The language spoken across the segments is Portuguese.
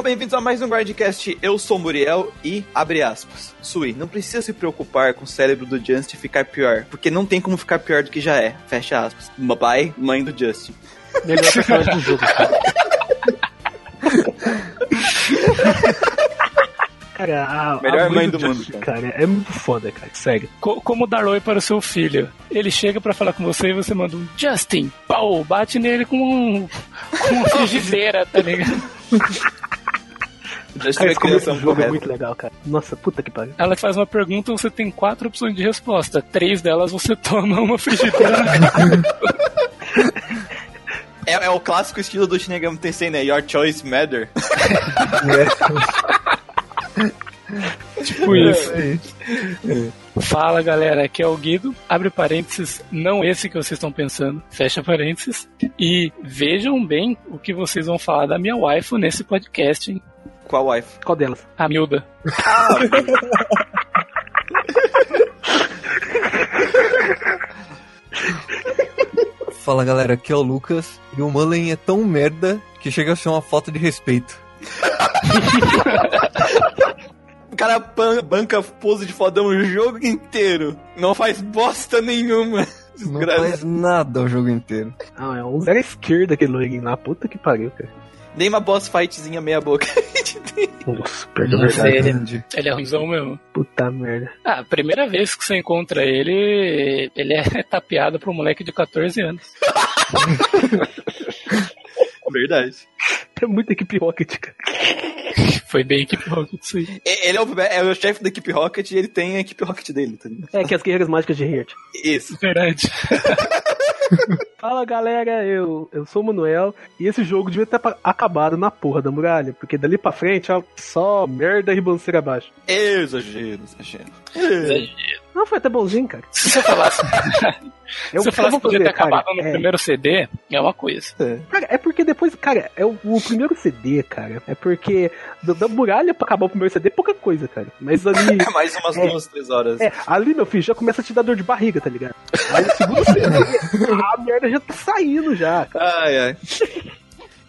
Sejam bem-vindos a mais um Grindcast. Eu sou o Muriel e, abre aspas, Sui, não precisa se preocupar com o cérebro do Justin ficar pior, porque não tem como ficar pior do que já é. Fecha aspas. Pai, mãe do Justin. Melhor personagem do jogo, cara. Cara, a, Melhor a mãe do, do mundo, Justin, cara. é muito foda, cara. Sério. Co- como dar oi para o seu filho. Ele chega pra falar com você e você manda um Justin, pau, bate nele com, um, com uma frigideira, tá ligado? Justin Cara, é esse começo do jogo é muito legal, cara. Nossa, puta que pariu. Ela faz uma pergunta, você tem quatro opções de resposta. Três delas você toma uma frigideira. É, é o clássico estilo do Shinigami Tensei, né? Your choice matter. Tipo isso. Fala galera, aqui é o Guido. Abre parênteses, não esse que vocês estão pensando. Fecha parênteses. E vejam bem o que vocês vão falar da minha waifu nesse podcast, hein? Qual wife? Qual delas? A Milda. Fala galera, aqui é o Lucas e o Mullen é tão merda que chega a ser uma falta de respeito. O cara ban- banca pose de fodão o jogo inteiro. Não faz bosta nenhuma. Não Desgraça. faz nada o jogo inteiro. Ah, é um zero esquerda aquele login lá. Puta que pariu, cara. Nem uma boss fightzinha meia boca. Nossa, perdão, Nossa, verdade. grande. Ele é ruimzão mesmo. Puta merda. Ah, a primeira vez que você encontra ele, ele é tapeado por um moleque de 14 anos. Verdade. É muita equipe Rocket, cara. Foi bem Equipe Rocket isso aí. E- Ele é o, é o chefe da equipe Rocket e ele tem a equipe Rocket dele, tá ligado? É que as guerreiras mágicas de Riot. Isso. Verdade. Fala galera, eu, eu sou o Manuel e esse jogo devia ter acabado na porra da muralha, porque dali pra frente, ó, só merda e ribanceira abaixo. Exagero, exagero. Não, foi até bonzinho, cara. Se você falasse, Eu, se você falasse que podia ter cara, acabado no é, primeiro CD, é uma coisa. Cara, é porque depois, cara, é o, o primeiro CD, cara. É porque da, da muralha pra acabar o primeiro CD é pouca coisa, cara. Mas ali. Mais umas É. duas, três horas. É, ali, meu filho, já começa a te dar dor de barriga, tá ligado? Aí no segundo CD, a merda já tá saindo já. Ai, ai.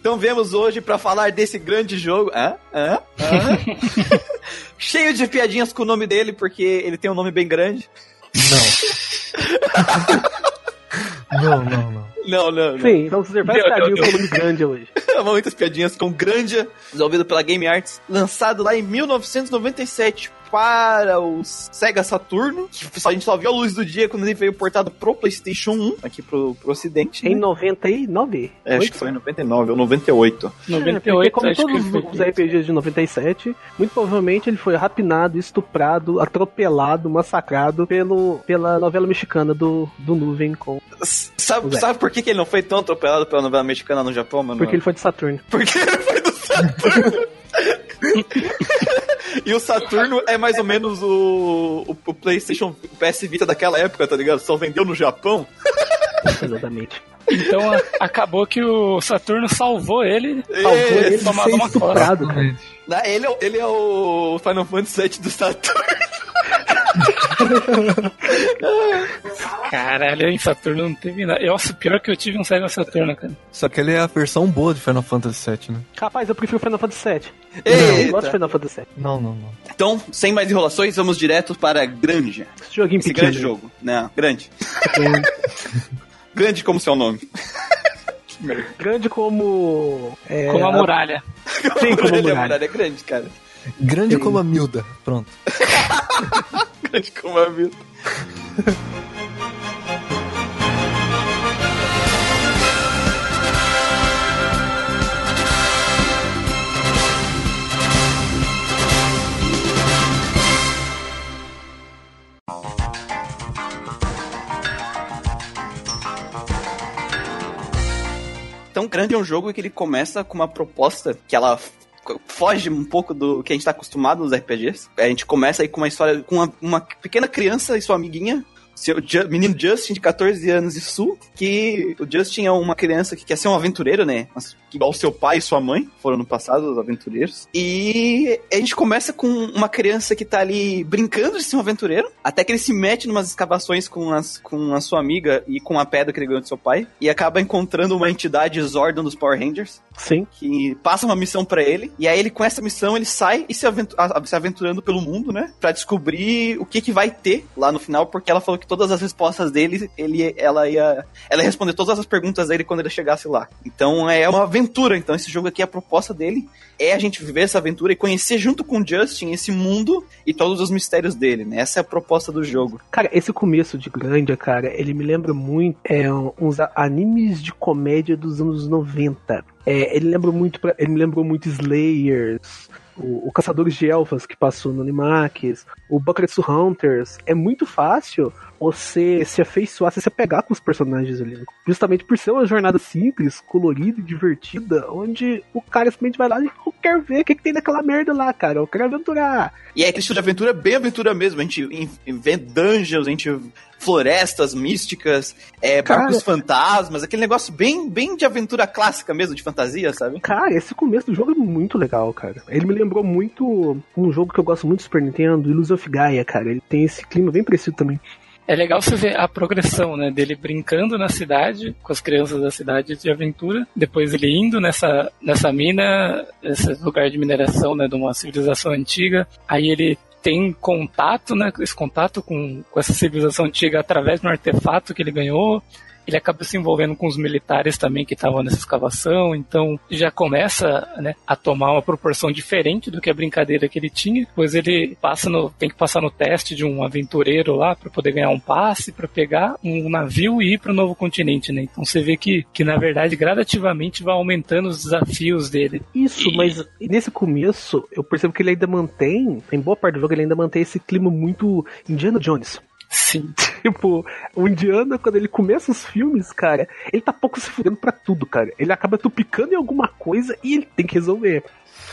Então vemos hoje pra falar desse grande jogo. Hã? Hã? Hã? Cheio de piadinhas com o nome dele, porque ele tem um nome bem grande. Não, não, não. Não, não, não. Sim, então você vai deu, com deu. volume grande hoje. Muitas piadinhas com Grandia, desenvolvido pela Game Arts, lançado lá em 1997 para o Sega Saturno. que só- A gente só viu a luz do dia quando ele veio portado pro PlayStation 1, aqui pro, pro ocidente. Em né? 99. É, acho que foi em 99 ou 98. É, porque 98, como acho que todos foi. os RPGs de 97, muito provavelmente ele foi rapinado, estuprado, atropelado, massacrado pelo, pela novela mexicana do, do Nuvem com. Sabe, sabe por que, que ele não foi tão atropelado pela novela mexicana no Japão, mano? Porque ele foi de Saturno. Porque ele foi do Saturno. e o Saturno é mais ou menos o, o, o PlayStation o PS Vita daquela época, tá ligado? Só vendeu no Japão. Exatamente. Então a- acabou que o Saturno salvou ele. Salvou ele de tomado uma estuprado, cara. né? Ele, é, o- ele é o Final Fantasy VII do Saturno. Caralho, em Saturno não teve nada. Nossa, pior que eu tive um Sega Saturno, cara. Só que ele é a versão boa de Final Fantasy VII, né? Rapaz, eu prefiro Final Fantasy VII. Eita. Eu gosto de Final Fantasy VII. Não, não, não. Então, sem mais enrolações, vamos direto para Granja. Esse joguinho Esse pequeno. grande jogo. Não, grande. Grande como seu nome. Grande como. É, Como a muralha. Sim, como é muralha. muralha, é grande, cara. Grande como a Milda. Pronto. Grande como a vida. Então, Grande é um jogo que ele começa com uma proposta que ela foge um pouco do que a gente tá acostumado nos RPGs. A gente começa aí com uma história com uma, uma pequena criança e sua amiguinha seu Ju- menino Justin, de 14 anos e sul, que o Justin é uma criança que quer ser um aventureiro, né? Mas, igual seu pai e sua mãe foram no passado, os aventureiros. E a gente começa com uma criança que tá ali brincando de ser um aventureiro, até que ele se mete numas escavações com, as, com a sua amiga e com a pedra que ele ganhou do seu pai, e acaba encontrando uma entidade Zordon dos Power Rangers, Sim. que passa uma missão pra ele, e aí ele com essa missão ele sai e se, aventu- a- se aventurando pelo mundo, né, Pra descobrir o que que vai ter lá no final, porque ela falou que todas as respostas dele, ele, ela ia, ela ia responder todas as perguntas dele quando ele chegasse lá. Então é uma aventura, então esse jogo aqui a proposta dele é a gente viver essa aventura e conhecer junto com o Justin esse mundo e todos os mistérios dele, né? Essa é a proposta do jogo. Cara, esse começo de Grandia, cara, ele me lembra muito é, uns animes de comédia dos anos 90. É, ele lembra muito, pra- ele me lembrou muito Slayers, o, o Caçadores de Elfas que passou no Animax, o Bucketsu Hunters. É muito fácil você se afeiçoar, você se pegar com os personagens ali. Justamente por ser uma jornada simples, colorida e divertida, onde o cara simplesmente vai lá e eu quero ver o que, que tem naquela merda lá, cara. Eu quero aventurar. E é aquele estilo de aventura bem aventura mesmo. A gente inventa dungeons, a gente florestas místicas, é, Cara- barcos fantasmas, aquele negócio bem, bem de aventura clássica mesmo, de fantasia, sabe? Cara, esse começo do jogo é muito legal, cara. Ele me lembrou muito um jogo que eu gosto muito do Super Nintendo, Illusion of Gaia, cara. Ele tem esse clima bem parecido também. É legal você ver a progressão, né? Dele brincando na cidade, com as crianças da cidade de aventura, depois ele indo nessa, nessa mina, esse lugar de mineração, né? De uma civilização antiga. Aí ele tem contato, né? Esse contato com, com essa civilização antiga através de um artefato que ele ganhou. Ele acaba se envolvendo com os militares também que estavam nessa escavação, então já começa né, a tomar uma proporção diferente do que a brincadeira que ele tinha. Pois ele passa no, tem que passar no teste de um aventureiro lá para poder ganhar um passe para pegar um navio e ir para o novo continente, né? Então você vê que, que na verdade gradativamente vai aumentando os desafios dele. Isso, E- mas nesse começo, eu percebo que ele ainda mantém, em boa parte do jogo, ele ainda mantém esse clima muito Indiana Jones. Sim. Tipo, o Indiana, quando ele começa os filmes, cara, ele tá pouco se fudendo pra tudo, cara. Ele acaba tupicando em alguma coisa e ele tem que resolver.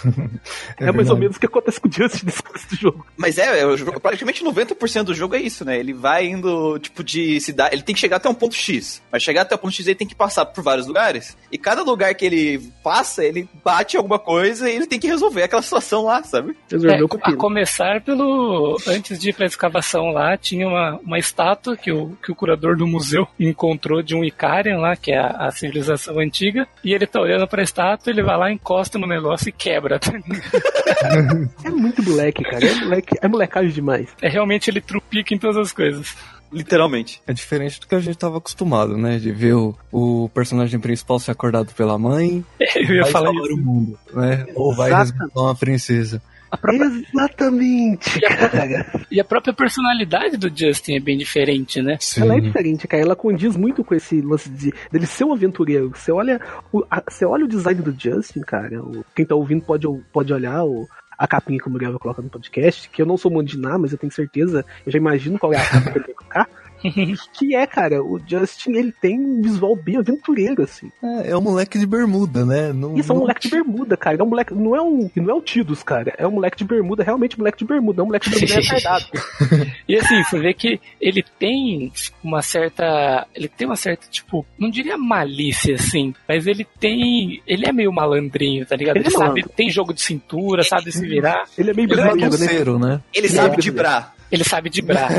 É, mais ou verdade. menos o que acontece com o Justin nesse começo do jogo. Mas é, é o jogo- praticamente 90% do jogo é isso, né? Ele vai indo, tipo, de cidade. Ele tem que chegar até um ponto X. Mas chegar até o ponto X ele tem que passar por vários lugares. E cada lugar que ele passa, ele bate em alguma coisa e ele tem que resolver aquela situação lá, sabe? Resolveu É, o a começar pelo. Antes de ir pra escavação lá, tinha uma, uma estátua que o, que o curador do museu encontrou de um Icarian lá, que é a, a civilização antiga. E ele tá olhando pra estátua, ele vai lá, encosta no negócio e quebra. É muito moleque, cara. É, moleque, é molecagem demais. É realmente ele trupica em todas as coisas. Literalmente. É diferente do que a gente tava acostumado, né? De ver o, o personagem principal ser acordado pela mãe, Eu ia vai falar isso. o mundo, né? Ou vai Exatamente. resgatar uma princesa. Exatamente, cara. E a própria personalidade do Justin é bem diferente, né? Sim. Ela é diferente, cara. Ela condiz muito com esse lance de dele ser um aventureiro. Você olha o, a- você olha o design do Justin, cara. o- quem tá ouvindo pode, pode olhar o, a capinha que o Muriel vai colocar no podcast, que eu não sou muito de nada, mas eu tenho certeza, eu já imagino qual é a capa que ele vai colocar. que é, cara, o Justin, ele tem um visual bem aventureiro, assim. É, é um moleque de bermuda, né? Não, Isso é um moleque de bermuda, cara. É um moleque, não é um, não é o Tidus, cara. É um moleque de bermuda, realmente um moleque de bermuda, não um moleque de bermuda retardado. E assim, você vê que ele tem uma certa. Ele tem uma certa, tipo, não diria malícia, assim, mas ele tem. Ele é meio malandrinho, tá ligado? Ele Ele, é sabe, malandro. tem jogo de cintura, sabe se virar, Ele é meio Ele é brasileiro, né? né? Ele Ele sabe é de bra. Ele sabe de bra.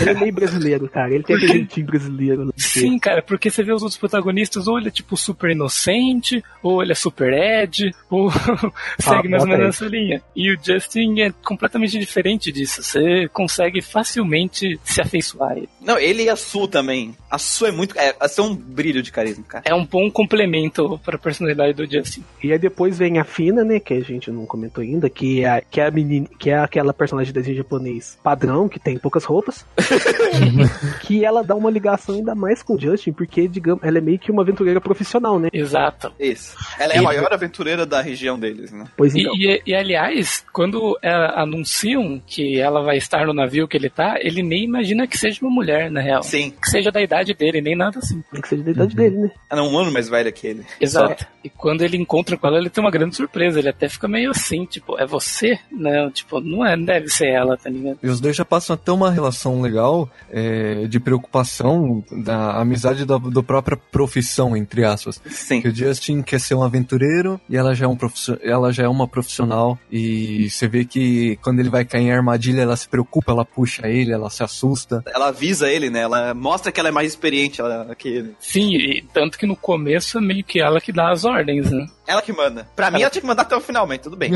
Ele é meio brasileiro, cara. Ele tem aquele jeitinho brasileiro. né? Sim, cara, porque você vê os outros protagonistas, ou ele é tipo super inocente, ou ele é super Ed, ou segue mais ou menos nessa linha. E o Justin é completamente diferente disso. Você consegue facilmente se afeiçoar a ele. Não, ele e a Su também. A Su é muito. É, a Su é um brilho de carisma, cara. É um bom complemento para a personalidade do Justin. E aí depois vem a Fina, né, que a gente não comentou ainda, que é, a- que é a menina, que é aquela personagem de desenho japonês padrão, que tem poucas roupas. que ela dá uma ligação ainda mais com o Justin, porque, digamos, ela é meio que uma aventureira profissional, né? Exato. Isso. Ela é a maior aventureira da região deles, né? Pois E, então. e- e, aliás, quando é, anunciam que ela vai estar no navio que ele tá, ele nem imagina que seja uma mulher, na real. Sim. Que seja da idade dele, nem nada assim. Tem que ser da idade dele, né? Ela é um ano mais velha que ele. Exato. E quando ele encontra com ela, ele tem uma grande surpresa. Ele até fica meio assim, tipo, é você? Não, tipo, não é, não deve ser ela, tá ligado? E os dois já passam a ter uma relação legal é, de preocupação da amizade da, da própria profissão, entre aspas. Sim. Que o Justin quer ser um aventureiro e ela já é, um ela já é uma profissional. E você vê que quando ele vai cair em armadilha, ela se preocupa, ela puxa ele, ela se assusta. Ela avisa ele, né? Ela mostra que ela é mais experiente ela, que ele. Sim, e tanto que no começo é meio que ela que dá as ordens, né? Ela que manda. Pra mim, ela tinha que mandar até o final, mas tudo bem.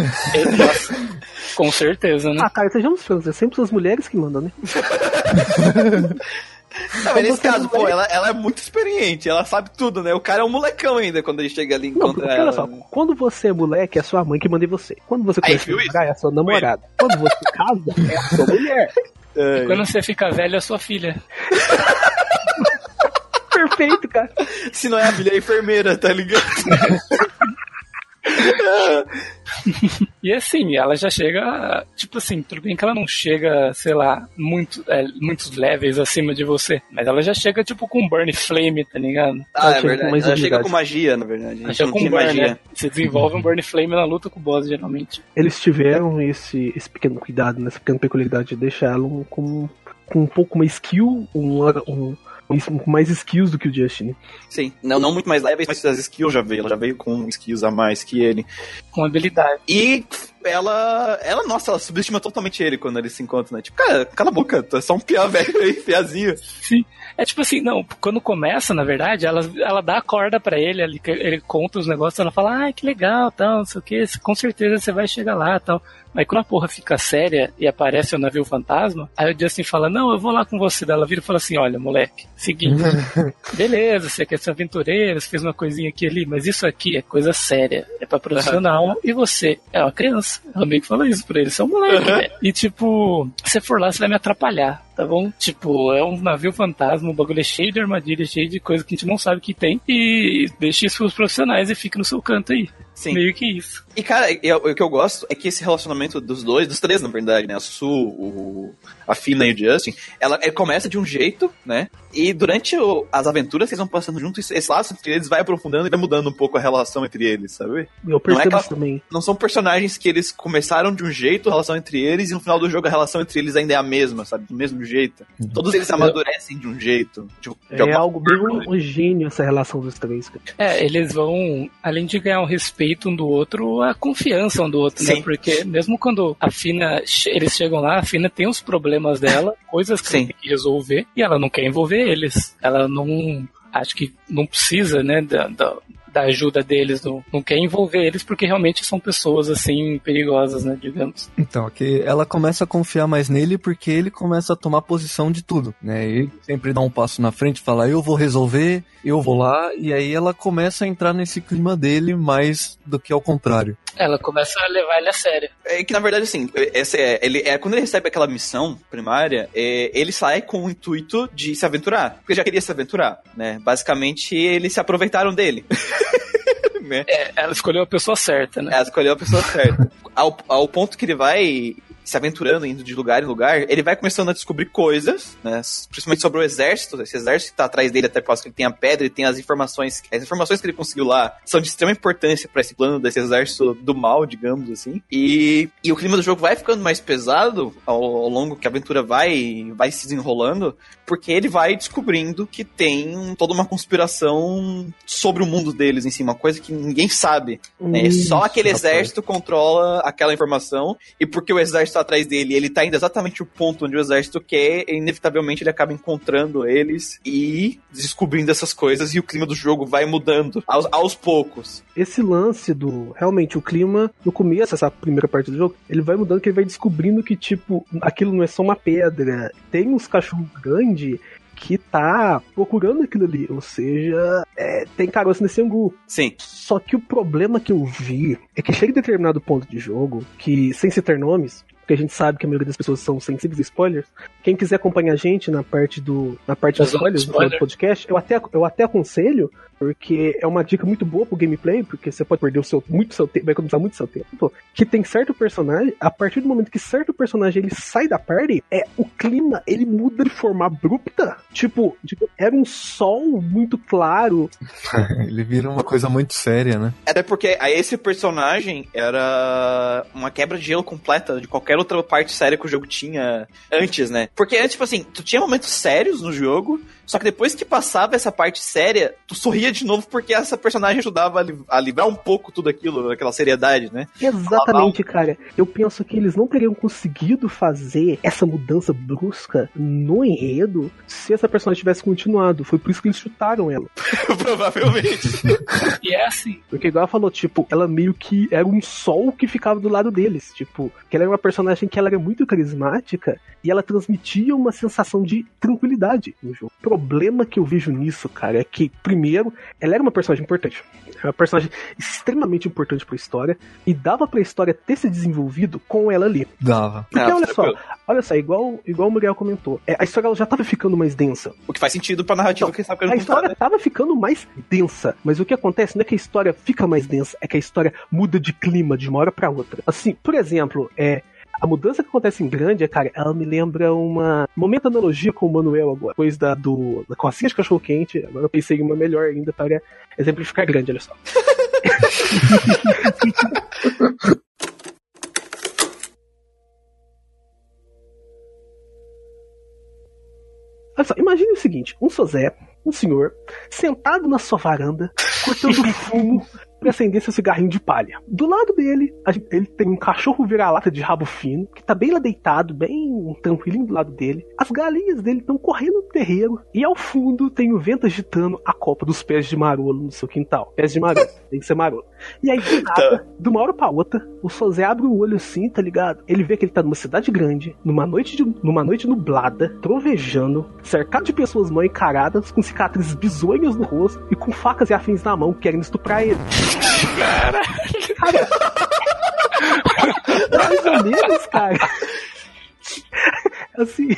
Com certeza, né? Ah, cara, sejamos francos, é sempre as mulheres que mandam, né? Não, nesse caso, pô, ela, ela é muito experiente, ela sabe tudo, né? O cara é um molecão ainda quando ele chega ali e Não, encontra porque olha ela. só, quando você é moleque, é sua mãe que manda em você. Quando você a viu isso? namorar, é a sua namorada. Quando você casa, é a sua mulher. É. Quando você fica velho, é sua filha. Perfeito, cara. Se não é a filha, é a enfermeira, tá ligado? E assim, ela já chega, tipo assim, tudo bem que ela não chega, sei lá, muito, é, muitos levels acima de você, mas ela já chega, tipo, com Burn Flame, tá ligado? Ah, é chega com verdade. Ela chega com magia, na verdade. Ela chega com Burn, magia. né? Você desenvolve um Burn Flame na luta com o boss, geralmente. Eles tiveram esse, esse pequeno cuidado, nessa pequena peculiaridade de deixá-lo um- com, com um pouco mais skill, um, um- com mais skills do que o Justin. Sim. Não, não muito mais leves, mas as skills já veio. Ela já veio com skills a mais que ele. Com habilidade. E ela. Ela, nossa, ela subestima totalmente ele quando eles se encontram, né? Tipo, cara, cala a boca, tu é só um piá velho aí, piazinho. Sim. É tipo assim, não, quando começa, na verdade, ela, ela dá a corda pra ele, ele, ele conta os negócios, ela fala, ah, que legal, tal, não sei o que, com certeza você vai chegar lá, tal. Mas quando a porra fica séria e aparece o navio fantasma, aí o Justin fala, não, eu vou lá com você. Daí ela vira e fala assim, olha, moleque, seguinte, beleza, você quer ser aventureiro, você fez uma coisinha aqui ali, mas isso aqui é coisa séria, é pra profissional, e você é uma criança. Ela meio que fala isso pra ele, você é um moleque, velho. E tipo, se você for lá, você vai me atrapalhar, tá bom? Tipo, é um navio fantasma, o bagulho é cheio de armadilha, cheio de coisa que a gente não sabe que tem, e deixe isso pros profissionais e fique no seu canto aí. Sim. Meio que isso. E, cara, eu- o que eu gosto é que esse relacionamento dos dois, dos três, na verdade, né? A Su, o, a Fina e o Justin, ela, ele começa de um jeito, né? E durante o- as aventuras que eles vão passando juntos, esse laço entre eles vai aprofundando e vai mudando um pouco a relação entre eles, sabe? Eu percebo aquela- isso também. Não são personagens que eles começaram de um jeito, a relação entre eles, e no final do jogo a relação entre eles ainda é a mesma, sabe? Do mesmo jeito. Todos eles amadurecem de um jeito. Tipo, de É algo bem homogêneo essa relação dos três, cara. É, eles vão, além de ganhar o respeito um do outro, a confiança um do outro, né? Sim. Porque mesmo quando a Fina, eles chegam lá, a Fina tem os problemas dela, coisas que tem que resolver, e ela não quer envolver eles. Ela não, acho que não precisa, né, da, da, da ajuda deles, não, não quer envolver eles porque realmente são pessoas, assim, perigosas, né, digamos. Então, que ela começa a confiar mais nele porque ele começa a tomar posição de tudo, né? Ele sempre dá um passo na frente, fala, eu vou resolver, eu vou lá, e aí ela começa a entrar nesse clima dele mais do que ao contrário. Ela começa a levar ele a sério. É que na verdade, assim, esse é, ele, é, quando ele recebe aquela missão primária, é, ele sai com o intuito de se aventurar. Porque já queria se aventurar, né? Basicamente, eles se aproveitaram dele. né? É, ela escolheu a pessoa certa, né? Ela escolheu a pessoa certa. Ao, ao ponto que ele vai se aventurando, indo de lugar em lugar, ele vai começando a descobrir coisas, né? Principalmente sobre o exército. Esse exército que tá atrás dele, até por causa que ele tem a pedra e tem as informações. As informações que ele conseguiu lá são de extrema importância para esse plano desse exército do mal, digamos assim. E, e o clima do jogo vai ficando mais pesado ao, ao longo que a aventura vai, vai se desenrolando, porque ele vai descobrindo que tem toda uma conspiração sobre o mundo deles em si, uma coisa que ninguém sabe. né? Só aquele rapaz. exército controla aquela informação, e porque o exército tá atrás dele, ele tá indo exatamente o ponto onde o exército quer, e inevitavelmente ele acaba encontrando eles e descobrindo essas coisas, e o clima do jogo vai mudando aos, aos poucos. Esse lance do. Realmente, o clima, no começo, essa primeira parte do jogo, ele vai mudando que ele vai descobrindo que, tipo, aquilo não é só uma pedra. Tem uns cachorros grandes que tá procurando aquilo ali. Ou seja, é, tem caroço nesse angu. Sim. Só que o problema que eu vi é que chega em determinado ponto de jogo, que sem citar nomes, porque a gente sabe que a maioria das pessoas são sensíveis a spoilers. Quem quiser acompanhar a gente na parte do na parte dos spoilers do final do spoiler. podcast, eu até, eu até aconselho, porque é uma dica muito boa pro gameplay, porque você pode perder o seu, muito seu tempo, vai economizar muito seu tempo, que tem certo personagem, a partir do momento que certo personagem ele sai da party, é o clima, ele muda de forma abrupta. Tipo, tipo, era um sol muito claro, Ele vira uma coisa muito séria, né? Até porque aí esse personagem era uma quebra de gelo completa de qualquer qualquer outra parte séria que o jogo tinha antes, né? Porque tipo assim, tu tinha momentos sérios no jogo, só que depois que passava essa parte séria, tu sorria de novo porque essa personagem ajudava a, li a livrar um pouco tudo aquilo, aquela seriedade, né? Exatamente, cara. Eu penso que eles não teriam conseguido fazer essa mudança brusca no enredo se essa personagem tivesse continuado. Foi por isso que eles chutaram ela. Provavelmente. e é assim. Porque igual ela falou, tipo, ela meio que era um sol que ficava do lado deles. Tipo, que ela era uma personagem que ela era muito carismática e ela transmitia uma sensação de tranquilidade no jogo. O problema que eu vejo nisso, cara, é que, primeiro, ela era uma personagem importante. É uma personagem extremamente importante pra história e dava pra história ter se desenvolvido com ela ali. Dava. Porque Ah, olha só, olha só, igual, igual o Muriel comentou, é, a história ela já tava ficando mais densa. O que faz sentido pra narrativa que sabe que A história tava ficando mais densa, mas o que acontece não é que a história fica mais densa, é que a história muda de clima de uma hora pra outra. Assim, por exemplo, é. A mudança que acontece em Grande, cara, ela me lembra uma momento analogia com o Manuel agora, depois da do da cocinha de cachorro quente. Agora eu pensei em uma melhor ainda para exemplificar Grande, olha só. Olha só, imagine o seguinte: um Sozé, um senhor, sentado na sua varanda, cortando um fumo para acender seu cigarrinho de palha. Do lado dele, gente- ele tem um cachorro vira-lata de rabo fino, que tá bem lá deitado, bem tranquilinho do lado dele. As galinhas dele estão correndo no terreiro, e ao fundo tem o vento agitando a copa dos pés de marolo no seu quintal. Pés de marolo, tem que ser marolo. E aí, do nada, de uma hora pra outra, o Sozé abre o olho assim, tá ligado? Ele vê que ele tá numa cidade grande, numa noite, de- numa noite nublada, trovejando, cercado de pessoas mal encaradas, com cicatrizes bizonhas no rosto e com facas e afins na mão, querendo estuprar ele. Cara, mais ou menos, cara. Assim,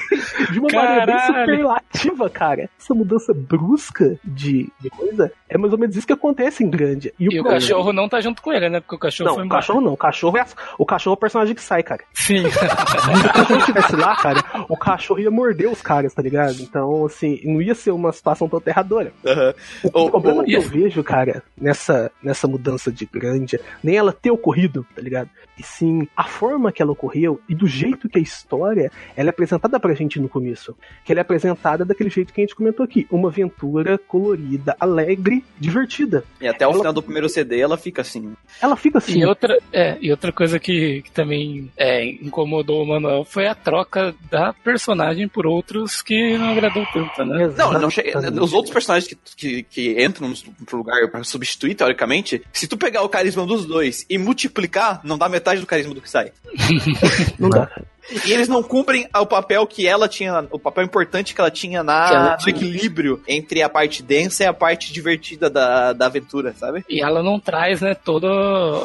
de uma maneira bem Caralho. superlativa, cara. Essa mudança brusca de, de coisa é mais ou menos isso que acontece em grande. E o problema- cachorro não tá junto com ele, né? Porque o cachorro Não, foi o embora. cachorro não. O cachorro é, o cachorro é o personagem que sai, cara. Sim. Se o cachorro estivesse lá, cara, o cachorro ia morder os caras, tá ligado? Então, assim, não ia ser uma situação tão aterradora. O Ô, problema que eu vejo, cara, nessa, nessa mudança de grande, nem ela ter ocorrido, tá ligado? E sim a forma que ela ocorreu e do jeito que a história ela é apresentada pra gente no começo. Que ela é apresentada daquele jeito que a gente comentou aqui. Uma aventura colorida, alegre, divertida. E até o Ela- final do primeiro CD ela fica assim. Ela fica assim. E outra, é, e outra coisa que, que também é, incomodou o Manuel foi a troca da personagem por outros que não agradou tanto, né? Não, não che... Exatamente. os outros personagens que, que, que entram no pro lugar pra substituir, teoricamente, se tu pegar o carisma dos dois e multiplicar, não dá metade do carisma do que sai. Não dá. E eles não cumprem o papel que ela tinha, o papel importante que ela tinha na, ela no tinha. equilíbrio entre a parte densa e a parte divertida da, da aventura, sabe? E ela não traz, né, toda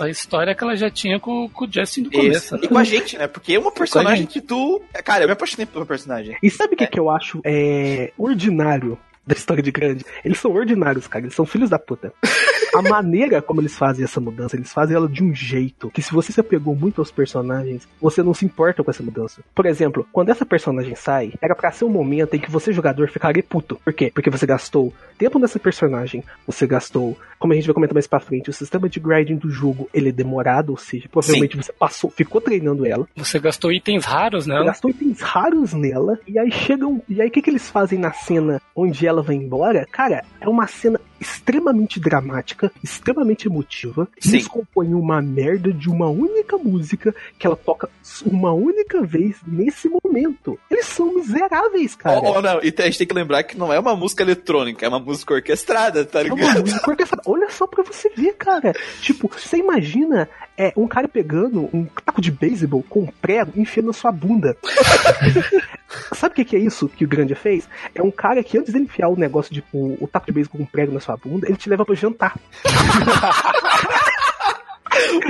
a história que ela já tinha com, com o Justin do Isso. começo. né? E com a gente, né? Porque é uma personagem que tu. Cara, eu me apaixonei pela personagem. E sabe o que, que eu acho é, ordinário da história de grande? Eles são ordinários, cara. Eles são filhos da puta. A maneira como eles fazem essa mudança, eles fazem ela de um jeito que se você se apegou muito aos personagens, você não se importa com essa mudança. Por exemplo, quando essa personagem sai, era pra ser um momento em que você, jogador, ficaria puto. Por quê? Porque você gastou tempo nessa personagem, você gastou, como a gente vai comentar mais pra frente, o sistema de grinding do jogo, ele é demorado, ou seja, provavelmente você passou, ficou treinando ela, Você gastou itens raros, né? gastou itens raros nela, e aí chegam. E aí o que, que eles fazem na cena onde ela vai embora? Cara, é uma cena extremamente dramática, extremamente emotiva. Sim. Eles compõem uma merda de uma única música que ela toca uma única vez nesse momento. Eles são miseráveis, cara. Oh, oh, não, e a gente tem que lembrar que não é uma música eletrônica, é uma música orquestrada, tá É uma ligado? música orquestrada. Olha só pra você ver, cara. Tipo, você imagina é, um cara pegando um taco de beisebol com um prego e enfiando na sua bunda. Sabe o que, que é isso que o Grande fez? É um cara que antes dele enfiar o negócio de o, o taco de beisebol com um prego na sua bunda, ele te leva pro jantar.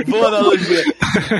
Boa analogia.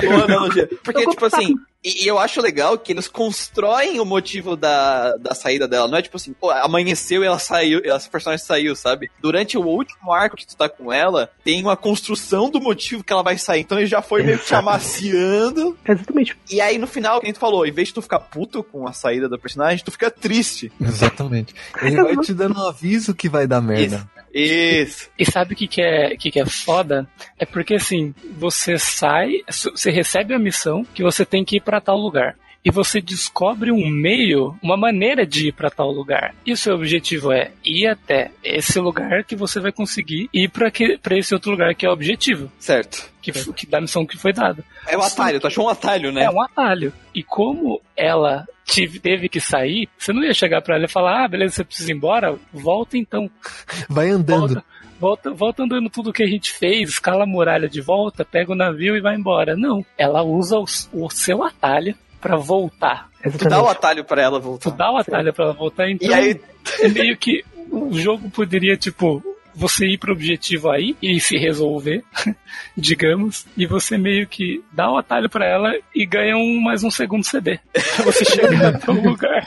Boa analogia. Porque, tipo assim, e, eu acho legal que eles constroem o motivo da, da saída dela. Não é tipo assim, pô, amanheceu e ela saiu, essa personagem saiu, sabe? Durante o último arco que tu tá com ela, tem uma construção do motivo que ela vai sair. Então ele já foi meio que te amaciando. Exatamente. E aí no final, que a gente falou, em vez de tu ficar puto com a saída da personagem, tu fica triste. Exatamente. Ele vai te dando um aviso que vai dar merda. Isso. Isso. E sabe o que, que, é, que, que é foda? É porque assim, você sai, você recebe a missão que você tem que ir pra tal lugar. E você descobre um meio, uma maneira de ir para tal lugar. E o seu objetivo é ir até esse lugar que você vai conseguir ir para esse outro lugar que é o objetivo. Certo. Que, que da missão que foi dada. É o atalho, tu achou um atalho, né? É um atalho. E como ela tive- teve que sair, você não ia chegar pra ela e falar: ah, beleza, você precisa ir embora? Volta então. Vai andando. Volta, volta, volta andando tudo que a gente fez, escala a muralha de volta, pega o navio e vai embora. Não. Ela usa o, o seu atalho pra voltar. Tu dá o Exatamente. atalho pra ela Tu voltar. dá o atalho pra ela voltar, então E aí, é meio que o jogo poderia, tipo, você ir pro objetivo aí e se resolver, digamos, e você meio que dá o atalho pra ela e ganha um, mais um segundo CD. Pra você chegar até o lugar.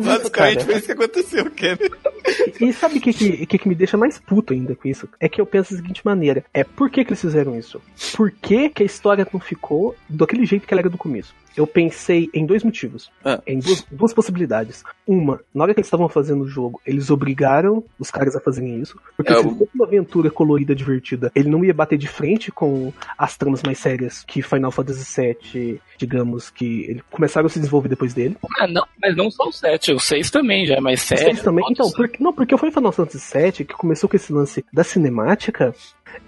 basicamente cara. foi isso que aconteceu, Kevin. E sabe o que, que, que, me deixa mais puto ainda com isso? É que eu penso da seguinte maneira: é por que, que eles fizeram isso? Por que, que a história não ficou daquele jeito que ela era do começo? Eu pensei em dois motivos, Ah. em duas, duas possibilidades. Uma, na hora que eles estavam fazendo o jogo, eles obrigaram os caras a fazerem isso. Porque É, se o- fosse uma aventura colorida, divertida, ele não ia bater de frente com as tramas mais sérias que Final Fantasy VII, digamos, que ele começaram a se desenvolver depois dele. Ah, não, mas não só o 7, o 6 também já é mais sério. Vocês também. Então, porque, não, porque foi Final Fantasy VII que começou com esse lance da cinemática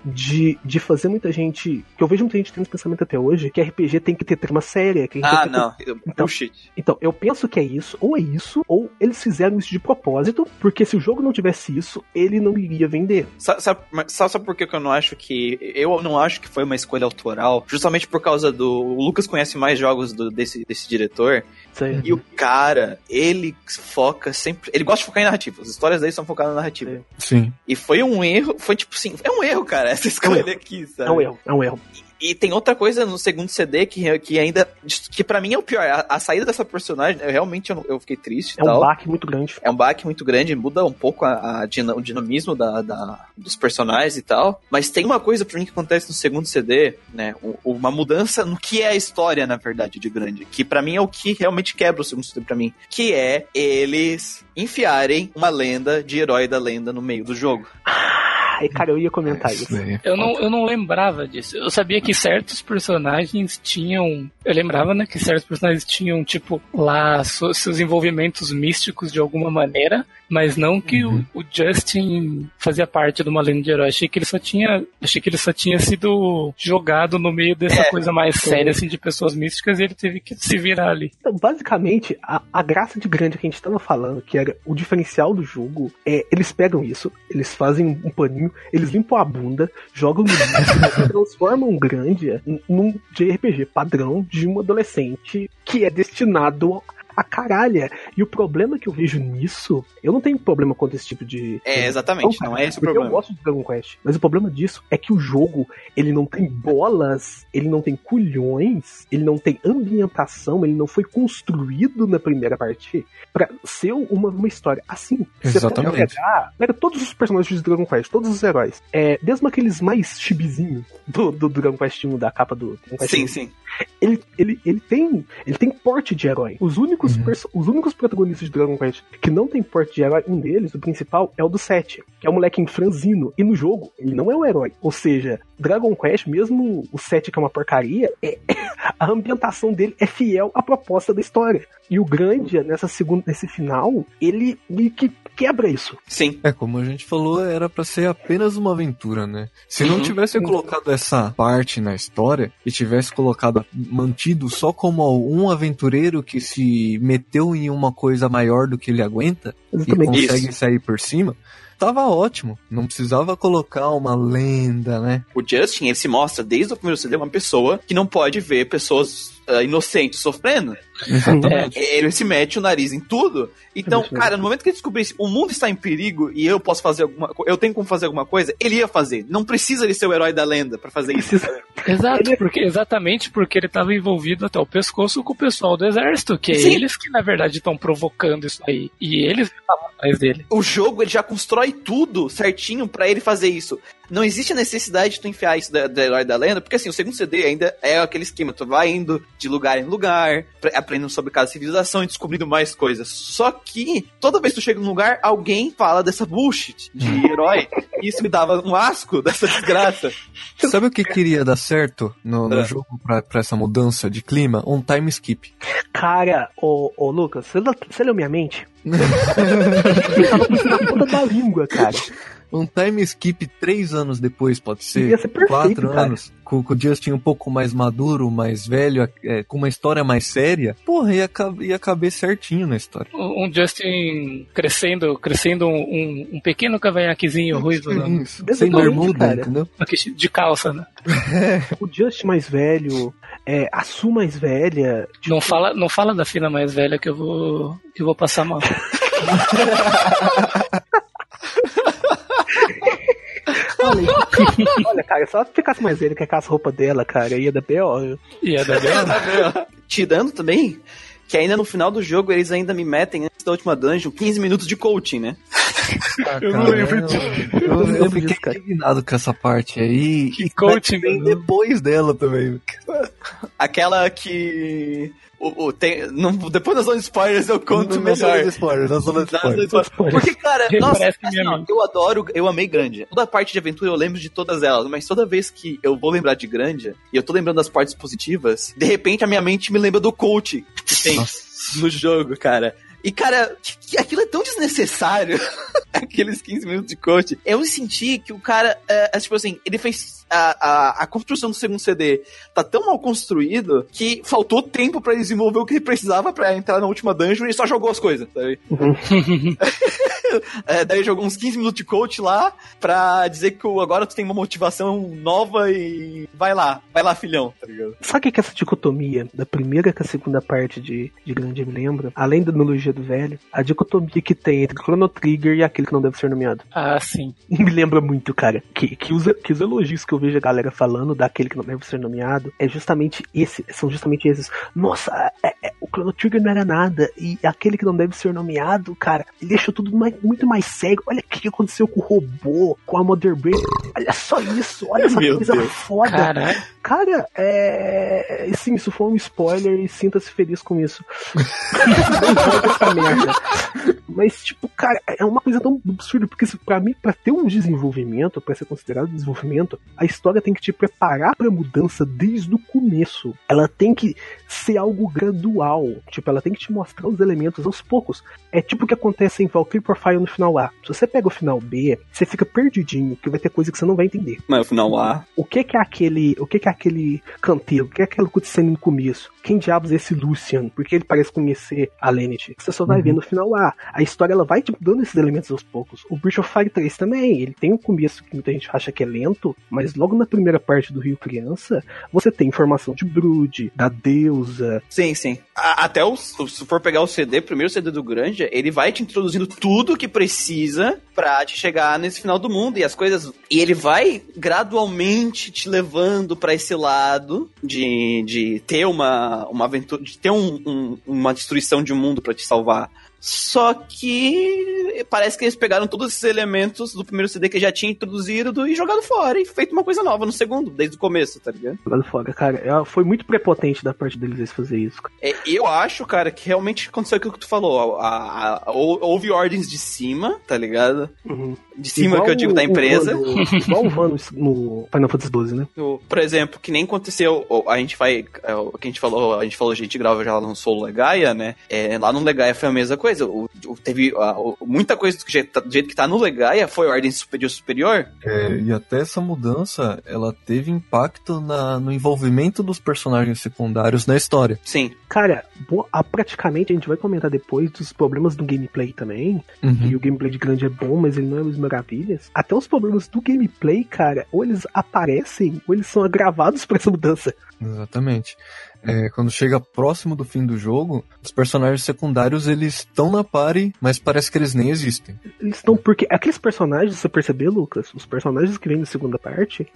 de, de fazer muita gente. Que eu vejo muita gente tendo esse pensamento até hoje, que RPG tem que ter trama séria. Que Ah, tem que ter- não. Então- Bullshit. Então, eu penso que é isso, ou é isso, ou eles fizeram isso de propósito, porque se o jogo não tivesse isso, ele não iria vender. Sabe, sabe, sabe, por que eu não acho que. Eu não acho que foi uma escolha autoral? Justamente por causa do. O Lucas conhece mais jogos do- desse, desse diretor. Sabe? E o cara, ele foca sempre. Ele gosta de focar em narrativa. As histórias dele são focadas na narrativa. Sim. Sim. E foi um erro. Foi tipo assim. É um erro, cara, essa escolha aqui, sabe? É um erro, é um erro. E tem outra coisa no segundo CD que, que ainda. que pra mim é o pior. A, a saída dessa personagem, eu realmente eu, eu fiquei triste e É um tal. baque muito grande. É um baque muito grande, muda um pouco a, a dina- o dinamismo da, da- dos personagens e tal. Mas tem uma coisa pra mim que acontece no segundo CD, né? Uma mudança no que é a história, na verdade, de grande. Que pra mim é o que realmente quebra o segundo CD pra mim. Que é eles enfiarem uma lenda de herói da lenda no meio do jogo. Ai, cara, eu ia comentar isso. daí é Eu não, eu não lembrava disso. Eu sabia que certos personagens tinham. Eu lembrava, né? Que certos personagens tinham, tipo, lá seus envolvimentos místicos de alguma maneira, mas não que o, o Justin fazia parte de uma lenda de herói. Achei que ele só tinha. Achei que ele só tinha sido jogado no meio dessa É, coisa mais séria, assim, de pessoas místicas e ele teve que se virar ali. Então, basicamente, a, a graça de grande que a gente tava falando, que era o diferencial do jogo, é eles pegam isso, eles fazem um paninho, eles limpam a bunda, jogam no lixo, transformam grande num JRPG padrão de um adolescente que é destinado a caralha. E o problema que eu vejo nisso, eu não tenho problema com esse tipo de. É, exatamente, cara, não é esse o problema. Eu gosto de Dragon Quest, mas o problema disso é que o jogo, ele não tem bolas, ele não tem culhões, ele não tem ambientação, ele não foi construído na primeira parte pra ser uma, uma história assim. Você Exatamente. pegar, pega todos os personagens de Dragon Quest, todos os heróis, é, mesmo aqueles mais chibizinhos do, do Dragon Quest 1, da capa do Dragon Quest Sim, 1, sim. ele, ele, ele tem ele tem porte de herói. Os únicos, Uhum. perso- os únicos protagonistas de Dragon Quest que não tem porte de herói, um deles, o principal, é o do 7, que é o moleque em franzino. E no jogo, ele não é um herói. Ou seja, Dragon Quest, mesmo o 7 que é uma porcaria, é- a ambientação dele é fiel à proposta da história. E o Grandia, nessa segunda, nesse final, ele meio que quebra isso. Sim. É, como a gente falou, era pra ser apenas uma aventura, né? Se não Uhum. tivesse colocado essa parte na história e tivesse colocado, mantido só como um aventureiro que se meteu em uma coisa maior do que ele aguenta e Exatamente. consegue sair por cima, tava ótimo. Não precisava colocar uma lenda, né? O Justin, ele se mostra desde o primeiro CD uma pessoa que não pode ver pessoas ah, inocentes sofrendo. Exatamente. Ele se mete o nariz em tudo. Então, cara, no momento que ele descobrisse o mundo está em perigo e eu posso fazer alguma coisa, eu tenho como fazer alguma coisa, ele ia fazer. Não precisa ele ser o herói da lenda pra fazer isso. Exato, porque, exatamente porque ele estava envolvido até o pescoço com o pessoal do exército, que é Sim. eles que na verdade estão provocando isso aí. E eles estavam atrás dele. O jogo ele já constrói tudo certinho pra ele fazer isso. Não existe a necessidade de tu enfiar isso da, da herói da lenda, porque assim, o segundo CD ainda é aquele esquema, tu vai indo de lugar em lugar. Pra- aprendendo sobre cada civilização e descobrindo mais coisas. Só que toda vez que tu chega num lugar, alguém fala dessa bullshit de herói. E isso me dava um asco dessa desgraça. Sabe o que queria dar certo no, no É. jogo pra, pra essa mudança de clima? Um time skip. Cara, ô, ô Lucas, você, leu- você leu minha mente? Eu tava na ponta da língua, cara. Um time skip três anos depois, pode ser? Ia ser perfeito, Quatro cara. anos. Com, com o Justin um pouco mais maduro, mais velho, é, com uma história mais séria. Porra, ia, ia caber certinho na história. Um um Justin crescendo, crescendo um, um, um pequeno cavanhaquezinho ruivo no- Isso, Sem bermuda, cara. entendeu? de calça, né? O Just mais velho, é, a Su mais velha. tipo, Não fala, não fala da filha mais velha que eu vou, que eu vou passar mal. Olha, cara, se ela ficasse mais velha que aquelas roupas dela, cara, ia dar B.O. E a da Bela, Tirando também que ainda no final do jogo eles ainda me metem antes da última dungeon 15 minutos de coaching, né? Eu não lembro eu- disso. Eu, eu lembro fiquei disso, cara. indignado com essa parte aí. Que coaching, vem mano. depois dela também. Aquela que. O, o- tem, não, depois das zonas de spoilers eu conto zona melhor. de spoiler, na zona de Na zona de spoiler. spoilers. Porque, cara, nossa, assim, ó, eu adoro, eu amei Grandia. Toda parte de aventura eu lembro de todas elas, mas toda vez que eu vou lembrar de Grandia e eu tô lembrando das partes positivas, de repente a minha mente me lembra do coach que tem no jogo, cara. E, cara, aquilo é tão desnecessário. Aqueles 15 minutos de coach. Eu senti que o cara, é, é, tipo assim, ele fez. A, a, a construção do segundo CD tá tão mal construído que faltou tempo pra ele desenvolver o que ele precisava pra entrar na última dungeon e só jogou as coisas, sabe? É, daí jogou uns 15 minutos de coach lá pra dizer que o- agora tu tem uma motivação nova e vai lá, vai lá, filhão, tá ligado? Sabe o que, que essa dicotomia da primeira com a segunda parte de, de Grande me lembra? Além da analogia do velho, a dicotomia que tem entre Chrono Trigger e aquele que não deve ser nomeado. Ah, sim. Me lembra muito, cara. Que, que, os, que os elogios que eu vejo a galera falando daquele que não deve ser nomeado é justamente esse, são justamente esses. Nossa, é- é- o Chrono Trigger não era nada. E aquele que não deve ser nomeado, cara, ele deixou tudo mais- muito mais cego. Olha o que aconteceu com o robô, com a Mother Brain. Olha só isso, olha essa Meu coisa Deus. foda. Cara, é. Sim, isso foi um spoiler e sinta-se feliz com isso. Essa merda. Mas, tipo, cara, é uma coisa tão absurda, porque pra mim, pra ter um desenvolvimento, pra ser considerado desenvolvimento, a história tem que te preparar pra mudança desde o começo. Ela tem que ser algo gradual. Tipo, ela tem que te mostrar os elementos aos poucos. É tipo o que acontece em Valkyrie Profile no final A. Se você pega o final B, você fica perdidinho, porque vai ter coisa que você não vai entender Mas no final lá. o que que é aquele, o que que é aquele canteiro, o que é aquela cutscene no começo? Quem diabos é esse Lucian? Porque ele parece conhecer a Lenity. Você só vai Uhum. ver no final lá. A história ela vai te dando esses elementos aos poucos. O Breath of Fire 3 também, ele tem um começo que muita gente acha que é lento, mas logo na primeira parte do Rio Criança, você tem informação de Brood, da deusa. Sim, sim. A- até o, se for pegar o CD, primeiro CD do Granja, ele vai te introduzindo tudo que precisa pra te chegar nesse final do mundo e as coisas. E ele vai gradualmente te levando pra esse lado de, de ter uma, uma aventura, de ter um- um- uma destruição de um mundo pra te salvar. Só que parece que eles pegaram todos esses elementos do primeiro CD que já tinha introduzido e jogado fora e feito uma coisa nova no segundo, desde o começo, tá ligado? Jogado fora, cara. É, Foi muito prepotente da parte deles eles fazer isso. É, eu acho, cara, que realmente aconteceu aquilo que tu falou. A- a- a- hou- houve ordens de cima, tá ligado? Uhum. De cima Igual que eu digo da o- o empresa. Van no- igual o Van no, Final Fantasy XII, né? O- Por exemplo, que nem aconteceu, o- a gente vai, é, o que a gente falou, a gente falou, a gente grava já lá no Solo Legaia, né? É, lá no Legaia foi a mesma coisa. O, o- teve a- o- muita coisa do jeito, do jeito que tá no Legaia foi ordem superior superior. É, e até essa mudança, ela teve impacto na- no envolvimento dos personagens secundários na história. Sim. Cara, bo- a- praticamente a gente vai comentar depois dos problemas do gameplay também. E o gameplay de grande é bom, mas ele não é as maravilhas. Até os problemas do gameplay, cara, ou eles aparecem, ou eles são agravados por essa mudança. Exatamente. É, quando chega próximo do fim do jogo, os personagens secundários eles estão na party, mas parece que eles nem existem. Eles estão porque. Aqueles personagens, você percebeu, Lucas? Os personagens que vêm na segunda parte.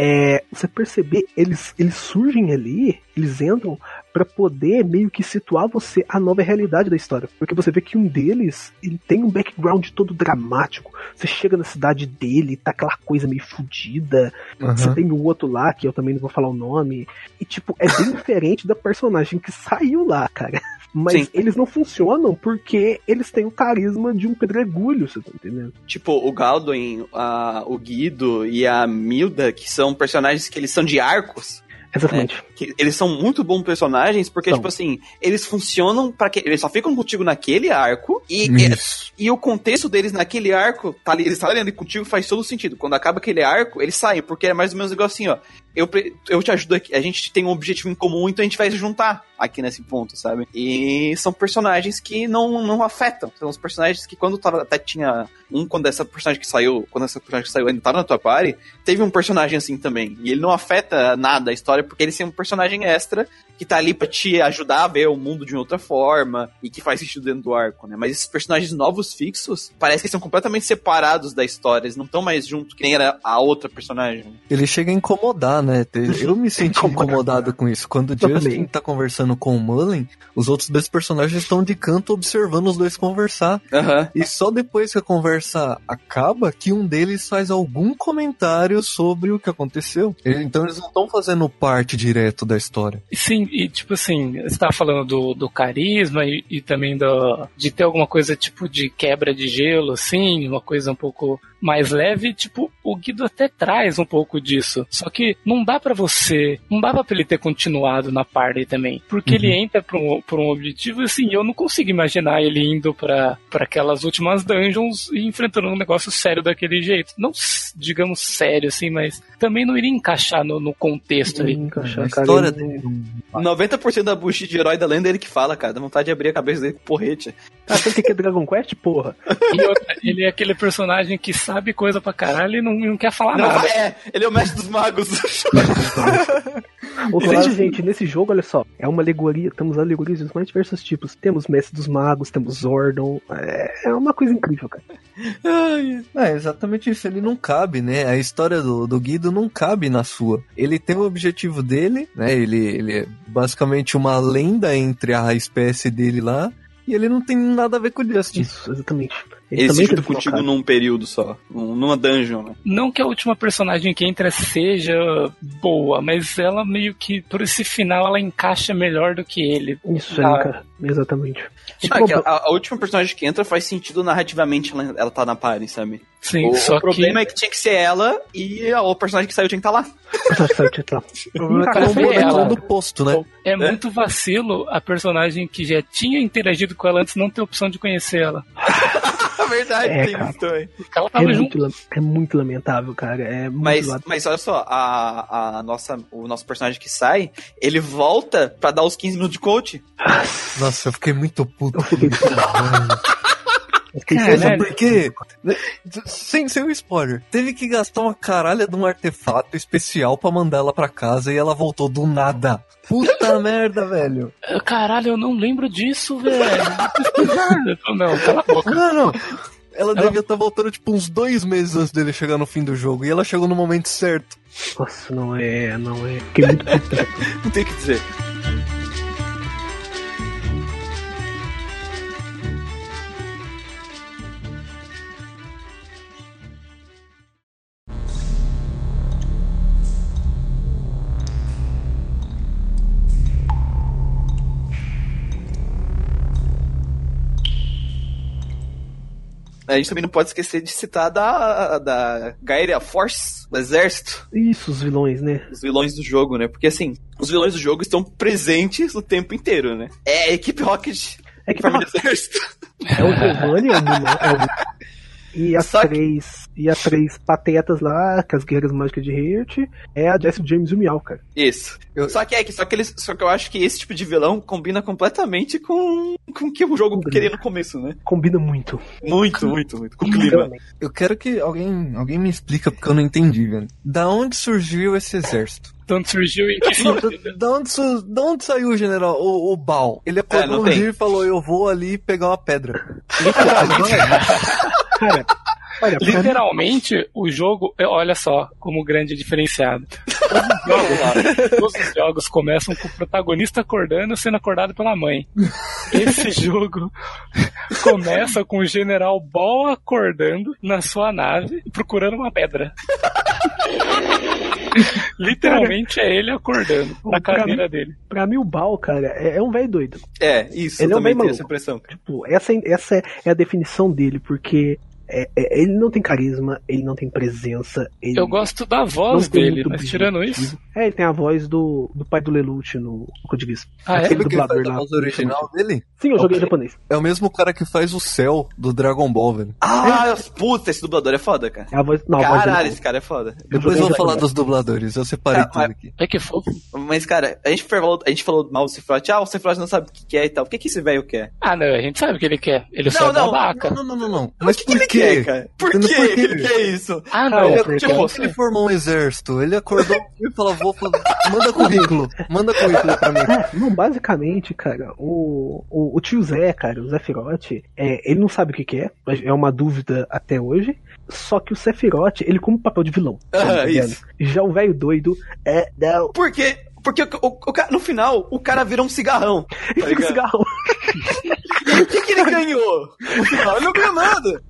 é, você perceber, eles, eles surgem ali, eles entram para poder meio que situar você a nova realidade da história. Porque você vê que um deles, ele tem um background todo dramático. Você chega na cidade dele, tá aquela coisa meio fodida. Uhum. Você tem o outro lá, que eu também não vou falar o nome. E, tipo, é bem diferente da personagem que saiu lá, cara. Mas Sim. eles não funcionam porque eles têm o carisma de um pedregulho, você tá entendendo? Tipo, o Galdwin, a- o Guido e a Milda, que são personagens que eles são de arcos. Exatamente. que eles são muito bons personagens, porque, São. tipo assim, eles funcionam para que. Eles só ficam contigo naquele arco e, Isso. e, o contexto deles naquele arco, tá ali, eles estarem ali contigo faz todo sentido. Quando acaba aquele arco, eles saem, porque é mais ou menos igual assim, ó. Eu, eu te ajudo aqui, a gente tem um objetivo em comum, então a gente vai se juntar aqui nesse ponto, sabe? E são personagens que não, não afetam. São os personagens que quando tava, até tinha um, quando essa personagem que saiu, quando essa personagem que saiu ainda tava na tua party, teve um personagem assim também. E ele não afeta nada a história, porque ele é um personagem extra que tá ali pra te ajudar a ver o mundo de outra forma e que faz sentido dentro do arco, né? Mas esses personagens novos fixos, parece que são completamente separados da história, eles não estão mais junto que nem era a outra personagem. Ele chega a incomodar, né? Eu me senti incomodado com isso. Quando o Justin também. tá conversando com o Mullen, os outros dois personagens estão de canto observando os dois conversar. E só depois que a conversa acaba que um deles faz algum comentário sobre o que aconteceu. Então eles não estão fazendo parte direto da história. Sim, e tipo assim, você tava falando do, do carisma e, e também do, de ter alguma coisa tipo de quebra de gelo, assim, uma coisa um pouco mais leve, tipo, o Guido até traz um pouco disso. Só que não dá pra você, não dava pra ele ter continuado na party também. Porque ele entra pra um, pra um objetivo, assim, eu não consigo imaginar ele indo pra pra aquelas últimas dungeons e enfrentando um negócio sério daquele jeito. Não, digamos, sério, assim, mas também não iria encaixar no, no contexto ali. Encaixar, A história ele- dele. 90% da bullshit de herói da lenda é ele que fala, cara. Dá vontade de abrir a cabeça dele com porrete. Ah, sabe o que que é Dragon Quest, porra? E outra, ele é aquele personagem que sabe coisa pra caralho e não, não quer falar Não, nada. é, ele é o mestre dos magos. Ou Ele seja, é- gente, nesse jogo, olha só, é uma alegoria, temos alegorias dos mais diversos tipos. Temos Mestre dos Magos, temos Zordon, é, é uma coisa incrível, cara. É exatamente isso, ele não cabe, né? A história do, do Guido não cabe na sua. Ele tem o objetivo dele, né? Ele, ele é basicamente uma lenda entre a espécie dele lá. E ele não tem nada a ver com o Justin. Isso, exatamente. Ele se também junta contigo num período só. num- Numa dungeon, né? Não que a última personagem que entra seja boa, mas ela meio que, por esse final, ela encaixa melhor do que ele. Isso Ah. Exatamente. Ah, a, a última personagem que entra faz sentido narrativamente ela, ela tá na party, sabe? Sim, O, só o problema que é que tinha que ser ela e a, o personagem que saiu tinha que estar lá. personagem saiu de lá. O problema é que Cara, ela foi não ela. do posto, né? é muito vacilo a personagem que já tinha interagido com ela antes não ter opção de conhecer ela. É verdade, É, tem cara. isso também. É muito, é muito lamentável, cara. É muito Mas, mas olha só, a, a nossa, o nosso personagem que sai, ele volta pra dar os 15 minutos de coach. Nossa, eu fiquei muito puto. Eu fiquei por quê? Né? Sem ser um spoiler. Teve que gastar uma caralha de um artefato especial pra mandar ela pra casa e ela voltou do nada. Puta merda, velho. Caralho, eu não lembro disso, velho. Não, cala a boca. Não, não. Ela devia estar voltando tipo uns dois meses antes dele chegar no fim do jogo. E ela chegou no momento certo. Nossa, não é, não é. Fiquei muito puto. Não tem o que dizer. A gente também não pode esquecer de citar da, da Gaia Force, do exército, Isso, os vilões, né? os vilões do jogo, né? Porque assim, os vilões do jogo estão presentes o tempo inteiro, né? É a equipe Rocket, É que família exército. é o Giovanni, é o Mulan, é o... E as Só três. E as três patetas lá, que as guerreiras mágicas de Heart, é a Jesse James e o Miau, cara. Isso. Eu- Só que é que só que eles, só que eu acho que esse tipo de vilão combina completamente com com o que o jogo queria no começo, né? Combina muito. Muito, muito, muito com o clima. Eu quero que alguém, alguém me explica porque eu não entendi, velho. Da onde surgiu esse exército? Tanto surgiu em que? Da onde, su- da onde saiu o general, o, o Baal? Ele acordou não um dia e falou, eu vou ali pegar uma pedra. Cara, Olha, pra mim, Literalmente, o jogo, é, olha só como grande diferenciado. Todos os, jogos, todos os jogos começam com o protagonista acordando sendo acordado pela mãe. Esse jogo começa com o General Ball acordando na sua nave procurando uma pedra. Literalmente é ele acordando na Pra cadeira mim- dele. pra mim o Bal, cara, é, é um velho doido. É, isso, Ele é eu um maluco. essa impressão. cara. Tipo, essa, essa é a definição dele, porque é- é- ele não tem carisma, ele não tem presença. Ele Eu gosto da não voz dele, mas tirando isso. É, ele tem a voz do, do pai do Lelouch no Code Geass. Ah, é? Aquele faz dublador a lá. voz original dele? Sim, eu joguei em Ok. japonês. É o mesmo cara que faz o Cell do Dragon Ball, velho. Ah, puta, esse dublador é foda, cara. É a voz. Não, a voz Caralho, dele. esse cara é foda. Eu Depois joguei eu vou em falar dos dubladores, eu separei Ah, tudo mas- aqui. É que fofo. Mas, cara, a gente falou, a gente falou mal do Cifrote. Ah, o Cifrote não sabe o que que é e tal. O que que esse velho quer? Ah, não, a gente sabe o que ele quer. Ele só Não, é não, babaca. Não, não, não, não. Mas o que, por que ele quê? quer, cara? Por que por quê? ele quer isso? Ah, não, é porque tipo, você... Ele formou um exército, ele acordou e falou, vou manda currículo, manda currículo pra mim. É, não, basicamente, cara, o, o, o tio Zé, cara, o Zé Firote, é, ele não sabe o que, que é, mas é uma dúvida até hoje. Só que o Sephiroth, ele cumpre o papel de vilão. Ah, tá isso. Já o velho doido é. Não. Por quê? Porque o, o- o no final, o cara vira um cigarrão. Tá ligado? Cigarro. o que, que ele ganhou? No final, ele não ganhou nada.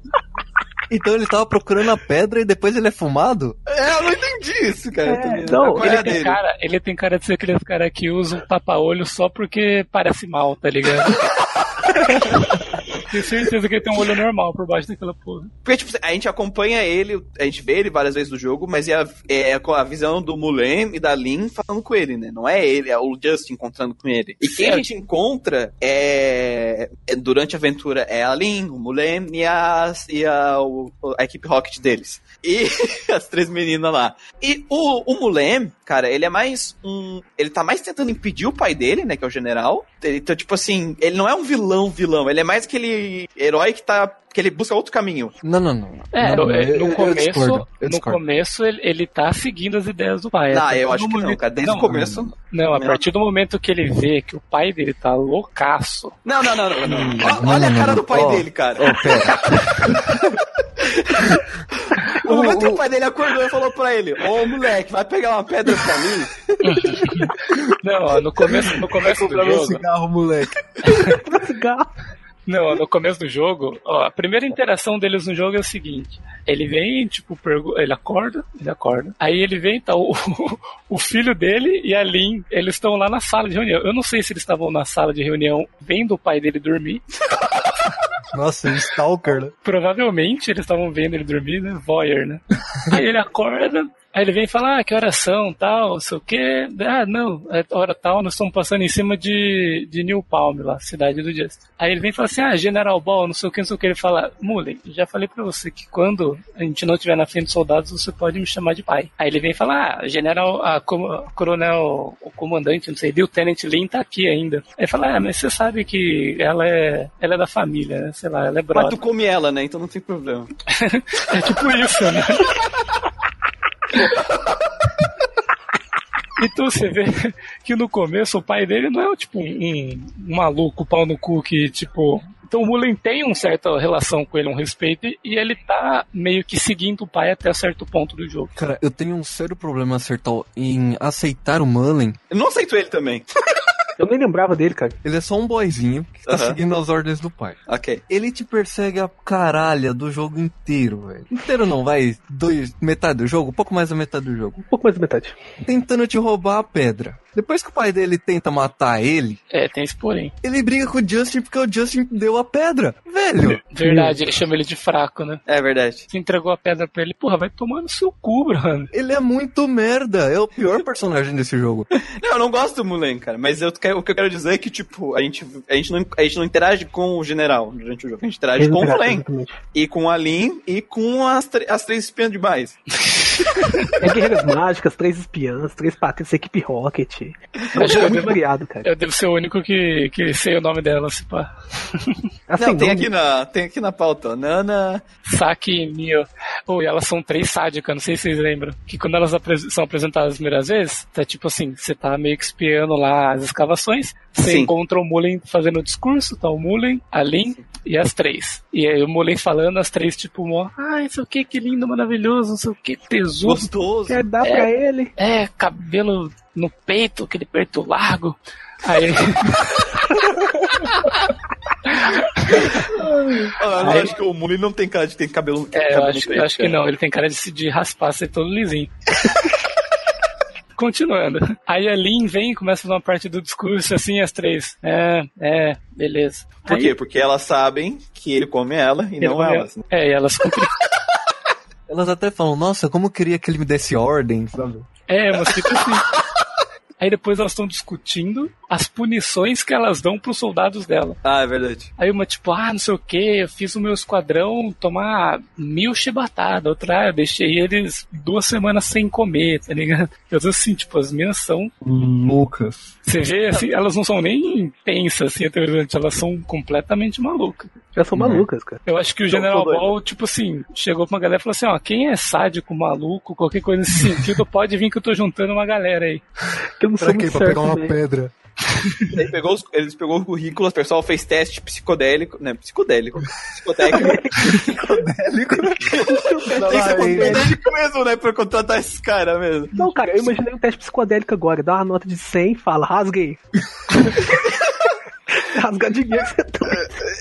Então ele tava procurando a pedra e depois ele é fumado? É, eu não entendi isso, cara. É, não, é Ele tem, dele? cara, ele tem cara de ser aquele cara que usa um tapa-olho só porque parece mal, tá ligado? Tenho certeza que ele tem um olho normal por baixo daquela porra. Porque, tipo, a gente acompanha ele, a gente vê ele várias vezes no jogo, mas é, a, é a visão do Mulen e da Lin falando com ele, né? Não é ele, é o Justin encontrando com ele. E quem a gente encontra é, é- durante a aventura é a Lin, o Mulen e, a, e a, o- a equipe Rocket deles. E as três meninas lá. E o, o Mulen, cara, ele é mais um. Ele tá mais tentando impedir o pai dele, né? Que é o general. Ele, Então, tipo assim, ele não é um vilão, vilão. Ele é mais aquele herói que tá. que ele busca outro caminho. Não, não, não. É, Não, no, eu- eu no começo, discordo, eu no discordo. começo ele, ele tá seguindo as ideias do pai. Não, A partir eu acho que não, cara. Desde não, o começo. Não, a partir do momento que ele vê que o pai dele tá loucaço. Não, não, não, não. não. Hum, Olha, não, olha a não, cara não. do pai Ó, dele, cara. Ô, pera. O momento que o pai dele acordou e falou pra ele: Ô moleque, vai pegar uma pedra pra mim? Não, ó, no começo, no começo do jogo. cigarro, moleque. Cigarro. Não, no começo do jogo, ó, a primeira interação deles no jogo é o seguinte: ele vem, tipo, ele acorda, ele acorda. Aí ele vem, tá o, o filho dele e a Lin, eles estão lá na sala de reunião. Eu não sei se eles estavam na sala de reunião vendo o pai dele dormir. Nossa, Stalker, né? Provavelmente eles estavam vendo ele dormir, né? Voyeur, né? Aí ele acorda, aí ele vem e fala, ah, que horas são, tal, não sei o quê. Ah, não, é hora tal, nós estamos passando em cima de, de New Palm, lá, cidade do Just. Aí ele vem e fala assim, ah, General Ball, não sei o que, não sei o que. Ele fala, Mullen, já falei pra você que quando a gente não estiver na frente dos soldados, você pode me chamar de pai. Aí ele vem e fala, ah, General, a com- Coronel, o comandante, não sei, Lieutenant Lin tá aqui ainda. Aí ele fala, ah, mas você sabe que ela é, ela é da família, né? Sei lá, ela é Mas brother. tu come ela, né? Então não tem problema. É tipo isso, né? Então você vê que no começo o pai dele não é tipo um, um maluco, pau no cu que tipo. Então o Mullen tem uma certa relação com ele, um respeito, e ele tá meio que seguindo o pai até certo ponto do jogo. Cara, eu tenho um sério problema acertar em aceitar o Mullen. Eu não aceito ele também. Eu nem lembrava dele, cara. Ele é só um boyzinho que tá seguindo as ordens do pai. Ok. Ele te persegue a caralha do jogo inteiro, velho. Inteiro não, vai. Dois, metade do jogo, um pouco mais da metade do jogo. Um pouco mais da metade. Tentando te roubar a pedra. Depois que o pai dele tenta matar ele, É, tem esse porém. ele briga com o Justin porque o Justin deu a pedra. Velho. Verdade, ele chama ele de fraco, né? É verdade. Você entregou a pedra pra ele, porra, vai tomar no seu cu, Bruno. Ele é muito merda. É o pior personagem desse jogo. Não, eu não gosto do Mulen, cara. Mas eu, o que eu quero dizer é que, tipo, a gente, a gente, não, a gente não interage com o general durante o jogo. A gente interage com o Mulen. Exatamente. E com a Lin e com as, as três espiãs demais. É Guerreiras Mágicas, três espiãs, três patentes, equipe Rocket. É um jogo bem variado, cara. Eu devo ser o único que, que sei o nome dela, se pá. Assim, não, tem aqui, na, tem aqui na pauta. Nana. Saki e Mio. Oh, e elas são três sádicas, não sei se vocês lembram. Que quando elas são apresentadas as primeiras vezes, tá tipo assim, você tá meio que espiando lá as escavações, Você Sim. encontra o Mullen fazendo o discurso, tá o Mullen, a Lin e as três. E aí o Mullen falando, as três, tipo, mó, ai, não sei o que, que lindo, maravilhoso, não sei o que, tesouro. Gostoso. Quer dar É. pra ele? É, cabelo no peito, aquele peito largo. Aí, Ah, eu Aí- acho que o Mully não tem cara de ter cabelo. é, eu cabelo acho, preto, eu acho que não, ele tem cara de, se- de raspar, ser todo lisinho. Continuando. Aí a Lin vem e começa a fazer uma parte do discurso, assim, as três. É, é, beleza. Por Aí- quê? Porque elas sabem que ele come ela e Ele não elas. né? É, e elas cumprem. Elas até falam, nossa, como eu queria que ele me desse ordem, sabe? É, mas tipo assim. Aí depois elas estão discutindo as punições que elas dão pros soldados dela. Ah, é verdade. Aí uma tipo, ah, não sei o que, eu fiz o meu esquadrão tomar mil chibatadas. Outra, ah, eu deixei eles duas semanas sem comer, tá ligado? Eu tô assim, tipo, as minhas são. Lucas. Você vê assim, elas não são nem tensas, assim, aterrorizantes, elas são completamente malucas. Já são Uhum. malucas, cara. Eu acho que o Então, General. Ball, tipo assim, chegou pra uma galera e falou assim, ó, quem é sádico, maluco, qualquer coisa nesse sentido, pode vir que eu tô juntando uma galera aí. Que eu não Pra sou quê? Pra pegar uma também. pedra. Ele pegou os, eles pegou o currículo, o pessoal fez teste psicodélico, né? Psicodélico. Psicotécnico. Não, tem que ser psicodélico mesmo, né? Pra contratar esses caras mesmo. Não, cara, eu imaginei um teste psicodélico agora. Dá uma nota de 100 e fala, rasguei. Rasgar dinheiro que você tá.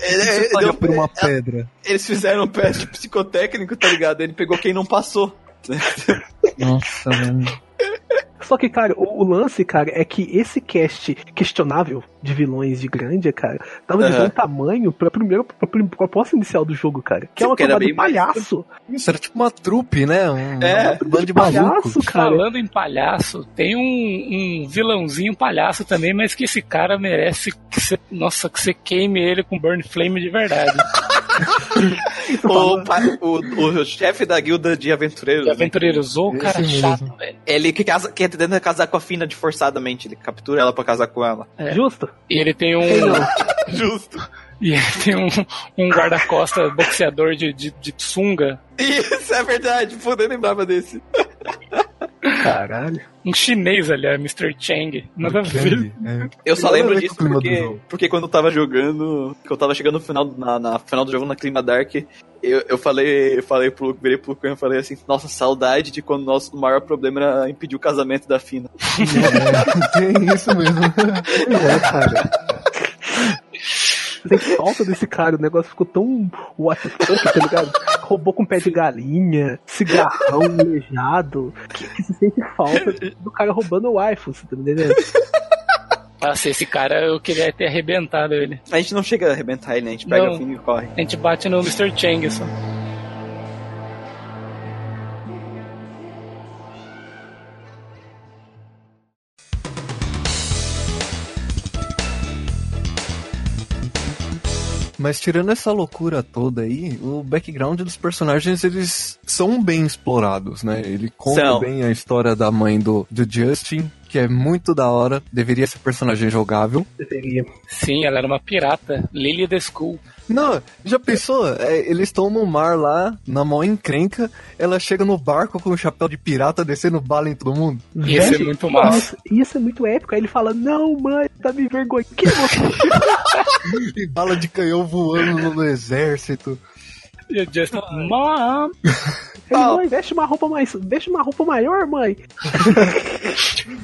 Ele- Você ele paga deu- por uma pedra. Eles fizeram um teste psicotécnico, tá ligado? Ele pegou quem não passou. Nossa, mano. Só que, cara, o, o lance, cara, é que esse cast questionável de vilões de Grandia, cara, tava de Aham. bom tamanho pra primeira pra prim- proposta inicial do jogo, cara. Que é Sim, uma que era camada de bem mais- palhaço. Isso era tipo uma trupe, né? Um, É, um bando de malucos. Palhaço, cara. Falando em palhaço, tem um, um vilãozinho palhaço também, mas que esse cara merece que você, nossa, que você queime ele com burn flame de verdade. O, o, o chefe da guilda de aventureiros. De né? aventureiro usou o Esse cara mesmo. chato, velho. Ele que, casa, que tenta casar com a Fina de forçadamente. Ele captura ela pra casar com ela. É. Justo? E ele tem um. Justo. E ele tem um, um guarda-costa boxeador de, de, de sunga. Isso é verdade. Pô, nem lembrava desse. Caralho. Um chinês, aliás, Mr. Chang. Nada a ver. É. Eu só Nada lembro disso porque, porque quando eu tava jogando, que eu tava chegando no final, na, na final do jogo, na Clima Dark, eu, eu falei, eu falei pro virei pro e falei assim, nossa, saudade de quando o nosso maior problema era impedir o casamento da Fina. É, tem isso mesmo. É, cara. Tem falta desse cara, o negócio ficou tão what the fuck, tá ligado? Roubou com pé de galinha, cigarrão aleijado, que, que se sente falta do cara roubando o você tá entendendo? Nossa, esse cara eu queria ter arrebentado ele. A gente não chega a arrebentar ele, né? A gente pega Não. a Fina e corre. A gente bate no Mr. Chang só. Mas tirando essa loucura toda aí, o background dos personagens, eles são bem explorados, né? Ele conta São. bem a história da mãe do, do Justin, que é muito da hora. Deveria ser personagem jogável. Deveria. Sim, ela era uma pirata. Lily the School. Não, já pensou? É, eles estão no mar lá, na mó encrenca, ela chega no barco com o chapéu de pirata descendo bala em todo mundo. Ia ser muito massa. Isso, isso é muito épico. Aí ele fala: Não, mãe, tá me você E bala de canhão voando no exército. E o Justin, Mom! Ei, mãe, veste uma roupa mais. Veste uma roupa maior, mãe.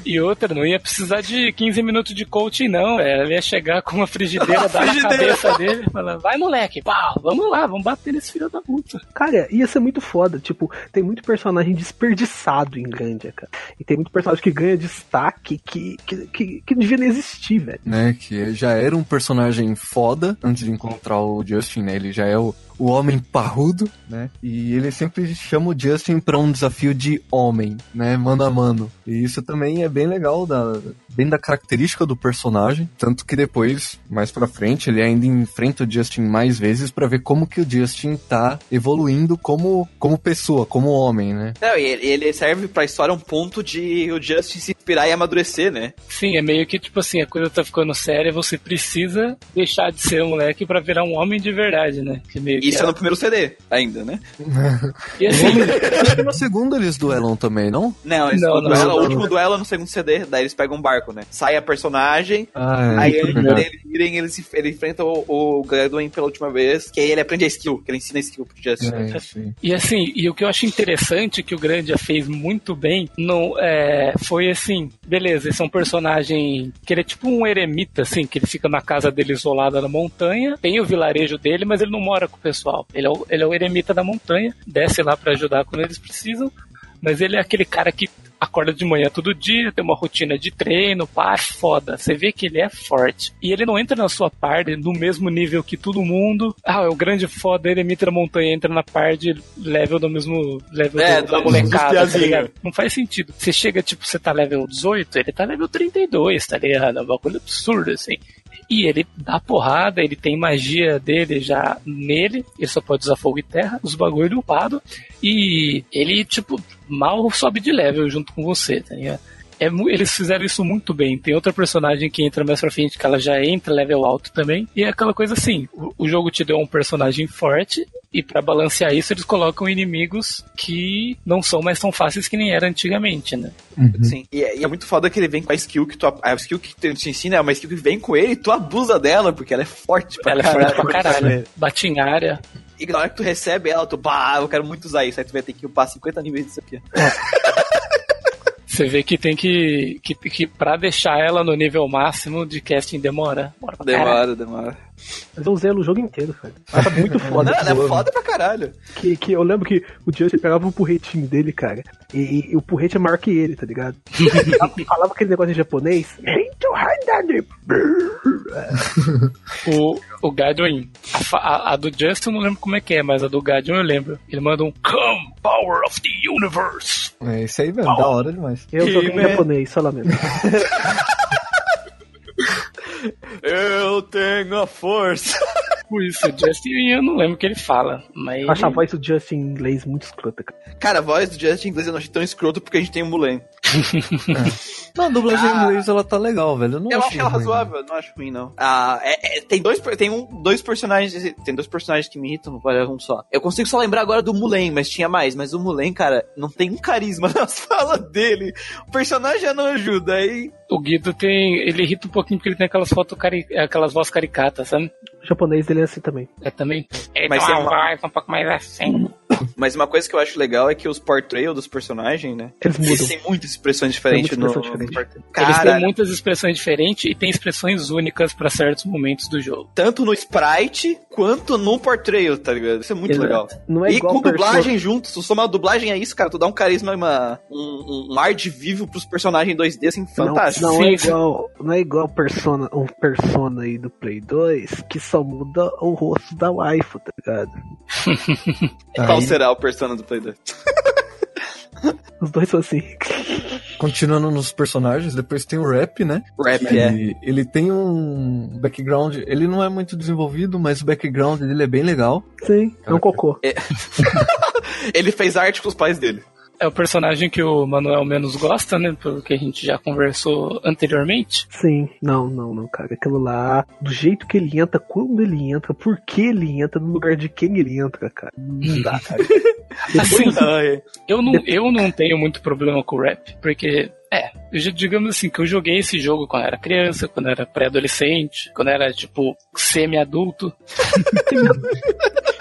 E outra, não ia precisar de 15 minutos de coaching, não. velho. Ela ia chegar com uma frigideira, dar na Frigideira. cabeça dele e falar: Vai, moleque, pau, vamos lá, vamos bater nesse filho da puta. Cara, ia ser muito foda. Tipo, tem muito personagem desperdiçado em Grandia, cara. E tem muito personagem que ganha destaque que, que, que, que não devia nem existir, velho. né? Que já era um personagem foda antes de encontrar o Justin, né? Ele já é o, o homem parrudo, né? E ele sempre chama o Justin pra um desafio de homem, né? Mano a mano. E isso também é bem legal, da, bem da característica do personagem. Tanto que depois, mais pra frente, ele ainda enfrenta o Justin mais vezes pra ver como que o Justin tá evoluindo como, como pessoa, como homem, né? Não, e ele, ele serve pra história um ponto de o Justin se inspirar e amadurecer, né? Sim, é meio que tipo assim: a coisa tá ficando séria, você precisa deixar de ser um moleque pra virar um homem de verdade, né? Que meio Isso é no primeiro CD, ainda, né? E assim, Acho que no segundo eles duelam também, não? Não, eles Não, o não, o último duelo é no segundo CD, daí eles pegam um barco. arco, né? Sai a personagem, Ah, é. aí ele, Verdade. ele, ele, ele, se- ele enfrenta o, o Gladwin pela última vez, que aí ele aprende a skill, que ele ensina a skill pro Justin. É, sim. E assim, e o que eu acho interessante que o Grandia fez muito bem não, é, foi assim, beleza, esse é um personagem que ele é tipo um eremita, assim, que ele fica na casa dele isolado na montanha, tem o vilarejo dele, mas ele não mora com o pessoal. Ele é o, ele é o eremita da montanha, desce lá pra ajudar quando eles precisam, mas ele é aquele cara que acorda de manhã todo dia, tem uma rotina de treino, pá, é foda. Você vê que ele é forte. E ele não entra na sua party no mesmo nível que todo mundo. Ah, é o grande foda, ele emite na montanha, entra na party level do mesmo level É, do, da molecada, tá ligado? Não faz sentido. Você chega, tipo, você tá level 18, ele tá level 32, tá ligado? É um bagulho absurdo, assim. E ele dá porrada, ele tem magia dele já nele, ele só pode usar fogo e terra, os bagulho upado. E ele, tipo, mal sobe de level junto com você, tá ligado? É, eles fizeram isso muito bem. Tem outra personagem que entra mais pra frente que ela já entra level alto também. E é aquela coisa assim: o, o jogo te deu um personagem forte, e pra balancear isso, eles colocam inimigos que não são mais tão fáceis que nem era antigamente, né? Sim. E é, e é muito foda que ele vem com a skill que tu. A skill que te, te ensina é uma skill que vem com ele e tu abusa dela, porque ela é forte pra ela é caralho. forte pra caralho. Bate em área. E na hora que tu recebe ela, tu, bah, eu quero muito usar isso. Aí tu vai ter que upar 50 níveis disso aqui. Você vê que tem que, que, que pra deixar ela no nível máximo de casting demora. Demora pra. Demora, demora. Mas eu usei ela o jogo inteiro, cara. Ela tá muito foda. Não, ela é jogo. foda pra caralho. Que, que eu lembro que o Justin pegava o porretinho dele, cara. E, e- e o porrete é maior que ele, tá ligado? Falava aquele negócio em japonês. O, o Gadwin, a, a, a do Justin eu não lembro como é que é, mas a do Gadwin eu lembro. Ele manda um Come, Power of the Universe. É isso aí mesmo, da hora demais. Eu joguei em He-Man. japonês, só lamento. Eu tenho a força. Por isso, o Justin eu não lembro o que ele fala, mas. Eu acho a voz do Justin em inglês muito escrota, cara. Cara, a voz do Justin em inglês eu não achei tão escroto porque a gente tem o Mulan. Não, a dublagem em inglês ela tá legal, velho. Eu não Eu acho ela ruim, razoável, eu não acho ruim, não. Ah, é- é- tem dois, tem um, dois personagens, tem dois personagens que me irritam, olha um só. Eu consigo só lembrar agora do Mulan, mas tinha mais, mas o Mulan, cara, não tem um carisma nas falas dele. O personagem já não ajuda, aí... O Guido tem. Ele irrita um pouquinho porque ele tem aquelas fotos, cari... aquelas vozes caricatas, sabe? O japonês dele é assim também. É também. Ele Mas tem uma- voz um pouco mais assim. Mas uma coisa que eu acho legal é que os portrayals dos personagens, né? Eles Eles têm muitas expressões diferentes Tem no, muita expressão no diferente. portrait. Eles têm Cara, muitas expressões diferentes e tem expressões únicas pra certos momentos do jogo. tanto no sprite quanto no portrayal, tá ligado? Isso é muito Exato. legal. Não é e igual com dublagem junto, se tu somar a dublagem é isso, cara, tu dá um carisma, uma, um, um ar de vivo pros personagens 2D, assim, fantástico. Não, não é igual, não é igual Persona, um Persona aí do Play 2 que só muda o rosto da waifu, tá ligado? Qual Aí, será o persona do Play 2? Os dois são assim. Continuando nos personagens, depois tem o rap, né? Rap, é. Ele, ele tem um background, ele não é muito desenvolvido, mas o background dele é bem legal. Sim, é um cocô. Ele fez arte com os pais dele. É o personagem que o Manuel menos gosta, né? Pelo que a gente já conversou anteriormente. Sim, não, não, não, cara. Aquilo lá, do jeito que ele entra, quando ele entra, por que ele entra, no lugar de quem ele entra, cara. Não dá, cara. Assim, Ai, eu não, eu não tenho muito problema com o rap, porque, é, digamos assim, que eu joguei esse jogo quando era criança, quando era pré-adolescente, quando era, tipo, semi-adulto.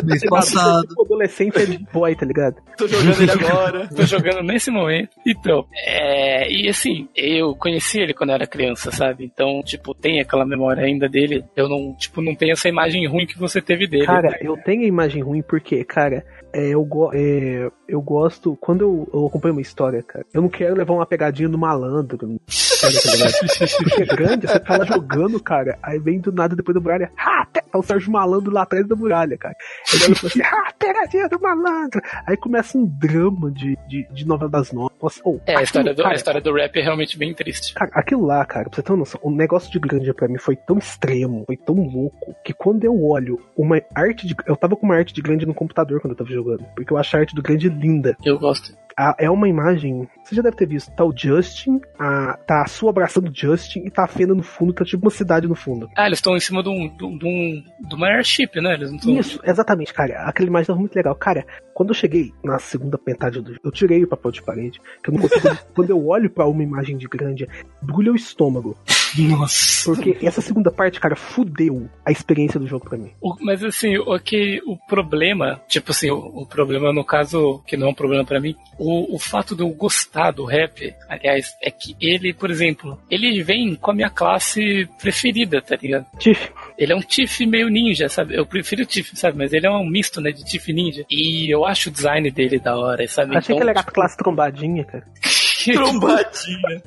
Mês passado. O adolescente é de boy, tá ligado? tô jogando ele agora. Tô jogando nesse momento. Então, é. E assim, eu conheci ele quando eu era criança, sabe? Então, tipo, tem aquela memória ainda dele. Eu não, tipo, não tenho essa imagem ruim que você teve dele. Cara, eu tenho a imagem ruim porque, cara, é, eu, go é, eu gosto. Quando eu, eu acompanho uma história, cara, eu não quero levar uma pegadinha do malandro. Tá ligado? É grande, você tá lá jogando, cara, aí vem do nada depois da muralha. Ah, tá o Sérgio Malandro lá atrás da muralha, cara. Ele olha fala assim: ah, pegadinha do malandro. Aí começa um drama de, de, de novela das nove. Nossa, oh, É, a história, aquilo, do, a cara, história do rap é realmente bem triste. Cara, aquilo lá, cara, pra você ter uma noção, o negócio de grande pra mim foi tão extremo, foi tão louco, que quando eu olho uma arte de. Eu tava com uma arte de grande no computador quando eu tava jogando, porque eu acho a arte do grande linda. Eu gosto. A- é uma imagem. Você já deve ter visto. Tá o Justin, a, tá a sua abraçando o Justin e tá a Fenda no fundo, tá tipo uma cidade no fundo. Ah, eles estão em cima de um, de um, de um, uma airship, né? Eles não estão. Isso, exatamente, cara. Aquela imagem tava muito legal. Cara, quando eu cheguei na segunda metade do eu tirei o papel de parede, que eu não consigo. quando eu olho pra uma imagem de grande, brulha o estômago. Nossa. Porque essa segunda parte, cara, fudeu a experiência do jogo pra mim. O- mas assim, o que o problema, tipo assim, o, o problema no caso, que não é um problema pra mim, o, o fato de eu gostar do rap, aliás, é que ele, por exemplo, ele vem com a minha classe preferida, tá ligado? Tiff, Ele é um Tiff meio ninja, sabe? Eu prefiro o Tiff, sabe? Mas ele é um misto, né, de Tiff ninja. E eu acho o design dele da hora, sabe? achei que Então, ele era a classe trombadinha, cara. Trombadinha.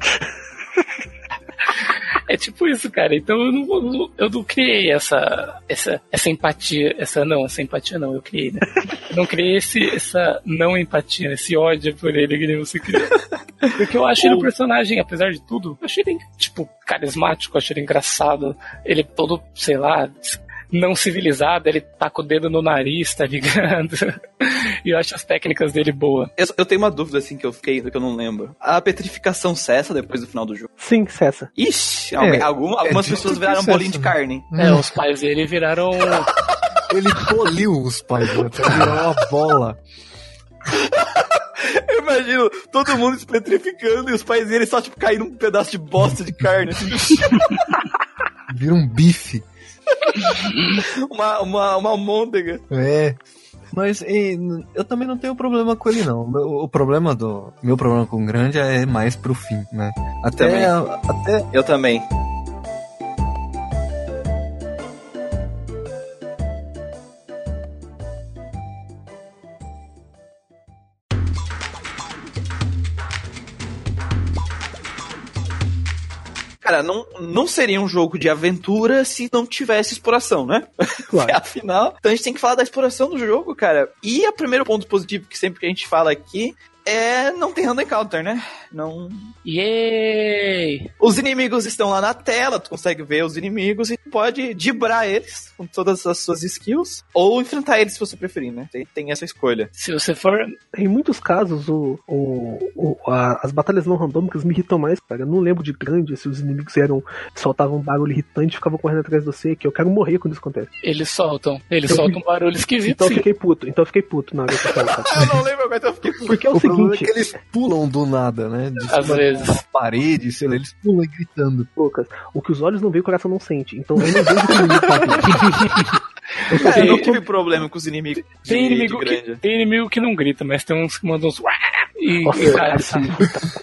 É tipo isso, cara. Então eu não, eu não criei essa, essa, essa empatia. Essa não, essa empatia não, eu criei, né? Eu não criei esse, essa não empatia, esse ódio por ele que nem você criou. Porque eu acho ele um personagem, apesar de tudo, achei ele, tipo, carismático, achei ele engraçado. Ele todo, sei lá, não civilizado, ele tá com o dedo no nariz, tá ligado? E eu acho as técnicas dele boas. Eu, eu tenho uma dúvida, assim, que eu fiquei, que eu não lembro. A petrificação cessa depois do final do jogo? Sim, Cessa. Ixi, alguém- alguma- algumas dito pessoas que viraram cessa, bolinho de né? carne. É, os pais dele viraram. Ele poliu os pais? Até virou uma bola. Eu imagino todo mundo se petrificando e os pais dele só, tipo, caindo um pedaço de bosta de carne, assim. Vira um bife. uma, uma, uma môndega. É. Mas e, eu também não tenho problema com ele, não. O, o problema do. Meu problema com o grande é mais pro fim, né? Até, Também. até Eu também. Cara, não, não seria um jogo de aventura se não tivesse exploração, né? Claro. Afinal, então a gente tem que falar da exploração do jogo, cara. E o primeiro ponto positivo que sempre que a gente fala aqui é não tem random encounter, né? Não, Yay! os inimigos estão lá na tela, tu consegue ver os inimigos e pode dibrar eles com todas as suas skills, ou enfrentar eles se você preferir, né? Tem, tem essa escolha. Se você for. Em muitos casos, o, o, o- a- as batalhas não randômicas me irritam mais, cara. Eu não lembro de grande se os inimigos eram soltavam um barulho irritante e ficavam correndo atrás de você, que eu quero morrer quando isso acontece. Eles soltam. Eles Eu- soltam um barulho esquisito, Então eu fiquei puto, então eu fiquei puto na hora que eu falei, cara. Eu não lembro agora, então eu fiquei... Porque é o, o problema é seguinte, que eles pulam do nada, né? De Às cima vezes. da parede, sei lá, eles pulam gritando. Lucas, o que os olhos não veem, o coração não sente. Então eu não vejo o que o inimigo tá. Eu Cara, eu não tive problema com os inimigos de, Tem inimigo, de que, grande. tem inimigo que não grita, mas tem uns que mandam uns. E, Nossa, cara,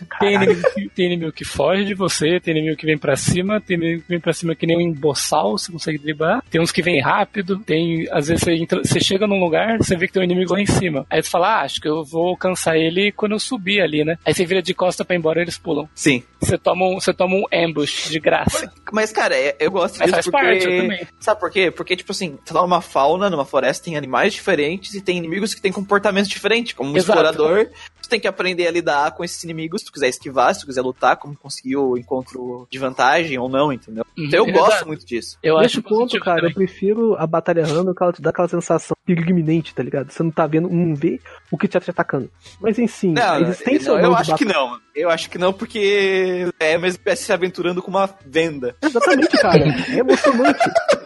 pra tem, inimigo que, tem inimigo que foge de você, tem inimigo que vem pra cima, tem inimigo que vem pra cima que nem um emboçal, você consegue driblar. Tem uns que vem rápido, tem. Às vezes você, entra- você chega num lugar, você vê que tem um inimigo lá em cima. Aí você fala, ah, acho que eu vou alcançar ele quando eu subir ali, né? Aí você vira de costa pra ir embora eles pulam. Sim. Você toma um, você toma um ambush de graça. Mas, cara, é- eu gosto Mas disso faz porque... parte, eu também. Sabe por quê? Porque, tipo assim, você tá numa fauna, numa floresta, tem animais diferentes e tem inimigos que têm comportamentos diferentes. Como um Exato. explorador, tu tem que aprender a lidar com esses inimigos, se tu quiser esquivar, se tu quiser lutar, como conseguir o encontro de vantagem ou não, entendeu? Então eu Uhum, gosto muito disso. Eu Nesse acho ponto, cara, eu também. prefiro a batalha random, que ela te dá aquela sensação perigo iminente, tá ligado? Você não tá vendo, não vê o que tá te atacando. Mas enfim, Não, a existência não, ou não eu acho que não. Eu acho que não, porque é uma espécie se aventurando com uma venda. Exatamente, cara. É emocionante.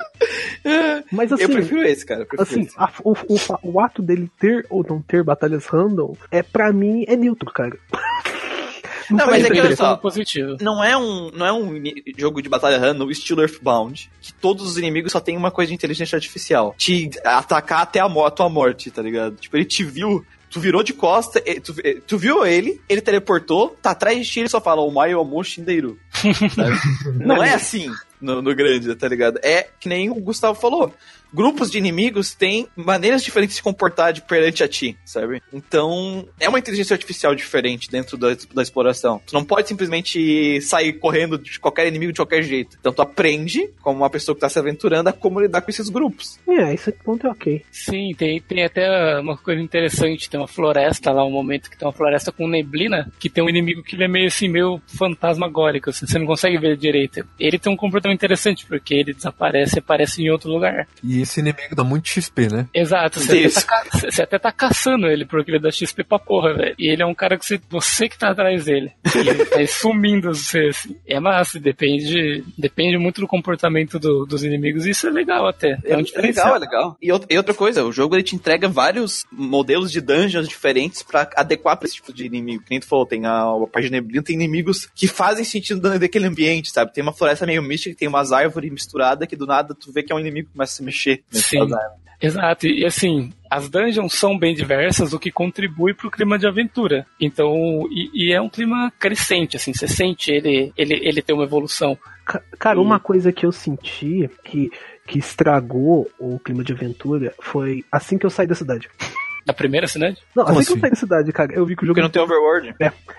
Mas assim, eu prefiro esse, cara. prefiro assim, esse. a- o, o o ato dele ter ou não ter batalhas random é pra mim é neutro, cara. Não, faz mas é que olha só, positivo. não é um, não é um jogo de batalha random estilo Earthbound, que todos os inimigos só tem uma coisa de inteligência artificial. Te atacar até a, a tua morte, tá ligado? Tipo, ele te viu, tu virou de costa, tu, tu viu ele, ele teleportou, tá atrás de ti, ele só fala, o Maio Amo Shinderu. Sabe? Não é assim no, no grande, tá ligado? É que nem o Gustavo falou. Grupos de inimigos têm maneiras diferentes de se comportar de perante a ti, sabe? Então, é uma inteligência artificial diferente dentro da, da exploração. Tu não pode simplesmente sair correndo de qualquer inimigo de qualquer jeito. Então, tu aprende, como uma pessoa que tá se aventurando, a como lidar com esses grupos. É, esse ponto é ok. Sim, tem, tem até uma coisa interessante, tem uma floresta lá, um momento que tem uma floresta com neblina, que tem um inimigo que ele é meio assim, meio fantasmagórico, assim. você não consegue ver direito. Ele tem um comportamento interessante, porque ele desaparece e aparece em outro lugar. E esse inimigo dá muito XP, né? Exato, você, até tá, você até tá caçando ele porque ele dá XP pra porra, velho. E ele é um cara que você, você que tá atrás dele. E ele tá sumindo você, assim. É massa, depende, depende muito do comportamento do- dos inimigos, e isso é legal até. É, um É diferencial. legal, é legal. E, e outra coisa, o jogo ele te entrega vários modelos de dungeons diferentes pra adequar pra esse tipo de inimigo. Que nem tu falou, tem a, a parte de neblina, tem inimigos que fazem sentido dentro daquele ambiente, sabe? Tem uma floresta meio mística que tem umas árvores misturadas que do nada tu vê que é um inimigo que começa a se mexer. Sim. árvores. Exato, e assim, as dungeons são bem diversas, o que contribui pro clima de aventura. Então, e, e é um clima crescente, assim, você sente ele, ele, ele ter uma evolução. Ca- Cara, uma coisa que eu senti que, que estragou o clima de aventura foi assim que eu saí da cidade. Da primeira cidade? Não, Como assim que eu assim? saí da cidade, cara, eu vi que o jogo Porque não tem overworld.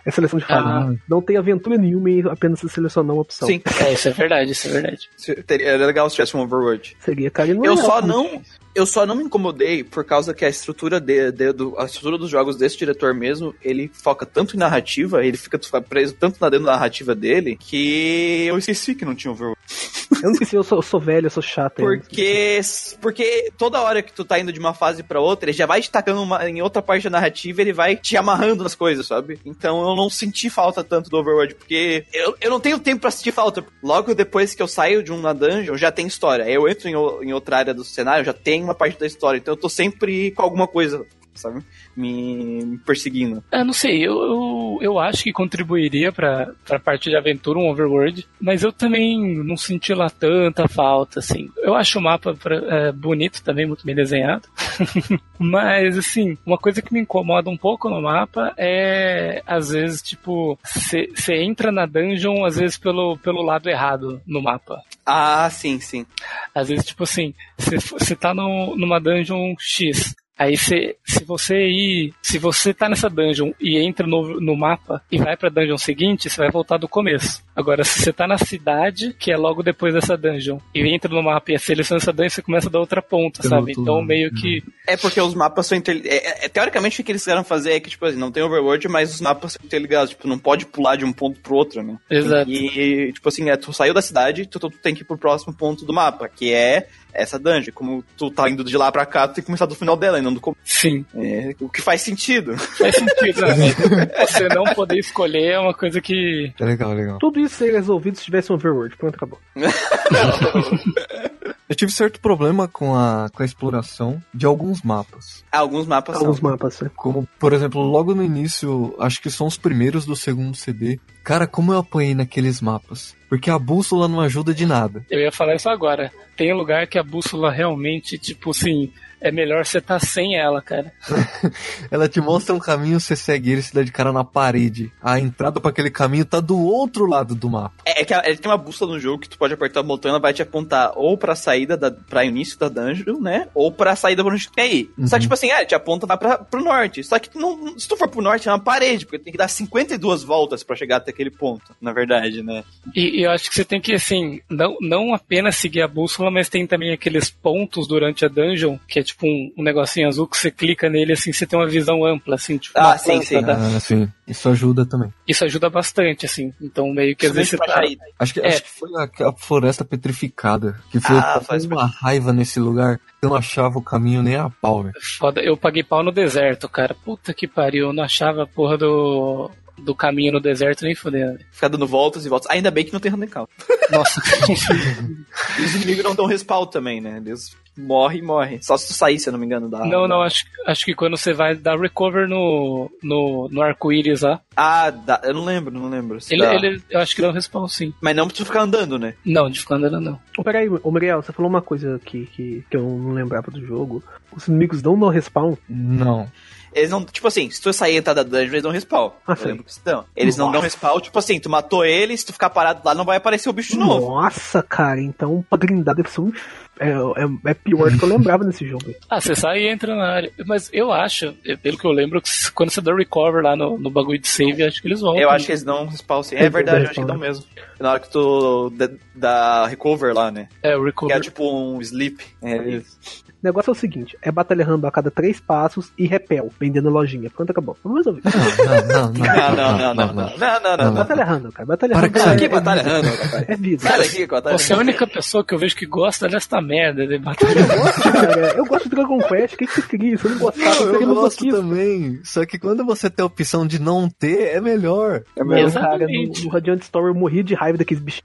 é seleção de fase. Ah. Não tem aventura nenhuma e apenas se selecionar uma opção. Sim, É, isso é verdade, isso é verdade. teria- era legal se tivesse um overworld. Seria, cara, e não é Eu só não. Eu só não me incomodei por causa que a estrutura de, de- do, a estrutura dos jogos desse diretor mesmo, ele foca tanto em narrativa, ele fica preso tanto na dentro da narrativa dele, que eu esqueci que não tinha overworld. Eu não esqueci, eu sou, eu sou velho, eu sou chato. eu Porque, porque toda hora que tu tá indo de uma fase pra outra, ele já vai te tacando uma- em outra parte da narrativa, ele vai te amarrando nas coisas, sabe? Então eu não senti falta tanto do Overworld, porque eu, eu não tenho tempo pra sentir falta. Logo depois que eu saio de uma dungeon, já tem história. Eu entro em, em outra área do cenário, já tem uma parte da história. Então eu tô sempre com alguma coisa, sabe? Me, perseguindo. Ah, não sei, eu, eu, eu acho que contribuiria pra, pra parte de aventura um overworld, mas eu também não senti lá tanta falta, assim. Eu acho o mapa pra- é, bonito também, muito bem desenhado. mas, assim, uma coisa que me incomoda um pouco no mapa é, às vezes, tipo, você entra na dungeon, às vezes, pelo, pelo lado errado no mapa. Ah, sim, sim. Às vezes, tipo assim, você tá no, numa dungeon X. Aí cê, se você ir. Se você tá nessa dungeon e entra no, no mapa e vai pra dungeon seguinte, você vai voltar do começo. Agora, se você tá na cidade, que é logo depois dessa dungeon, e entra no mapa e seleciona essa dungeon, você começa da outra ponta, Pelo sabe? Então meio né? que. É porque os mapas são interligados. É, é- teoricamente, o que eles quiseram fazer é que, tipo assim, não tem overworld, mas os mapas são interligados. Tipo, não pode pular de um ponto pro outro, né? Exato. E, tipo assim, é, tu saiu da cidade, tu, tu tem que ir pro próximo ponto do mapa, que é essa dungeon. Como tu tá indo de lá pra cá, tu tem que começar do final dela, e não do começo. Sim, É, o que faz sentido. faz sentido, né? Você não poder escolher é uma coisa que. É legal, é legal. Tudo seria resolvido se tivesse um overworld. Pronto, acabou. Eu tive certo problema com a, com a exploração de alguns mapas. Alguns mapas Alguns são. mapas, né? Como, por exemplo, logo no início, acho que são os primeiros do segundo CD. Cara, como eu apanhei naqueles mapas. Porque a bússola não ajuda de nada. Eu ia falar isso agora. Tem lugar que a bússola realmente, tipo assim, é melhor você tá sem ela, cara. Ela te mostra um caminho, você segue ele, se dá de cara na parede. A entrada pra aquele caminho tá do outro lado do mapa. É, é que a- é, tem uma bússola no jogo que tu pode apertar o botão e ela vai te apontar ou pra saída, da, pra início da dungeon, né? Ou pra saída pra onde tu quer ir. Só que, tipo assim, ah, ele te aponta lá pra, pro norte. Só que tu não, se tu for pro norte, é uma parede, porque tem que dar 52 voltas pra chegar até aquele ponto, na verdade, né? E, e eu acho que você tem que, assim, não, não apenas seguir a bússola, mas tem também aqueles pontos durante a dungeon, que é tipo um, um negocinho azul que você clica nele, assim, você tem uma visão ampla, assim, tipo Ah, sim, sim. da- Ah, sim. Isso ajuda também. Isso ajuda bastante, assim. Então, meio que às vezes você tá... Acho que, É. acho que foi a, a floresta petrificada. Que foi Ah, faz uma raiva nesse lugar. Eu não achava o caminho nem a pau, velho. Foda, eu paguei pau no deserto, cara. Puta que pariu, eu não achava a porra do, do caminho no deserto nem fudendo. Ficar dando voltas e voltas. Ainda bem que não tem radical. Nossa, E os inimigos não dão respawn também, né? Eles morrem e morrem. Só se tu sair, se eu não me engano, da. não, não, acho, acho que quando você vai dar recover no, no, no arco-íris lá, Ah, dá- eu não lembro, não lembro. ele, dá. ele, eu acho que dá um respawn sim. Mas não pra tu ficar andando, né? Não, de ficar andando não. Ô, peraí, ô Muriel, você falou uma coisa que, que, que eu não lembrava do jogo. Os inimigos não dão respawn. Não. Eles não, tipo assim, se tu sair e entrar da dungeon, eles dão respawn. Ah, Eu lembro que eles dão. Eles não dão respawn, tipo assim, tu matou ele, se tu ficar parado lá, não vai aparecer o bicho de novo. Nossa, cara, então pra grindar deve ser um. É, é, é pior do que eu lembrava nesse jogo. Ah, você sai e entra na área. Mas eu acho, eh, pelo que eu lembro, que quando você dá recover lá no, no bagulho de save, acho que eles voltam. Eu acho que eles dão respawn sim. É Eles verdade, eu acho que dão mesmo. Na hora que tu dá- recover lá, né? É, o Que é recover. tipo um sleep. É, eles- negócio é o seguinte: é batalha random a cada três passos e repel, vendendo lojinha. Pronto, acabou. Vamos resolver. Não, não, não. Não, não, não, não, não. Não, não, não. Batalha random, cara. Batalha Para random. que aqui é, é batalha random, rapaz. é vida. Sai daqui, batalha Você é a única pessoa que eu vejo que gosta dessa merda de batalha. Eu gosto, cara. Eu gosto de Dragon Quest. O que, que você queria? Se eu não gostava, eu seria gosto também. Só que quando você tem a opção de não ter, é melhor. Não, cara, no, Exatamente. no Radiant Story eu morri de raiva daqueles bichos.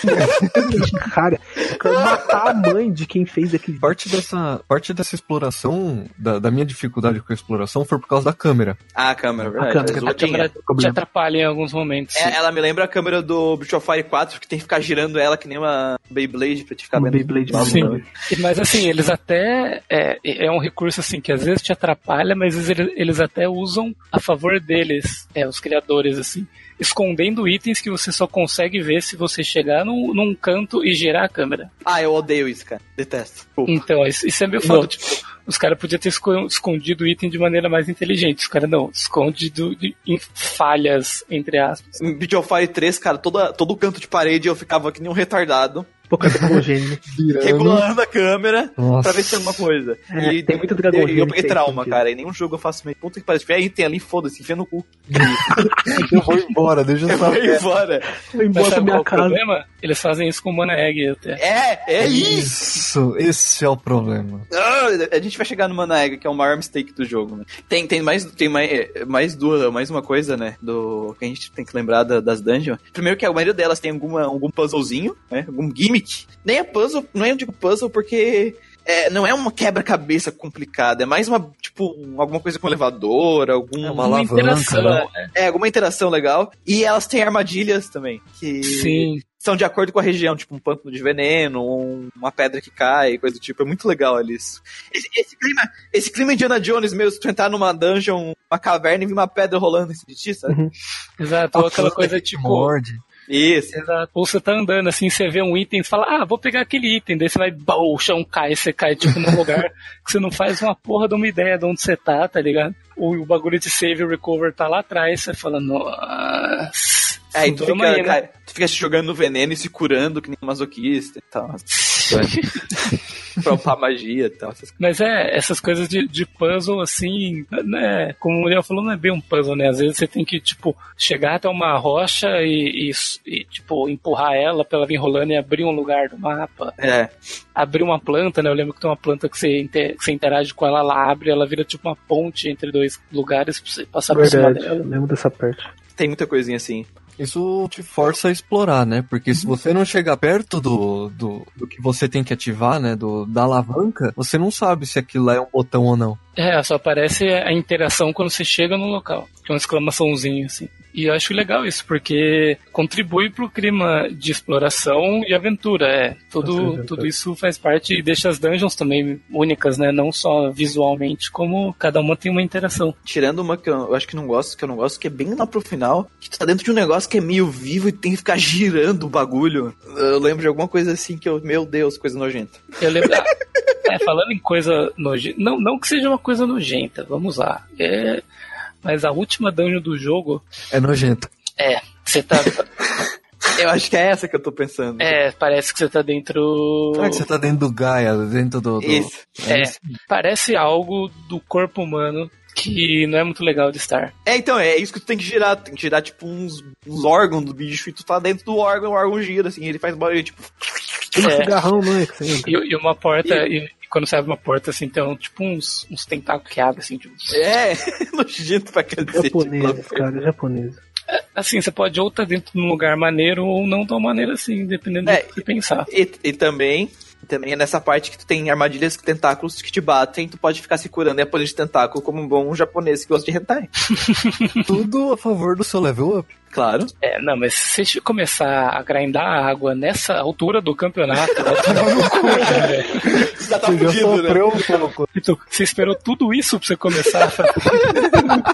cara, eu quero matar a mãe de quem fez aquele Parte dessa, parte dessa exploração, da, da minha dificuldade com a exploração, foi por causa da câmera. Ah, a câmera, verdade. câmera, Azul A câmera te atrapalha em alguns momentos. É, ela me lembra a câmera do Breath of Fire 4, que tem que ficar girando ela que nem uma Beyblade pra te ficar Uma vendo. Beyblade. Sim. Mas assim, eles até. É, é um recurso assim que às vezes te atrapalha, mas às vezes eles até usam a favor deles, é, os criadores, assim, escondendo itens que você só consegue ver se você chegar num, num canto e girar a câmera. Ah, eu odeio isso, cara. Detesto. Pô. Então, isso, isso é meio foda. Tipo, os caras podiam ter esco- escondido o item de maneira mais inteligente. Os caras não, esconde do- de- em falhas, entre aspas. Em Breath of Fire 3, cara, toda, todo canto de parede eu ficava que nem um retardado, Pouca Gênio. regulando a câmera Nossa. pra ver se tem alguma coisa. É, tem muito Dragon E eu peguei tem trauma, sentido. cara. E nenhum jogo eu faço meio. Puta que parece. Tiver item ali, foda-se, enfia no cu. Eu vou embora, deixa eu Eu vou saber. embora. Eu Mas embora sabe minha é o casa. problema? Eles fazem isso com Mana Egg até. É, é isso! Isso, esse é o problema. Ah, a gente vai chegar no Mana Egg, que é o maior mistake do jogo, né? Tem, tem, mais, tem mais, é, mais duas, mais uma coisa, né? Do que a gente tem que lembrar da- das dungeons. Primeiro que a maioria delas tem alguma, algum puzzlezinho, né? Algum gimmick. Nem é puzzle, não é eu digo puzzle porque é, não é uma quebra-cabeça complicada, é mais uma, tipo, um- alguma coisa com elevador, algum. É uma alavanca, interação, né? É, alguma interação legal. E elas têm armadilhas também. Que Sim. são de acordo com a região, tipo um pântano de veneno, um- uma pedra que cai, coisa do tipo. É muito legal ali isso. Esse, esse clima, esse clima Indiana Jones mesmo, se tu entrar numa dungeon, uma caverna e vir uma pedra rolando em cima de ti, sabe? Exato. Ou aquela coisa tipo. Morde. Isso. Exato. Ou você tá andando assim, você vê um item, você fala, ah, vou pegar aquele item, daí você vai, bau, o chão cai, você cai tipo num lugar que você não faz uma porra de uma ideia de onde você tá, tá ligado? O, o bagulho de save e recover tá lá atrás, você fala, nossa. Aí tu fica, aí, né? cai- tu fica se jogando no veneno e se curando que nem masoquista e tal. pra upar magia e tal. essas Mas é, essas coisas de, de puzzle, assim, né? Como o Leon falou, não é bem um puzzle, né? Às vezes você tem que, tipo, chegar até uma rocha e, e- e, tipo, empurrar ela pra ela vir rolando e abrir um lugar do mapa. É. Abrir uma planta, né? Eu lembro que tem uma planta que você, inte- que você interage com ela, ela abre, ela vira tipo uma ponte entre dois lugares pra você passar por cima Verdade. dela. Eu lembro dessa parte. Tem muita coisinha assim. Isso te força a explorar, né? Porque se você não chegar perto do, do, do que você tem que ativar, né? Do, da alavanca, você não sabe se aquilo lá é um botão ou não. É, só aparece a interação quando você chega no local. Que é uma exclamaçãozinha, assim. E eu acho legal isso, porque contribui pro clima de exploração e aventura. É, tudo, tudo isso faz parte e deixa as dungeons também únicas, né? Não só visualmente, como cada uma tem uma interação. Tirando uma que eu, eu acho que não gosto, que eu não gosto, que é bem lá pro final, que tu tá dentro de um negócio que é meio vivo e tem que ficar girando o bagulho. Eu lembro de alguma coisa assim que eu, meu Deus, coisa nojenta. Eu lembro. ah, é, falando em coisa nojenta. Não, não que seja uma coisa nojenta, vamos lá. É, mas a última dungeon do jogo É nojento. é. Você tá. Eu acho que é essa que eu tô pensando. É, parece que você tá dentro. Será que você tá dentro do Gaia, dentro do. do... Isso. É, parece algo do corpo humano que não é muito legal de estar. É, então, é isso que tu tem que girar. Tu tem que girar, tipo, uns, uns órgãos do bicho e tu tá dentro do órgão, o órgão gira, assim, ele faz barulho, tipo. Tem um É. cigarrão, não é? E, e uma porta, e, e quando você abre uma porta, assim, tem um, tipo uns, uns tentáculos que abrem, assim, tipo, É, nojento pra aquele Japoneses, cara, japoneses. assim, você pode ou estar dentro de um lugar maneiro ou não tão maneiro assim, dependendo É, do que você pensar. E, e também, também é nessa parte que tu tem armadilhas, tentáculos que te batem, tu pode ficar se curando e apanhando de tentáculo como um bom japonês que gosta de hentai. Tudo a favor do seu level up. Claro. É, não, mas se você começar a grindar água nessa altura do campeonato, vai tomar no cu, né, velho. Já tá Você já fudido, né? sofreu um pouco. Então, Você esperou tudo isso pra você começar a fazer.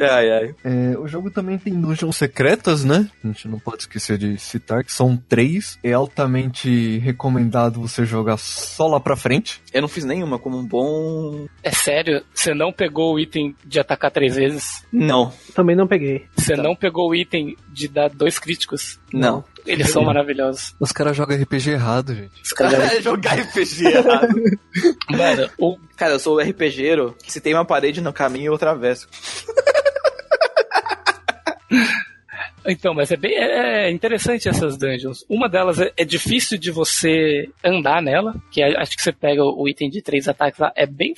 Ai, ai. É, o jogo também tem dungeons secretas, né? A gente não pode esquecer de citar que são três. É altamente recomendado você jogar só lá pra frente. Eu não fiz nenhuma como um bom. É sério, você não pegou o item de atacar três vezes? Não. Também não peguei. Você Então. não pegou pegou o item de dar dois críticos? Não. Eles são maravilhosos. Os caras jogam RPG errado, gente. Os caras- Jogar RPG errado. Mano, o Cara, eu sou o RPGero. Se tem uma parede no caminho, eu atravesso. Então, mas é bem é interessante essas dungeons. Uma delas é, é difícil de você andar nela, que é- acho que você pega o item de três ataques lá, é bem.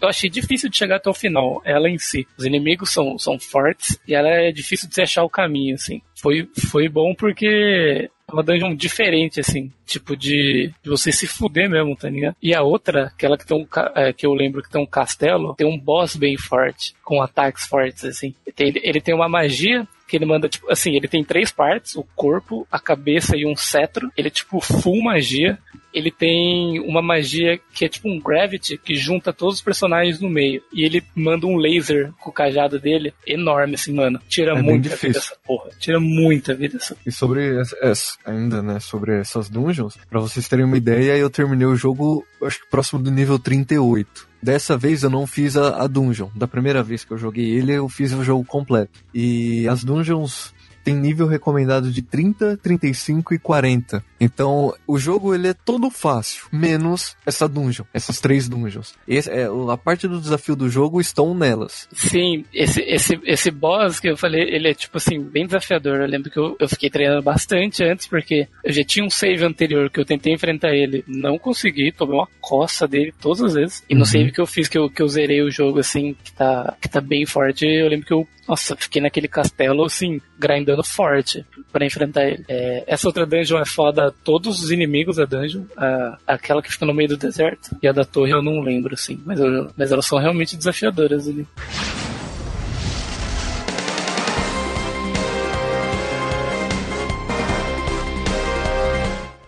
Eu achei difícil de chegar até o final, ela em si. Os inimigos são, são fortes e ela é difícil de você achar o caminho, assim. Foi, foi bom porque é uma dungeon diferente, assim, tipo de, de você se fuder mesmo, tá ligado? E a outra, aquela que tem um, é, que eu lembro que tem um castelo, tem um boss bem forte, com ataques fortes, assim. Tem- ele tem uma magia que ele manda, tipo, assim, ele tem três partes, o corpo, a cabeça e um cetro. Ele é tipo full magia. Ele tem uma magia que é tipo um gravity que junta todos os personagens no meio. E ele manda um laser com o cajado dele enorme, assim, mano. Tira É muita vida essa porra. Tira muita vida essa E sobre essa, ainda, né, sobre essas dungeons, pra vocês terem uma ideia, eu terminei o jogo, acho que próximo do nível 38. Dessa vez eu não fiz a, a dungeon. Da primeira vez que eu joguei ele, eu fiz o jogo completo. E as dungeons tem nível recomendado de 30, 35 e 40. Então, o jogo ele é todo fácil, menos essa dungeon, essas três dungeons. Esse, é, a parte do desafio do jogo estão nelas. Sim, esse, esse, esse boss que eu falei, ele é tipo assim, bem desafiador. Eu lembro que eu, eu fiquei treinando bastante antes, porque eu já tinha um save anterior que eu tentei enfrentar ele, não consegui, tomei uma coça dele todas as vezes. E no Uhum. save que eu fiz, que eu, que eu zerei o jogo assim, que tá, que tá bem forte, eu lembro que eu, nossa, fiquei naquele castelo assim, grindando forte pra enfrentar ele. É, essa outra dungeon é foda, todos os inimigos da dungeon, a, aquela que fica no meio do deserto, e a da torre eu não lembro, assim, mas, eu- mas elas são realmente desafiadoras ali.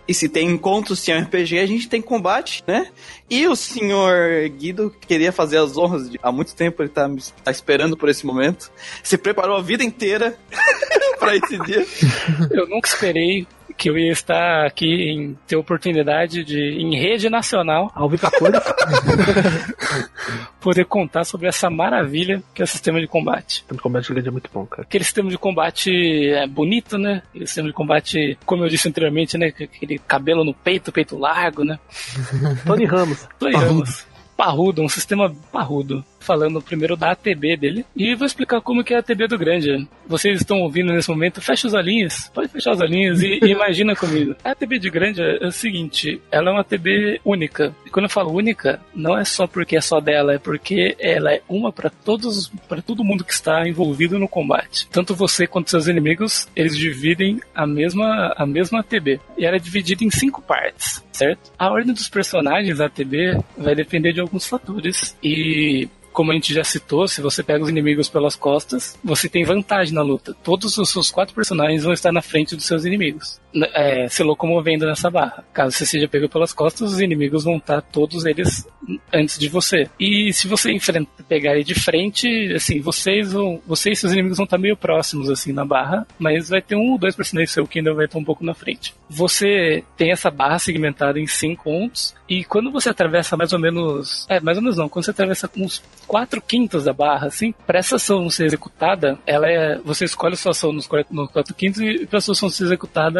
E se tem encontros, se é um RPG, a gente tem combate, né? E o senhor Guido queria fazer as honras de- há muito tempo, ele tá, tá esperando por esse momento. Se preparou a vida inteira pra esse dia. Eu nunca esperei que eu ia estar aqui em ter oportunidade de, em rede nacional, Ao vivo poder contar sobre essa maravilha que é o sistema de combate. O combate grande é muito bom, cara. Aquele sistema de combate é bonito, né? Aquele sistema de combate, como eu disse anteriormente, né? Aquele cabelo no peito, peito largo, né? Tony Ramos. Play Ramos. Parrudo, um sistema parrudo. Falando primeiro da ATB dele. E vou explicar como que é a ATB do Grande. Vocês estão ouvindo nesse momento, fecha os olhinhos. Pode fechar os olhinhos e, e imagina comigo. A ATB de Grande é o seguinte, ela é uma ATB única. E quando eu falo única, não é só porque é só dela, é porque ela é uma para todos, para todo mundo que está envolvido no combate. Tanto você quanto seus inimigos, eles dividem a mesma, a mesma ATB. E ela é dividida em cinco partes, certo? A ordem dos personagens da ATB vai depender de alguns fatores. E como a gente já citou, se você pega os inimigos pelas costas, você tem vantagem na luta. Todos os seus quatro personagens vão estar na frente dos seus inimigos, é, se locomovendo nessa barra. Caso você seja pego pelas costas, os inimigos vão estar todos eles antes de você. E se você enfrenta, pegar ele de frente, assim, vocês vão, e seus inimigos vão estar meio próximos assim na barra, mas vai ter um ou dois personagens seu que ainda vai estar um pouco na frente. Você tem essa barra segmentada em cinco pontos e quando você atravessa mais ou menos, é, mais ou menos não, quando você atravessa uns quatro quintos da barra, assim, para essa ação ser executada, ela é, você escolhe sua ação nos quatro quintos e para sua ação ser executada,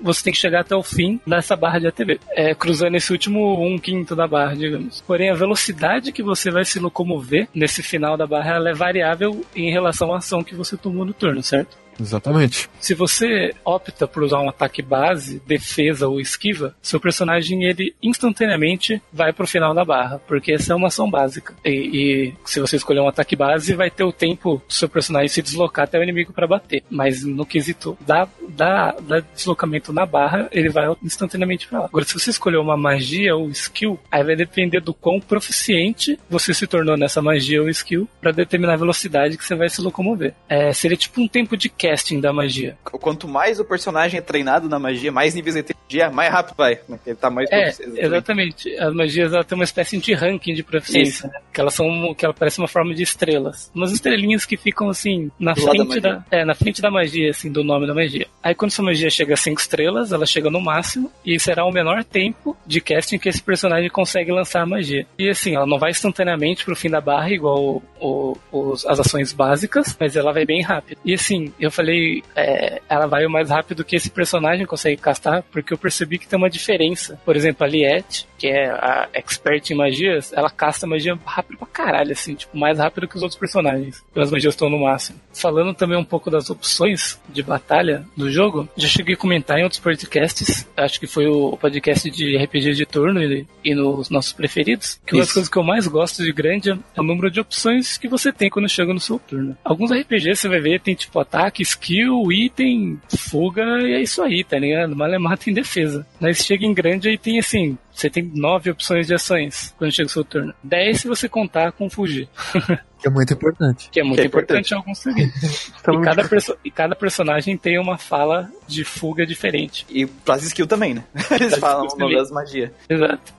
você tem que chegar até o fim dessa barra de ATV, é, cruzando esse último um quinto da barra, digamos. Porém, a velocidade que você vai se locomover nesse final da barra, é variável em relação à ação que você tomou no turno, certo? Exatamente. Se você opta por usar um ataque base, defesa ou esquiva, seu personagem ele instantaneamente vai pro final da barra, porque essa é uma ação básica. E, e se você escolher um ataque base, vai ter o tempo do seu personagem se deslocar até o inimigo para bater. Mas no quesito da, da, da deslocamento na barra, ele vai instantaneamente pra lá. Agora, se você escolher uma magia ou skill, aí vai depender do quão proficiente você se tornou nessa magia ou skill para determinar a velocidade que você vai se locomover. É, seria tipo um tempo de casting da magia. Quanto mais o personagem é treinado na magia, mais níveis ele tem de magia, mais rápido vai. né? Ele tá mais É, exatamente. As magias ela tem uma espécie de ranking de proficiência. né? que elas são que ela parece uma forma de estrelas, umas estrelinhas que ficam assim na Do frente da da, é, na frente da magia assim do nome da magia. Aí quando essa magia chega a 5 estrelas, ela chega no máximo e será o menor tempo de casting que esse personagem consegue lançar a magia. E assim, ela não vai instantaneamente pro fim da barra igual o, os, as ações básicas, mas ela vai bem rápido. E assim, eu falei, é, ela vai o mais rápido que esse personagem consegue castar, porque eu percebi que tem uma diferença. Por exemplo, a Liette, que é a expert em magias, ela casta magia rápido pra caralho, assim, tipo, mais rápido que os outros personagens. As magias estão no máximo. Falando também um pouco das opções de batalha do jogo, já cheguei a comentar em outros podcasts, acho que foi o podcast de RPG de turno e, e nos nossos preferidos, que uma das Isso. coisas que eu mais gosto de grande é o número de opções que você tem quando chega no seu turno. Alguns RPGs você vai ver, tem tipo ataque, skill, item, fuga, e é isso aí, tá ligado? Malemata em defesa. Mas chega em grande aí tem assim, você tem nove opções de ações quando chega o seu turno. Dez se você contar com fugir. Que é muito importante. Que é muito Que é importante importante. em alguns. Então, E cada, perso- e cada personagem tem uma fala de fuga diferente. E pras skill também, né? Eles falam o nome também. das magias. Exato.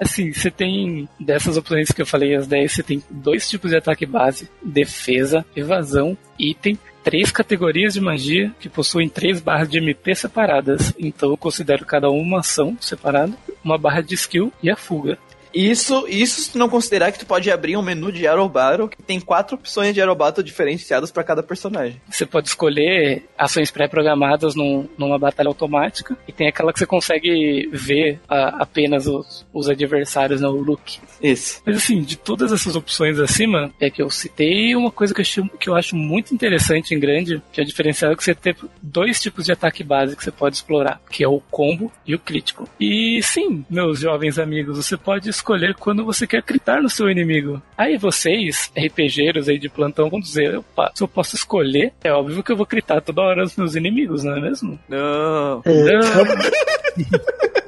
Assim, você tem dessas opções que eu falei, as 10, você tem dois tipos de ataque base: defesa, evasão, item, três categorias de magia que possuem três barras de MP separadas. Então eu considero cada uma uma ação separada, uma barra de skill e a fuga. Isso, isso se tu não considerar que tu pode abrir um menu de Arrow Battle que tem quatro opções de Arrow Battle diferenciadas pra cada personagem. Você pode escolher ações pré-programadas num- numa batalha automática e tem aquela que você consegue ver a- apenas os, os adversários no look. Isso. Mas assim, de todas essas opções acima, é que eu citei uma coisa que eu, achei- que eu acho muito interessante em grande, que é o diferencial que você tem dois tipos de ataque base que você pode explorar, que é o combo e o crítico. E sim, meus jovens amigos, você pode escolher quando você quer critar no seu inimigo. Aí vocês, RPGeiros aí de plantão, vão dizer, opa, se eu posso escolher, é óbvio que eu vou critar toda hora os meus inimigos, não é mesmo? Não. Não.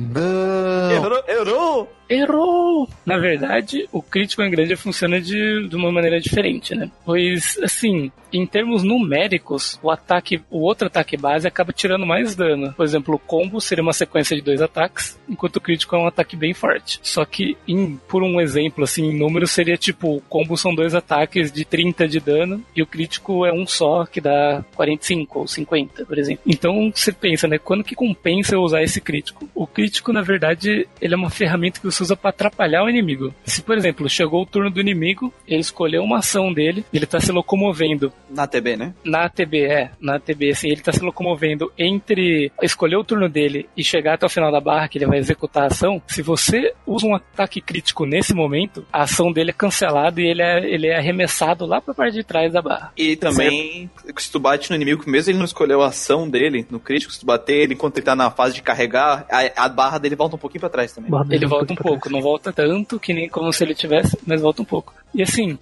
Não. Errou, errou! Errou! Na verdade, o crítico em grande funciona de, de uma maneira diferente, né? Pois, assim, em termos numéricos, o ataque, o outro ataque base acaba tirando mais dano. Por exemplo, o combo seria uma sequência de dois ataques, enquanto o crítico é um ataque bem forte. Só que, em, por um exemplo, assim, em números seria tipo, o combo são dois ataques de 30 de dano, e o crítico é um só, que dá 45 ou 50, por exemplo. Então, você pensa, né? Quando que compensa eu usar esse crítico? O crítico, na verdade, ele é uma ferramenta que você usa para atrapalhar o inimigo. Se, por exemplo, chegou o turno do inimigo, ele escolheu uma ação dele, ele tá se locomovendo Na TB, né? na ATB, é, na ATB, assim, ele tá se locomovendo entre escolher o turno dele e chegar até o final da barra, que ele vai executar a ação. Se você usa um ataque crítico nesse momento, a ação dele é cancelada e ele é, ele é arremessado lá pra parte de trás da barra. E também, se tu bate no inimigo, mesmo ele não escolheu a ação dele, no crítico, se tu bater ele enquanto ele tá na fase de carregar, a, a barra dele volta um pouquinho pra trás também. Ele volta um pouco, não volta tanto que nem como se ele tivesse, mas volta um pouco. E assim,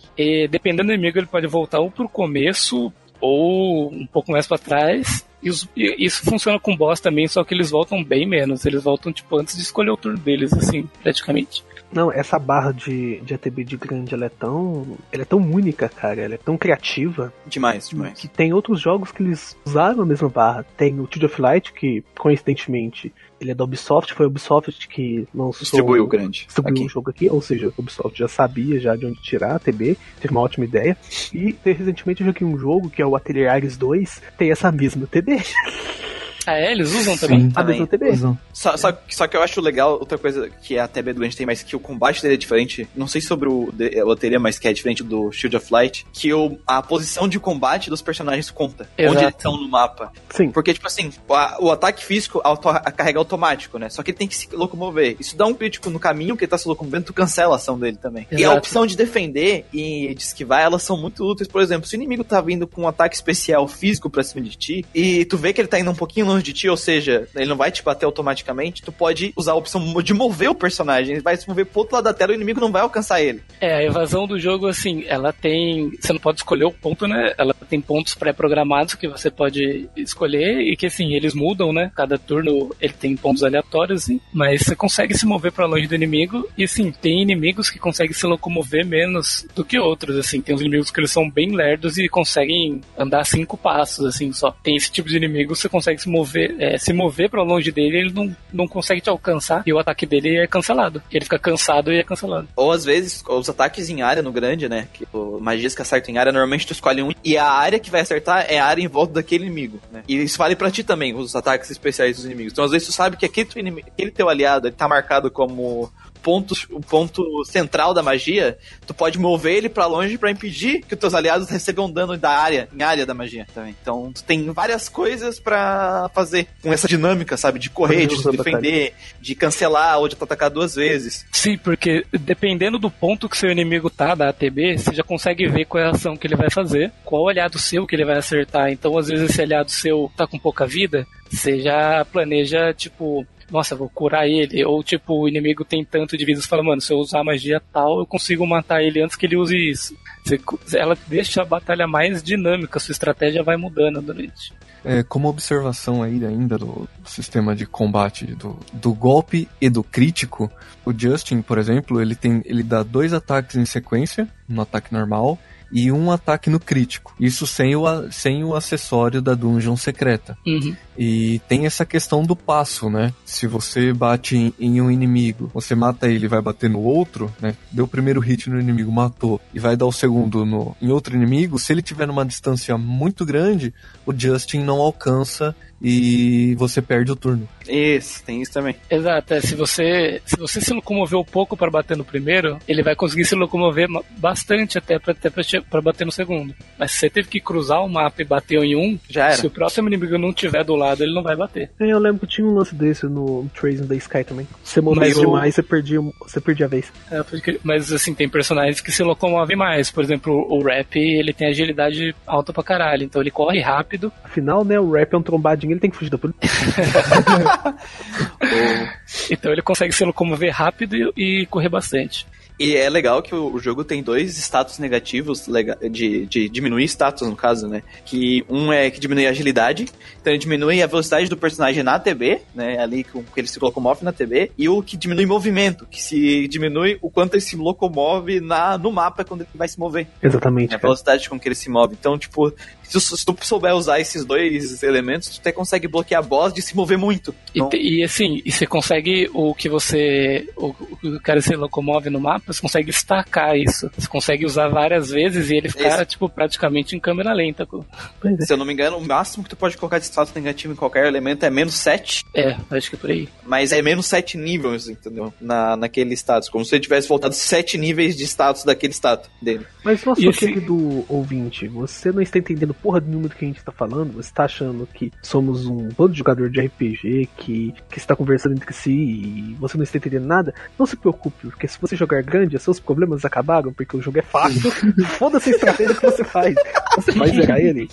dependendo do inimigo, ele pode voltar ou pro começo ou um pouco mais pra trás. E e isso funciona com boss também, só que eles voltam bem menos. Eles voltam, tipo, antes de escolher o turno deles, assim, praticamente. Não, essa barra de, de ATB de grande, ela é tão. Ela é tão única, cara. Ela é tão criativa. Demais, demais. Que tem outros jogos que eles usaram a mesma barra. Tem o Child of Light, que coincidentemente ele é da Ubisoft, foi a Ubisoft que lançou. Distribuiu o grande. distribuiu o jogo aqui, ou seja, a Ubisoft já sabia já de onde tirar a TB, teve uma ótima ideia. E recentemente eu joguei um jogo que é o Atelier Ares 2, tem essa mesma TB. Ah, é? Eles usam também? A Também. mesma TB. Usam. Só, só, só que eu acho legal, outra coisa que a TB doente tem, mas que o combate dele é diferente. Não sei sobre o, Loteria, mas que é diferente do Shield of Light. Que o, a posição de combate dos personagens conta. Exato. Onde eles estão no mapa. Sim. Porque, tipo assim, a- o ataque físico auto, a- carrega automático, né? Só que ele tem que se locomover. Isso dá um crítico no caminho que ele tá se locomovendo, tu cancela a ação dele também. E a Exato. opção de defender e de esquivar, elas são muito úteis. Por exemplo, se o inimigo tá vindo com um ataque especial físico pra cima de ti, e tu vê que ele tá indo um pouquinho longe de ti, ou seja, ele não vai te bater automaticamente, tu pode usar a opção de mover o personagem. Ele vai se mover pro outro lado da tela e o inimigo não vai alcançar ele. É, a evasão do jogo, assim, ela tem. Você não pode escolher o ponto, né? Ela tem pontos pré-programados que você pode escolher e que, assim, eles mudam, né? Cada turno ele tem pontos aleatórios, assim, mas você consegue se mover pra longe do inimigo e, assim, tem inimigos que conseguem se locomover menos do que outros, assim. Tem uns inimigos que eles são bem lerdos e conseguem andar cinco passos, assim, só. Tem esse tipo de inimigo, você consegue se mover mover, é, se mover para longe dele, ele não, não consegue te alcançar e o ataque dele é cancelado. Ele fica cansado e é cancelado. Ou às vezes, os ataques em área no grande, né? Que o, magias que acertam em área, normalmente tu escolhe um e a área que vai acertar é a área em volta daquele inimigo, né? E isso vale para ti também, os ataques especiais dos inimigos. Então às vezes tu sabe que aquele teu, inimigo, aquele teu aliado ele tá marcado como ponto, o ponto central da magia, tu pode mover ele para longe para impedir que os teus aliados recebam dano da área, em área da magia também. Então, tu tem várias coisas para fazer com essa dinâmica, sabe? De correr, de se defender, de cancelar ou de atacar duas vezes. Sim, porque dependendo do ponto que seu inimigo tá da ATB, você já consegue ver qual é a ação que ele vai fazer, qual aliado seu que ele vai acertar. Então, às vezes, esse aliado seu tá com pouca vida, você já planeja, tipo, nossa, vou curar ele. Ou tipo, o inimigo tem tanto de vida, você fala, mano, se eu usar magia tal, eu consigo matar ele antes que ele use isso. Você, ela deixa a batalha mais dinâmica, sua estratégia vai mudando durante. É, como observação aí ainda do sistema de combate do, do golpe e do crítico, o Justin, por exemplo, ele tem ele dá dois ataques em sequência, no ataque normal, e um ataque no crítico. Isso sem o, sem o acessório da dungeon secreta. Uhum. E tem essa questão do passo, né? Se você bate em, em, um inimigo, você mata ele e vai bater no outro, né? Deu o primeiro hit no inimigo, matou, e vai dar o segundo no, em outro inimigo, se ele tiver numa distância muito grande, o Justin não alcança e você perde o turno. Isso, tem isso também. Exato, é, se você se você se locomoveu pouco para bater no primeiro, ele vai conseguir se locomover bastante até para bater no segundo. Mas se você teve que cruzar o mapa e bater em um, já era. Se o próximo inimigo não tiver do lado, ele não vai bater. É, eu lembro que tinha um lance desse no Trace the Sky também. Você movesse demais, você perdia, você perdia a vez. É, porque, mas assim, tem personagens que se locomovem mais. Por exemplo, o Rap, ele tem agilidade alta pra caralho, então ele corre rápido. Afinal, né, o Rap é um trombadinho ele tem que fugir da polícia. então ele consegue se locomover rápido e, e correr bastante. E é legal que o jogo tem dois status negativos de, de diminuir status, no caso, né? Que um é que diminui a agilidade, então ele diminui a velocidade do personagem na TB, né? Ali com que ele se locomove na TB, e o que diminui movimento, que se diminui o quanto ele se locomove na, no mapa quando ele vai se mover. Exatamente. A velocidade com que ele se move. Então, tipo, se, se tu souber usar esses dois elementos, tu até consegue bloquear a boss de se mover muito. E, então... e assim, e você consegue o que você. O, o cara se locomove no mapa você consegue destacar isso. Você consegue usar várias vezes e ele fica, tipo, praticamente em câmera lenta. É. Se eu não me engano, o máximo que tu pode colocar de status negativo em qualquer elemento é menos 7. É, acho que é por aí. Mas é menos 7 níveis, entendeu? Na, naquele status. Como se ele tivesse voltado 7 níveis de status daquele status dele. Mas nosso e querido ouvinte, você não está entendendo porra nenhuma do que a gente está falando? Você está achando que somos um bando de jogador de RPG que, que está conversando entre si e você não está entendendo nada? Não se preocupe, porque se você jogar grande, seus problemas acabaram, porque o jogo é fácil. Foda-se a estratégia que você faz. Você vai zerar ele.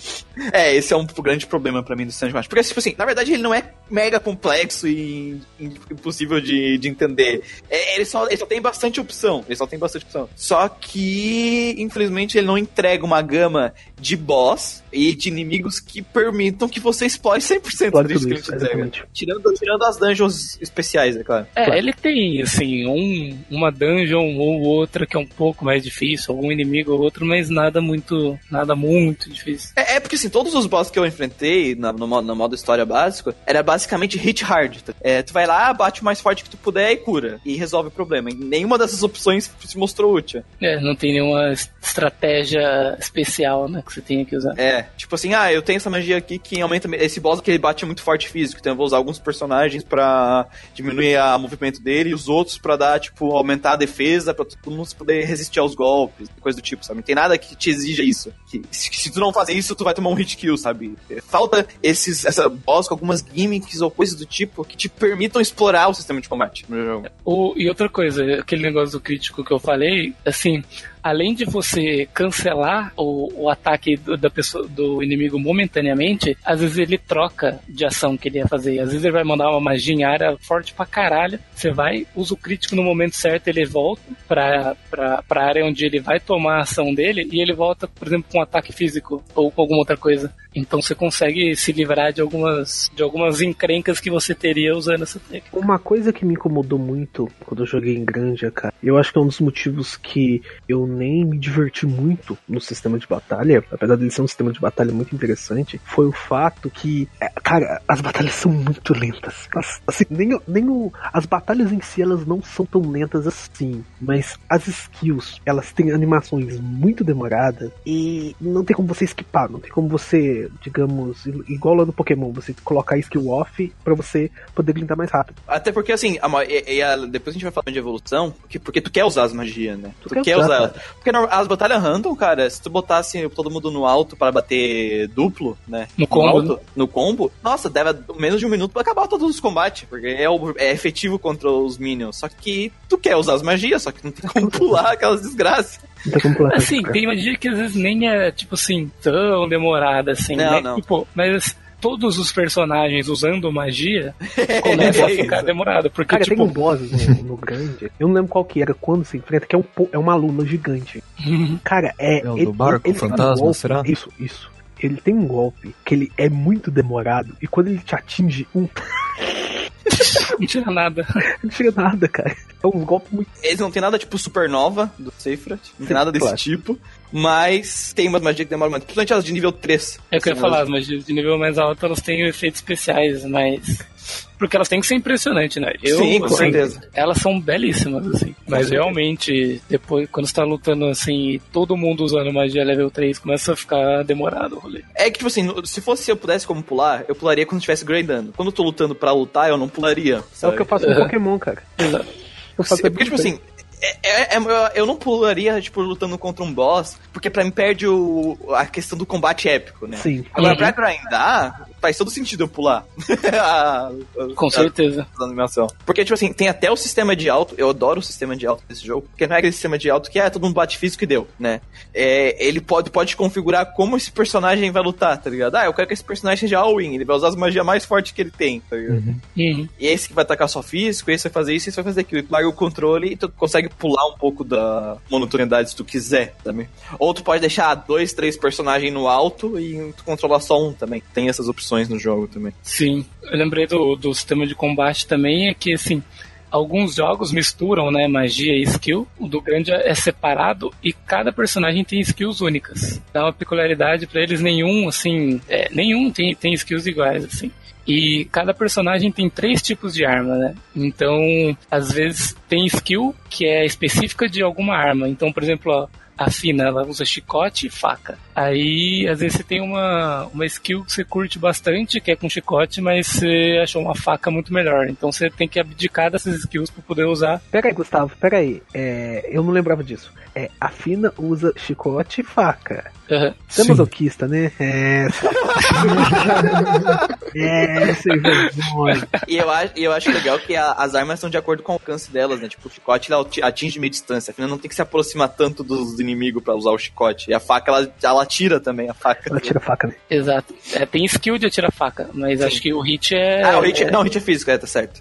É, esse é um grande problema para mim do Strange Match. Porque, tipo assim, na verdade ele não é mega complexo e impossível de, de entender. É, ele, só, ele só tem bastante opção. Ele só tem bastante opção. Só que, infelizmente, ele não entrega uma gama de boss e de inimigos que permitam que você explore 100% claro disso que ele te entrega. Tirando, tirando as dungeons especiais, é claro. É, claro. ele tem, assim, um, uma dungeon ou outra que é um pouco mais difícil, algum inimigo ou outro, mas nada muito, nada muito difícil. É, é porque, assim, todos os boss que eu enfrentei no, no, no modo história básico, era basicamente hit hard. É, tu vai lá, bate o mais forte que tu puder e cura. E resolve o problema. E nenhuma dessas opções se mostrou útil. É, não tem nenhuma estratégia especial, né, que você tenha que usar. É, tipo assim, ah, eu tenho essa magia aqui que aumenta esse boss que ele bate muito forte físico, então eu vou usar alguns personagens para diminuir o movimento dele e os outros para dar, tipo, aumentar a defesa para todo mundo poder resistir aos golpes, coisa do tipo, sabe? Não tem nada que te exija isso. Se, se, tu não fazer isso, tu vai tomar um hit kill, sabe? Falta esses essa boss com algumas gimmicks ou coisas do tipo que te permitam explorar o sistema de combate no jogo. O, e outra coisa, aquele negócio do crítico que eu falei, assim, além de você cancelar o, o ataque do, da pessoa, do inimigo momentaneamente, às vezes ele troca de ação que ele ia fazer. Às vezes ele vai mandar uma magia em área forte pra caralho. Você vai, usa o crítico no momento certo, ele volta pra, pra, pra área onde ele vai tomar a ação dele e ele volta, por exemplo, com um ataque físico ou com alguma outra coisa. Então você consegue se livrar de algumas, de algumas encrencas que você teria usando essa técnica. Uma coisa que me incomodou muito quando eu joguei em Granja, cara, eu acho que é um dos motivos que eu nem me diverti muito no sistema de batalha, apesar dele ser um sistema de batalha muito interessante, foi o fato que, é, cara, as batalhas são muito lentas. As, assim, nem, nem o, as batalhas em si elas não são tão lentas assim, mas as skills elas têm animações muito demoradas e não tem como você esquipar, não tem como você, digamos, igual lá no Pokémon, você colocar skill off para você poder grindar mais rápido. Até porque assim, a, e a, depois a gente vai falar de evolução, porque, porque tu quer usar as magias, né? Tu, tu quer, quer usar, elas. Porque as batalhas random, cara, se tu botasse todo mundo no alto para bater duplo, né? No combo. No, alto, no combo, nossa, deve menos de um minuto pra acabar todos os combates, porque é, é efetivo contra os minions. Só que tu quer usar as magias, só que não tem como pular aquelas desgraças. Assim, tem magia que às vezes nem é, tipo assim, tão demorada assim, não, né? Não. Tipo, mas todos os personagens usando magia começa a ficar demorado. Porque, Cara, tipo... tem um boss no, no, grande. Eu não lembro qual que era quando se enfrenta, que é, um, é uma luna gigante. Cara, é. É o ele, do barco, ele, fantasma, golpe, será? Isso, isso. Ele tem um golpe que ele é muito demorado e quando ele te atinge um. não tira nada. Não tira nada, cara. É um golpe muito. Eles não tem nada tipo supernova do Seyfried, não tem nada desse claro. tipo. Mas tem umas magias que demoram muito. Principalmente elas de nível 3. É o que eu ia falar, as magias de nível mais alto elas têm efeitos especiais, mas. Porque elas têm que ser impressionantes, né? Eu, Sim, com assim, certeza. Elas são belíssimas, assim. Mas realmente, depois, quando você tá lutando assim e todo mundo usando magia level 3, começa a ficar demorado o rolê. É que, tipo assim, se fosse eu pudesse como pular, eu pularia quando estivesse grindando. Quando eu tô lutando pra lutar, eu não pularia. Sabe? É o que eu faço com uhum. Pokémon, cara. Exato. Eu faço porque, tipo assim, é, é, eu não pularia, tipo, lutando contra um boss, porque pra mim perde o, a questão do combate épico, né? Sim. Agora, Uhum. pra grindar, faz todo sentido eu pular. a, a, Com certeza. a animação. Porque, tipo assim, tem até o sistema de alto, eu adoro o sistema de alto desse jogo, porque não é aquele sistema de alto que é todo mundo bate físico e deu, né? É, ele pode, pode configurar como esse personagem vai lutar, tá ligado? Ah, eu quero que esse personagem seja all-in, ele vai usar as magias mais fortes que ele tem, tá ligado? Uhum. Uhum. E esse que vai atacar só físico, esse vai fazer isso, esse vai fazer aquilo. E tu larga o controle e tu consegue pular um pouco da monotonidade se tu quiser também. Ou tu pode deixar dois, três personagens no alto e tu controlar só um também. Tem essas opções no jogo também. Sim. Eu lembrei do, do sistema de combate também, é que assim. Alguns jogos misturam, né, magia e skill. O do grande é separado e cada personagem tem skills únicas. Dá uma peculiaridade para eles, nenhum, assim, é, nenhum tem, tem skills iguais, assim. E cada personagem tem três tipos de arma, né? Então, às vezes tem skill que é específica de alguma arma. Então, por exemplo, ó, a Fina, ela usa chicote e faca. Aí, às vezes, você tem uma, uma skill que você curte bastante, que é com chicote, mas você achou uma faca muito melhor. Então, você tem que abdicar dessas skills para poder usar. Pera aí, Gustavo, pera aí. É, eu não lembrava disso. É, a Fina usa chicote e faca. Uhum. Você é masoquista, né? É. é, sem vergonha. E eu acho, eu acho legal que a, as armas são de acordo com o alcance delas, né? Tipo, o chicote ela atinge meia distância. A Fina não tem que se aproximar tanto dos inimigos pra usar o chicote. E a faca, ela, ela atira também, a faca. Ela tira a faca, né? Exato. É, tem skill de atirar faca, mas Sim. acho que o hit é. Ah, o hit, é... não, o hit é físico, é, tá certo.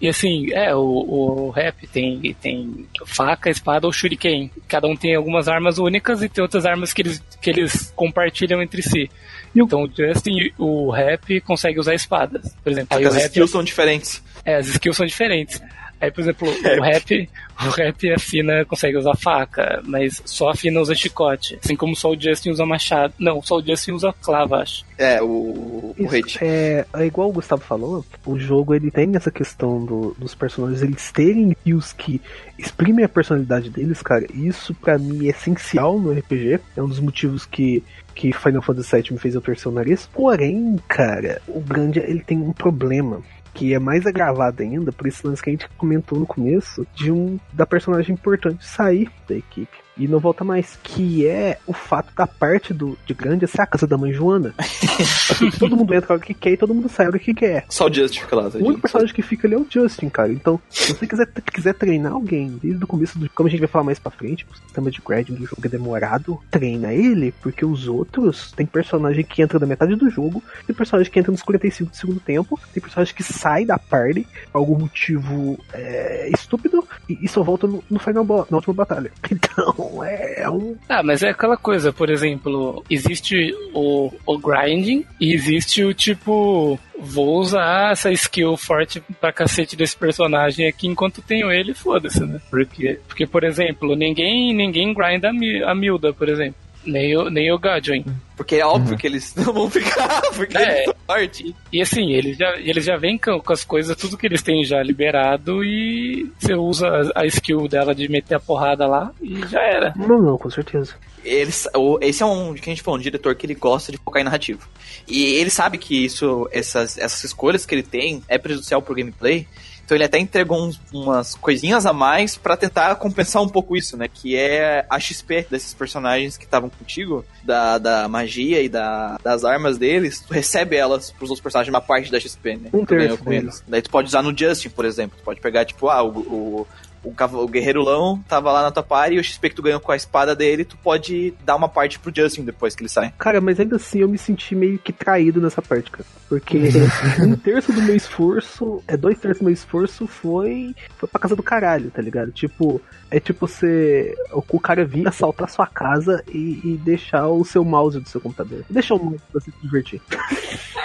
E assim, é, o, o rap tem, tem faca, espada ou shuriken. Cada um tem algumas armas únicas e tem outras armas que eles, que eles compartilham entre si. E Então o Justin e o rap consegue usar espadas, por exemplo. Aí Porque o as rap, skills são diferentes. é, as skills são diferentes. Aí, por exemplo, Rap. o rap, o rap a Fina consegue usar faca, mas só a Fina usa chicote. Assim como só o Justin usa machado. Não, só o Justin usa clava, acho. É, o, o é, é igual o Gustavo falou, o jogo ele tem essa questão do- dos personagens eles terem skills que exprimem a personalidade deles, cara. Isso pra mim é essencial no RPG. É um dos motivos que que Final Fantasy VII me fez eu torcer o nariz. Porém, cara, o Grandia ele tem um problema que é mais agravado ainda por esse lance que a gente comentou no começo de um da personagem importante sair da equipe e não volta mais, que é o fato da parte do de Grandia ser a casa da mãe Joana. Assim, todo mundo entra o que quer e todo mundo sai o que quer. Só o Just fica lá. O único personagem que fica ali é o Justin, cara. Então, se você quiser, quiser treinar alguém desde o começo do. Como a gente vai falar mais pra frente, o sistema de grading do jogo é demorado, treina ele, porque os outros tem personagem que entra da metade do jogo, tem personagem que entra nos 45 do segundo tempo, tem personagem que sai da party por algum motivo é, estúpido e, e só volta no, no final na última batalha. Então, é um. Ah, mas é aquela coisa, por exemplo, existe o, o grinding e existe o tipo vou usar essa skill forte pra cacete desse personagem aqui enquanto tenho ele, foda-se, né? Porque, porque, por exemplo, ninguém, ninguém grinda a Milda, por exemplo. Nem o, nem o Gadwin. Porque é óbvio que eles não vão ficar, porque É. eles são fortes. E assim, eles já, eles já vêm com, com as coisas, tudo que eles têm já liberado e você usa a, a skill dela de meter a porrada lá e já era. Não, não, com certeza. Eles, o- esse é um, que a gente falou, um diretor que ele gosta de focar em narrativo. E ele sabe que isso, essas, essas escolhas que ele tem é prejudicial pro gameplay. Então ele até entregou uns- umas coisinhas a mais pra tentar compensar um pouco isso, né? Que é a XP desses personagens que estavam contigo, da, da magia e da, das armas deles. Tu recebe elas pros outros personagens uma parte da XP, né? Um terço com eles. Daí tu pode usar no Justin, por exemplo. Tu pode pegar, tipo, ah, o, o, o, o guerreirulão tava lá na tua party e o XP que tu ganhou com a espada dele, tu pode dar uma parte pro Justin depois que ele sai. Cara, mas ainda assim eu me senti meio que traído nessa parte, cara. Porque um terço do meu esforço, é dois terços do meu esforço foi, foi pra casa do caralho, tá ligado? Tipo, é tipo você. O, cara vir assaltar sua casa e, e deixar o seu mouse do seu computador. Deixa o mouse pra você se divertir.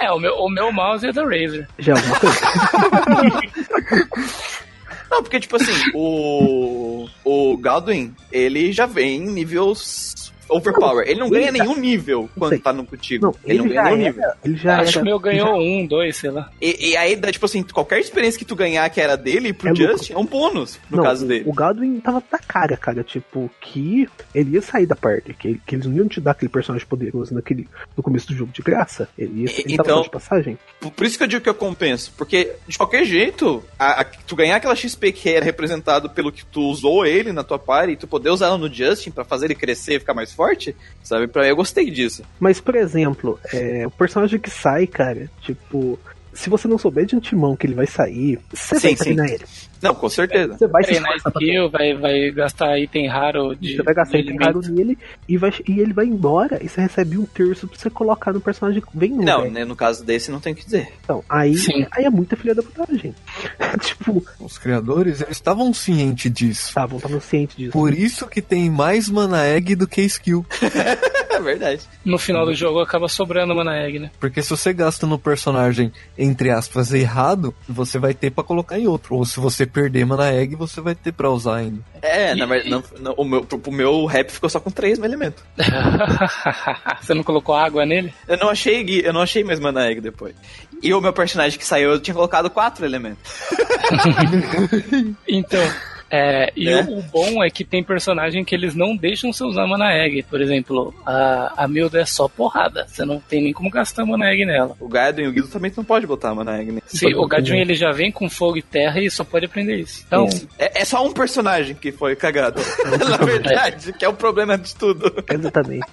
É, o meu, o meu mouse é da Razer. Já é alguma coisa. Não, porque, tipo assim, o. O Godwin, ele já vem em níveis overpower. Ele não ganha Ele já- nenhum nível quando tá no contigo. Não, ele, não ele ganha já nenhum nível. Ele já Acho que o meu ganhou já- um, dois, sei lá. E, e aí, tipo assim, qualquer experiência que tu ganhar que era dele pro É. Justin é um bônus, no Não, caso dele. O Godwin tava na cara, cara. Tipo, que ele ia sair da parte. Que, que eles não iam te dar aquele personagem poderoso naquele, no começo do jogo de graça. Ele, ia, ele Então- de passagem. Por, por isso que eu digo que eu compenso. Porque, de qualquer jeito, a- a- tu ganhar aquela XP que era representado pelo que tu usou ele na tua party e tu poder usar ela no Justin pra fazer ele crescer e ficar mais forte, sabe? Pra mim, eu gostei disso. Mas, por exemplo, é, o personagem que sai, cara, tipo. Se você não souber de antemão que ele vai sair, você Sim, vai sim. treinar ele. Não, com certeza. Você vai se pra skill, vai, vai gastar item raro de. Você vai gastar item raro nele e, vai, e ele vai embora e você recebe um terço pra você colocar no personagem que vem Não, velho. né, no caso desse não tem o que dizer. Então, aí, Sim. aí é muita filha da putagem. tipo, Os criadores, eles estavam cientes disso. estavam estavam cientes disso. Por isso que tem mais mana egg do que skill. É verdade. No final do jogo acaba sobrando mana egg, né? Porque se você gasta no personagem, entre aspas, errado, você vai ter pra colocar em outro. Ou se você perder mana egg, você vai ter pra usar ainda. É, na verdade, não- não, o, meu, pro meu rap ficou só com três elementos. Você não colocou água nele? Eu não achei, gui- eu não achei mais Mana Egg depois. E o meu personagem que saiu, eu tinha colocado quatro elementos. Então. É, e É? o, o bom é que tem personagem que eles não deixam você usar mana egg. Por exemplo, a, a Milda é só porrada. Você não tem nem como gastar mana egg nela. O Gaiden e o Guido também não pode botar Mana Egg, né? Sim, o Gadwin ele já vem com fogo e terra e só pode aprender isso. Então, Isso. É, é só um personagem que foi cagado. Na verdade, que é o problema de tudo. Exatamente.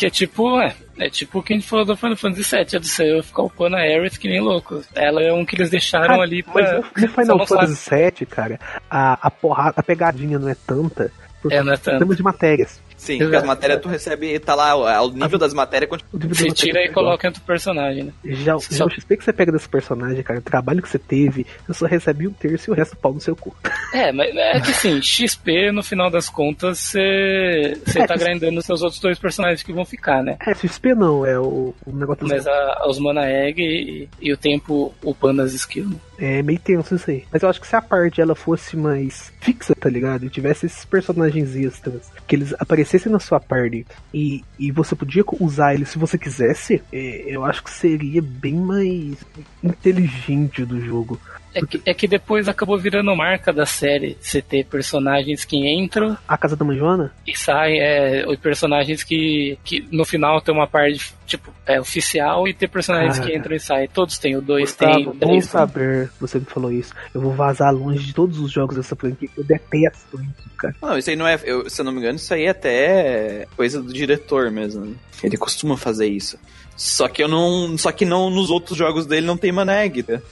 Que é tipo, é, é tipo o que a gente falou do Final Fantasy VII, é do seu ficar upando a Aerith que nem louco. Ela é um que eles deixaram Cara, ali pra. Mas no, no Final Fantasy VII, cara, a, a porrada, a pegadinha não é tanta. Porque É, não é tanto. temos de matérias. Sim, porque as matérias tu recebe, tá lá, o- o nível das matérias continua. O nível Você tira e é coloca em outro personagem, né? Já, já o XP que você pega desse personagem, cara, o trabalho que você teve, você só recebe um terço e o resto pau no seu cu. É, mas é que assim, XP, no final das contas, você É, tá grindando os seus outros dois personagens que vão ficar, né? É, XP não, é o, o negócio Mas a, os Mana Egg e, e o tempo upando as skills. É meio tenso isso aí. Mas eu acho que se a parte ela fosse mais fixa, tá ligado? E tivesse esses personagens extras, que eles aparecessem na sua party e, e você podia usar eles se você quisesse, é, eu acho que seria bem mais inteligente do jogo. É que, é que depois acabou virando marca da série você ter personagens que entram A Casa da Manjona? e saem, é, os personagens que, que no final tem uma parte tipo é, oficial e ter personagens Ah. que entram e saem. Todos têm, o dois tem, Gustavo, o bom três tem. saber, você me falou isso. Eu vou vazar longe de todos os jogos dessa franquia, que eu detesto isso, cara. Não, isso aí não é. eu- se eu não me engano, isso aí é até coisa do diretor mesmo. Ele costuma fazer isso. Só que eu não. Só que não nos outros jogos dele não tem Mana Egg, né?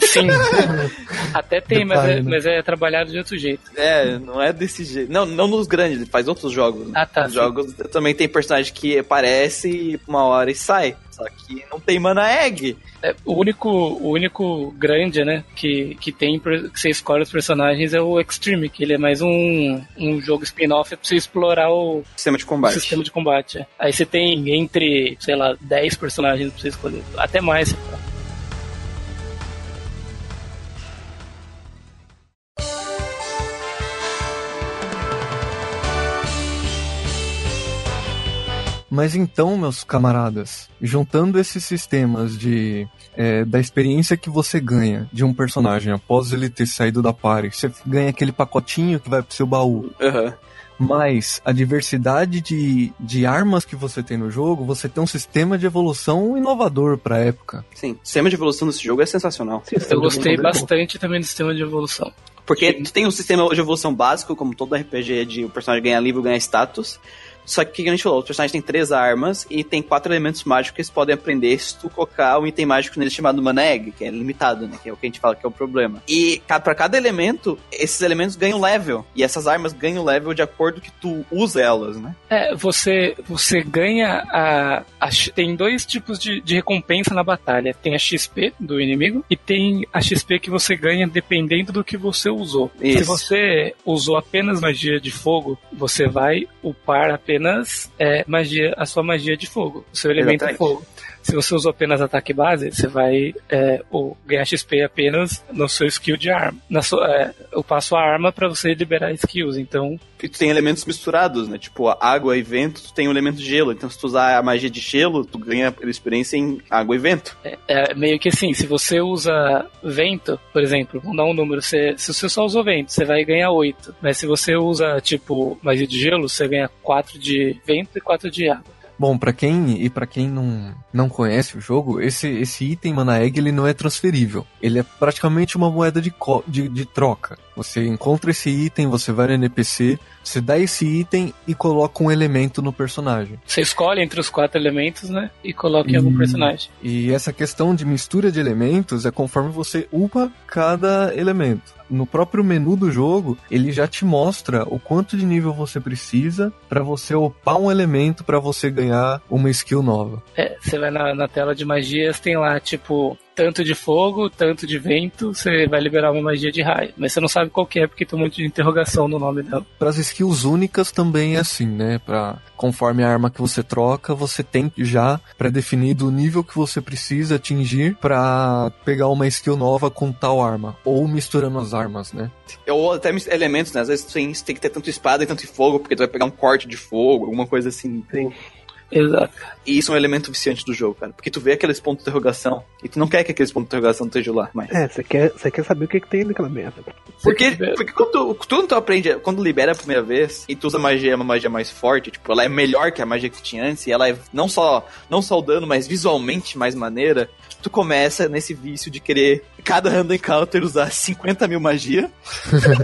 Sim. Até tem, mas é, né? mas é trabalhado de outro jeito. É, não é desse jeito. Não, não nos grandes, ele faz outros jogos. Ah, tá, Nos sim. jogos também tem personagem que aparece uma hora e sai. Só que não tem Mana Egg. É, o único, o único grande, né, que, que tem que você escolhe os personagens é o Extreme, que ele é mais um, um jogo spin-off pra você explorar o Sistema de combate. sistema de combate. é. Aí você tem entre, sei lá, 10 personagens pra você escolher. Até mais. Mas então, meus camaradas, juntando esses sistemas de é, da experiência que você ganha de um personagem após ele ter saído da party, você ganha aquele pacotinho que vai pro seu baú. Aham. Mas a diversidade de, de armas que você tem no jogo, você tem um sistema de evolução inovador pra época. Sim, o sistema de evolução desse jogo é sensacional. Eu gostei bastante também do sistema de evolução. Porque tu tem um sistema de evolução básico, como todo RPG de o personagem ganha nível, ganha status. Só que o que a gente falou, o personagem tem três armas e tem quatro elementos mágicos que eles podem aprender se tu colocar um item mágico nele chamado Mana Egg, que é limitado, né? Que é o que a gente fala que é o problema. E pra cada elemento, esses elementos ganham level. E essas armas ganham level de acordo que tu usa elas, né? É, você, você ganha a, a Tem dois tipos de, de recompensa na batalha. Tem a XP do inimigo e tem a XP que você ganha dependendo do que você usou. Se Isso. você usou apenas magia de fogo, você vai upar apenas é, magia, a sua magia de fogo, o seu elemento Exatamente. fogo. Se você usou apenas ataque base, você vai é, ou ganhar XP apenas no seu skill de arma. Na sua, é, eu passo a arma para você liberar skills, então E tu tem elementos misturados, né? Tipo, água e vento, tu tem o elemento gelo. Então, se tu usar a magia de gelo, tu ganha experiência em água e vento. É meio que assim, se você usa vento, por exemplo, vamos dar um número, você, se você só usou vento, você vai ganhar 8. Mas se você usa, tipo, magia de gelo, você ganha 4 de vento e 4 de água. Bom, pra quem e para quem não, não conhece o jogo, esse, esse item Mana Egg ele não é transferível. Ele é praticamente uma moeda de, de, de troca. Você encontra esse item, você vai no NPC, você dá esse item e coloca um elemento no personagem. Você escolhe entre os quatro elementos, né? E coloca em algum personagem. E essa questão de mistura de elementos é conforme você upa cada elemento. No próprio menu do jogo, ele já te mostra o quanto de nível você precisa para você upar um elemento para você ganhar uma skill nova. É, você vai na, na tela de magias, tem lá, tipo, tanto de fogo, tanto de vento, você vai liberar uma magia de raio. Mas você não sabe qual que é, porque tem um monte de interrogação no nome dela. Para as skills únicas também é assim, né? Para conforme a arma que você troca, você tem já pré-definido o nível que você precisa atingir para pegar uma skill nova com tal arma ou misturando as armas, né? Ou até elementos, né? Às vezes tu tem, que ter tanto espada e tanto fogo, porque tu vai pegar um corte de fogo, alguma coisa assim. Exato. E isso é um elemento viciante do jogo, cara. Porque tu vê aqueles pontos de interrogação e tu não quer que aqueles pontos de interrogação estejam lá mais. É, você quer, você quer saber o que, que tem naquela merda. Porque, Você- porque quando, tu, quando tu aprende, quando libera a primeira vez e tu usa magia, é uma magia mais forte, tipo, ela é melhor que a magia que tu tinha antes, e ela é não só, não só o dano, mas visualmente mais maneira, tu começa nesse vício de querer, cada random encounter, usar 50 mil magia.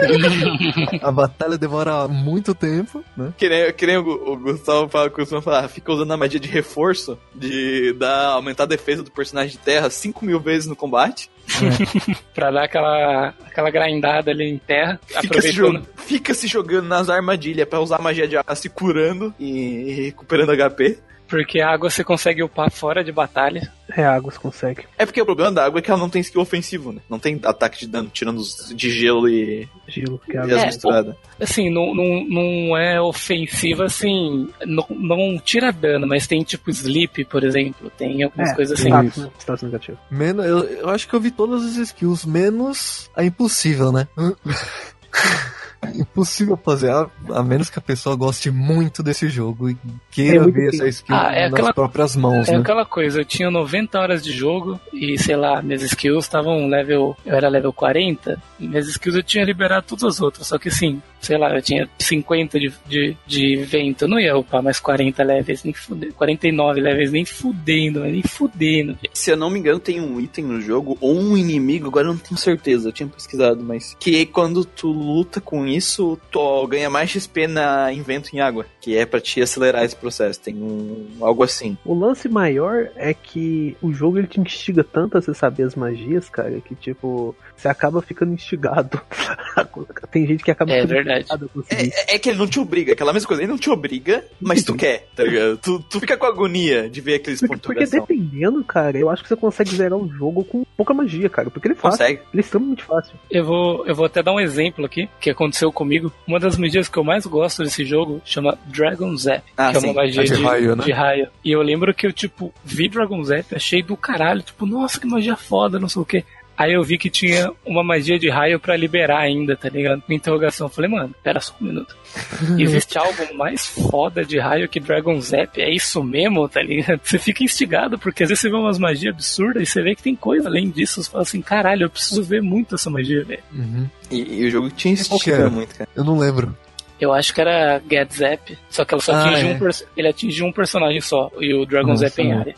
A batalha demora muito tempo, né? Que nem, que nem o, o Gustavo fala, costuma falar, fica usando a magia de reforço, de dar, aumentar a defesa do personagem de terra 5 mil vezes no combate. Pra dar aquela, aquela grindada ali em terra, Fica se, jogando, fica se jogando nas armadilhas pra usar a magia de água se curando e, e recuperando HP. Porque a água você consegue upar fora de batalha. É, Águas consegue. É porque o problema da água é que ela não tem skill ofensivo, né? Não tem ataque de dano, tirando os de gelo e, Gelo, que é e água. as É, misturadas. Assim, não, não, não é ofensiva, assim, não, não tira dano, mas tem tipo sleep, por exemplo, tem algumas É, coisas assim. Sim. status, né? status negativo. Menos, eu, eu acho que eu vi todas as skills, menos a impossível, né? impossível fazer, a, a menos que a pessoa goste muito desse jogo e queira É ver essa skill Ah, é nas aquela- próprias mãos, É né? aquela coisa, eu tinha 90 horas de jogo e, sei lá, minhas skills estavam level. Eu era level 40, e minhas skills eu tinha liberado todas as outras, só que assim, sei lá, eu tinha 50 de, de, de vento, eu não ia upar mais 40 levels, nem fudendo. 49 levels, nem fudendo, nem fudendo. Se eu não me engano, tem um item no jogo, ou um inimigo, agora eu não tenho certeza, eu tinha pesquisado, mas. Que quando tu luta com isso, tu ganha mais XP na em vento em água. Que é pra te acelerar esse processo. Tem um. algo assim. O lance maior é que o jogo ele te instiga tanto a você saber as magias, cara, que tipo, você acaba ficando instigado. Tem gente que acaba É ficando verdade. instigado a conseguir. É, é que ele não te obriga, aquela mesma coisa, ele não te obriga, mas tu quer, tá ligado? Tu, tu fica com agonia de ver aqueles Porque, pontos de porque dependendo, cara, eu acho que você consegue zerar o jogo com pouca magia, cara. Porque ele é fácil. Consegue. Ele é extremamente fácil. Eu vou, eu vou até dar um exemplo aqui que aconteceu comigo. Uma das magias que eu mais gosto desse jogo chama Dragon Zap, Ah, que é sim. uma magia É de de, raio, né? de raio. E eu lembro que eu, tipo, vi Dragon Zap, achei do caralho, tipo, nossa, que magia foda, não sei o quê. Aí eu vi que tinha uma magia de raio pra liberar ainda, tá ligado? Minha interrogação. Eu falei, mano, pera só um minuto. Existe algo mais foda de raio que Dragon Zap? É isso mesmo, tá ligado? Você fica instigado, porque às vezes você vê umas magias absurdas e você vê que tem coisa além disso. Você fala assim, caralho, eu preciso ver muito essa magia, velho. Uhum. E, e o jogo te instiga era? muito, cara. Eu não lembro. Eu acho que era Get Zap, só que ela só Ah, atinge é. um ele atinge um personagem só, e o Dragon Nossa, Zap em é. área,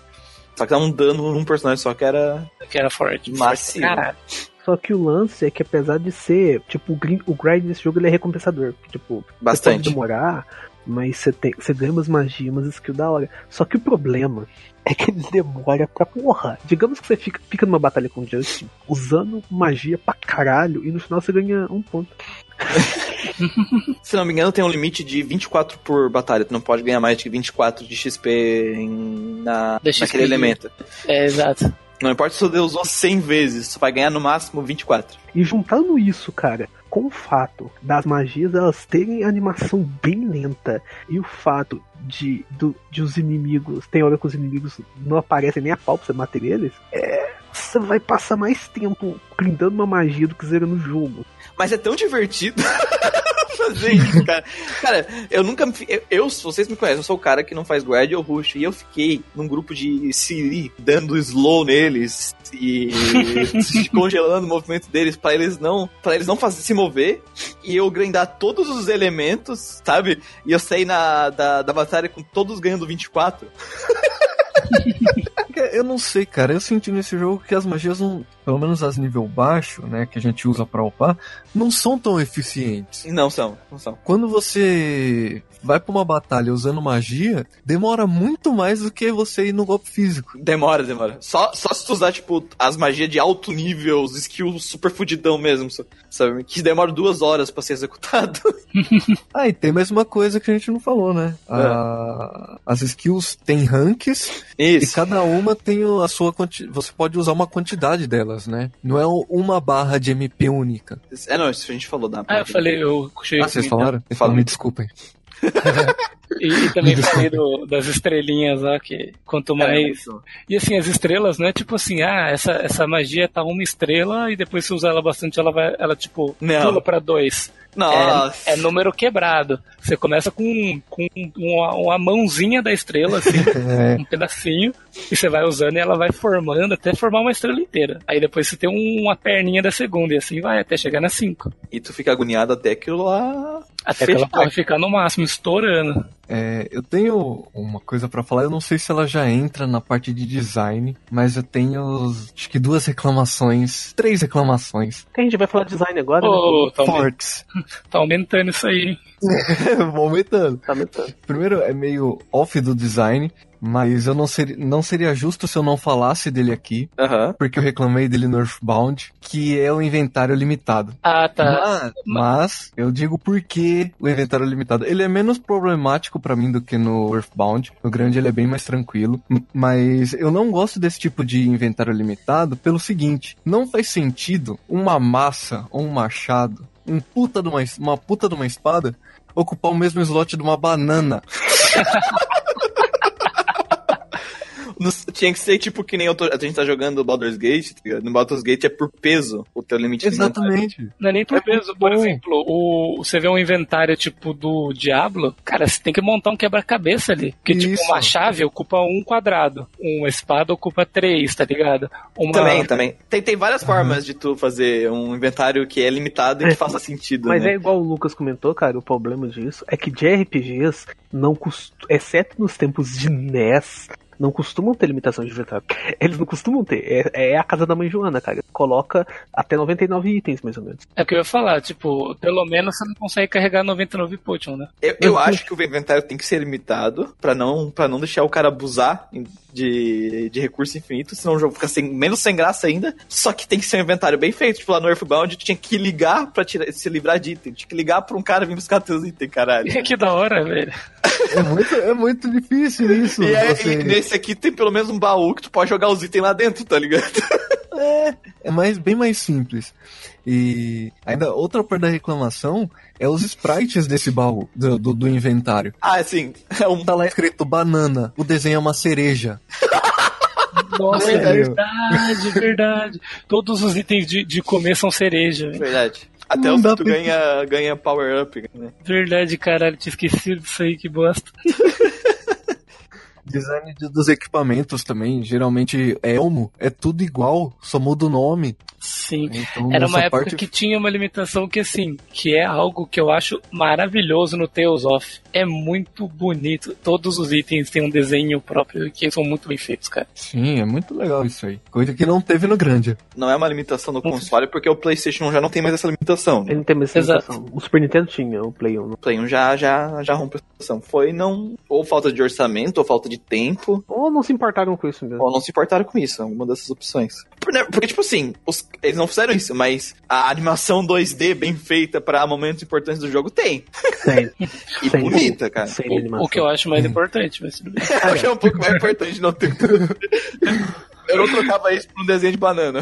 Só que dá um dano num personagem só que era. que era forte. Massivo. Caralho. Só que o lance é que apesar de ser, tipo, o grind, o grind desse jogo ele é recompensador. Tipo, você Bastante. pode demorar, mas você, tem, você ganha umas magias, umas skills da hora. Só que o problema é que ele demora pra porra. Digamos que você fica, fica numa batalha com o Justin usando magia pra caralho e no final você ganha um ponto. Se não me engano, tem um limite de 24 por batalha. Tu não pode ganhar mais de 24 de XP em, na, XP. naquele elemento. É, exato. Não importa se você usou 100 vezes, você vai ganhar no máximo 24. E juntando isso, cara, com o fato das magias elas terem animação bem lenta e o fato de, do- de os inimigos, tem hora que os inimigos não aparecem nem a pau pra você bater eles, é, você vai passar mais tempo grindando uma magia do que zerando o jogo. Mas é tão divertido fazer isso, cara. Cara, eu nunca. Eu, eu, vocês me conhecem, eu sou o cara que não faz guard ou rush. E eu fiquei num grupo de Siri dando slow neles e congelando o movimento deles pra eles não. para eles não fazer, se mover. E eu grindar todos os elementos, sabe? E eu saí na, da, da batalha com todos ganhando 24. Eu não sei, cara. Eu senti nesse jogo que as magias, não, pelo menos as nível baixo, né, que a gente usa pra upar, não são tão eficientes. E não são, não são. Quando você vai pra uma batalha usando magia, demora muito mais do que você ir no golpe físico. Demora, demora. Só, só se tu usar, tipo, as magias de alto nível, os skills super fudidão mesmo, sabe? Que demora duas horas pra ser executado. Ah, e tem mais uma coisa que a gente não falou, né? A- As skills têm ranks e Isso. cada uma tem a sua quanti... Você pode usar uma quantidade delas, né? Não é uma barra de MP única. É, não, isso a gente falou da Ah, eu falei, eu cheguei Ah, vocês então. falaram? Fala. Me desculpem. E, e também falei do- das estrelinhas lá, que quanto mais. E assim, as estrelas não é tipo assim, ah, essa, essa magia tá uma estrela e depois se usar ela bastante, ela vai, ela tipo, Não. pula pra dois. Nossa. É, é número quebrado. Você começa com, com uma, uma mãozinha da estrela, assim, É, um pedacinho, e você vai usando e ela vai formando até formar uma estrela inteira. Aí depois você tem uma perninha da segunda, e assim vai até chegar na cinco. E tu fica agoniado até aquilo lá. Até que ela ficar no máximo, estourando. é, eu tenho uma coisa pra falar, eu não sei se ela já entra na parte de design, mas eu tenho acho que duas reclamações, três reclamações a gente vai falar de design agora, né? Ô, tá, aumentando, fortes. tá aumentando isso aí. aumentando. Tá aumentando. Primeiro, é meio off do design, mas eu não seria, não seria justo se eu não falasse dele aqui, Aham. porque eu reclamei dele no Earthbound, que é o inventário limitado. Ah, tá. Mas, mas eu digo por que o inventário limitado. Ele é menos problemático pra mim do que no Earthbound. No grande ele é bem mais tranquilo. Mas eu não gosto desse tipo de inventário limitado pelo seguinte: não faz sentido uma massa ou um machado, um puta de uma, uma puta de uma espada, ocupar o mesmo slot de uma banana. No- Tinha que ser tipo que nem eu tô- a gente tá jogando Baldur's Gate, tá ligado? No Baldur's Gate é por peso o teu limite de. Exatamente. Não é nem por É peso. Por bom. exemplo, o, você vê um inventário tipo do Diablo, cara, você tem que montar um quebra-cabeça ali. Porque, tipo, Isso. uma chave ocupa um quadrado, uma espada ocupa três, tá ligado? Uma... Também, também. Tem, tem várias formas de tu fazer um inventário que é limitado e que É, faça sentido, Mas né? é igual o Lucas comentou, cara, o problema disso é que de RPGs, não cost... exceto nos tempos de NES, não costumam ter limitação de inventário. Eles não costumam ter. É, é a casa da mãe Joana, cara. Coloca até 99 itens, mais ou menos. É o que eu ia falar, tipo, pelo menos você não consegue carregar 99 potion, né? Eu, eu acho que o inventário tem que ser limitado pra não, pra não deixar o cara abusar de, de recurso infinito, senão o jogo fica sem, menos sem graça ainda. Só que tem que ser um inventário bem feito. Tipo, lá no Earthbound, tu tinha que ligar pra tirar, se livrar de item. Tinha que ligar pra um cara vir buscar teus itens, caralho. que da hora, velho. É muito, é muito difícil isso. E, aí, você- e nesse aqui tem pelo menos um baú que tu pode jogar os itens lá dentro, tá ligado? É mais, bem mais simples. E ainda outra parte da reclamação é os sprites desse baú, do, do, do inventário. Ah, assim, é um Tá lá escrito banana, o desenho é uma cereja. Nossa, é Sério? verdade, verdade. Todos os itens de, de comer são cereja. velho. Verdade. Até Não os dá que tu ganha, ganha power up, né? Verdade, caralho, tinha esquecido disso aí, que bosta. Design de- dos equipamentos também, geralmente elmo, é tudo igual, só muda o nome. Sim. Então, Era uma época parte que tinha uma limitação que, assim, que é algo que eu acho maravilhoso no Tales of. É muito bonito. Todos os itens têm um desenho próprio que são muito bem feitos, cara. Sim, é muito legal isso aí. Coisa que não teve no grande. Não é uma limitação no console, porque o PlayStation já não tem mais essa limitação. Ele não tem mais essa Exato. limitação. O Super Nintendo tinha, o Play 1. O Play 1 já, já, já rompeu a limitação. Foi não. Ou falta de orçamento, ou falta de tempo, Ou não se importaram com isso mesmo. ou não se importaram com isso, alguma dessas opções. Por- né, Porque, tipo assim, os- eles não fizeram isso, mas a animação 2D bem feita pra momentos importantes do jogo tem. Sem, E sem, bonita, cara. O, o que eu acho mais importante, mas tudo bem. Acho que é um pouco mais importante não ter. Eu não trocava isso por um desenho de banana.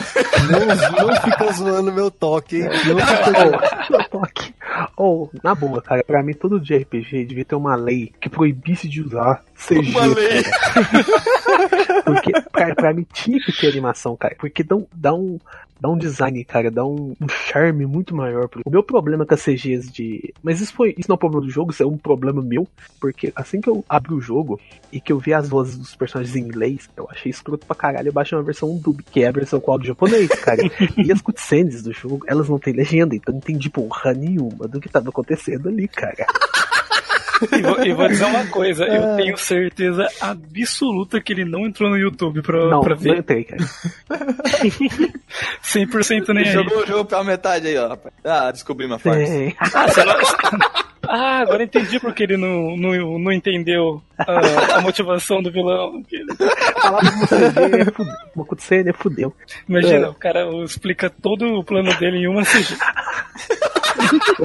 Não, não fica zoando meu toque, hein? Não fica... Ou, toque. Ou, na boa, cara, pra mim todo de RPG devia ter uma lei que proibisse de usar CG. Uma lei. cara. Porque pra, pra mim tinha que ter animação, cara. Porque dá um, dá um, dá um design, cara, dá um, um charme muito maior. pro- O meu problema com as CGs de. Mas isso foi. Isso não é um problema do jogo, isso é um problema meu. Porque assim que eu abri o jogo e que eu vi as vozes dos personagens em inglês, eu achei escroto pra caralho. Eu baixei uma versão dub, que é a versão com áudio japonês, cara. e as cutscenes do jogo, elas não têm legenda, então não entendi porra nenhuma do que tava acontecendo ali, cara. E vou, e vou dizer uma coisa, eu tenho certeza absoluta que ele não entrou no YouTube pra, Não, pra não ver. entrei, cara. 100% nem aí. Jogou o jogo pela metade aí, ó, rapaz. Ah, descobri uma farsa. É. Ah, você não- Ah, agora entendi porque ele não, não, não entendeu a, a motivação do vilão. Falava com você, é fudeu. É. Imagina, É. o cara explica todo o plano dele em uma CG.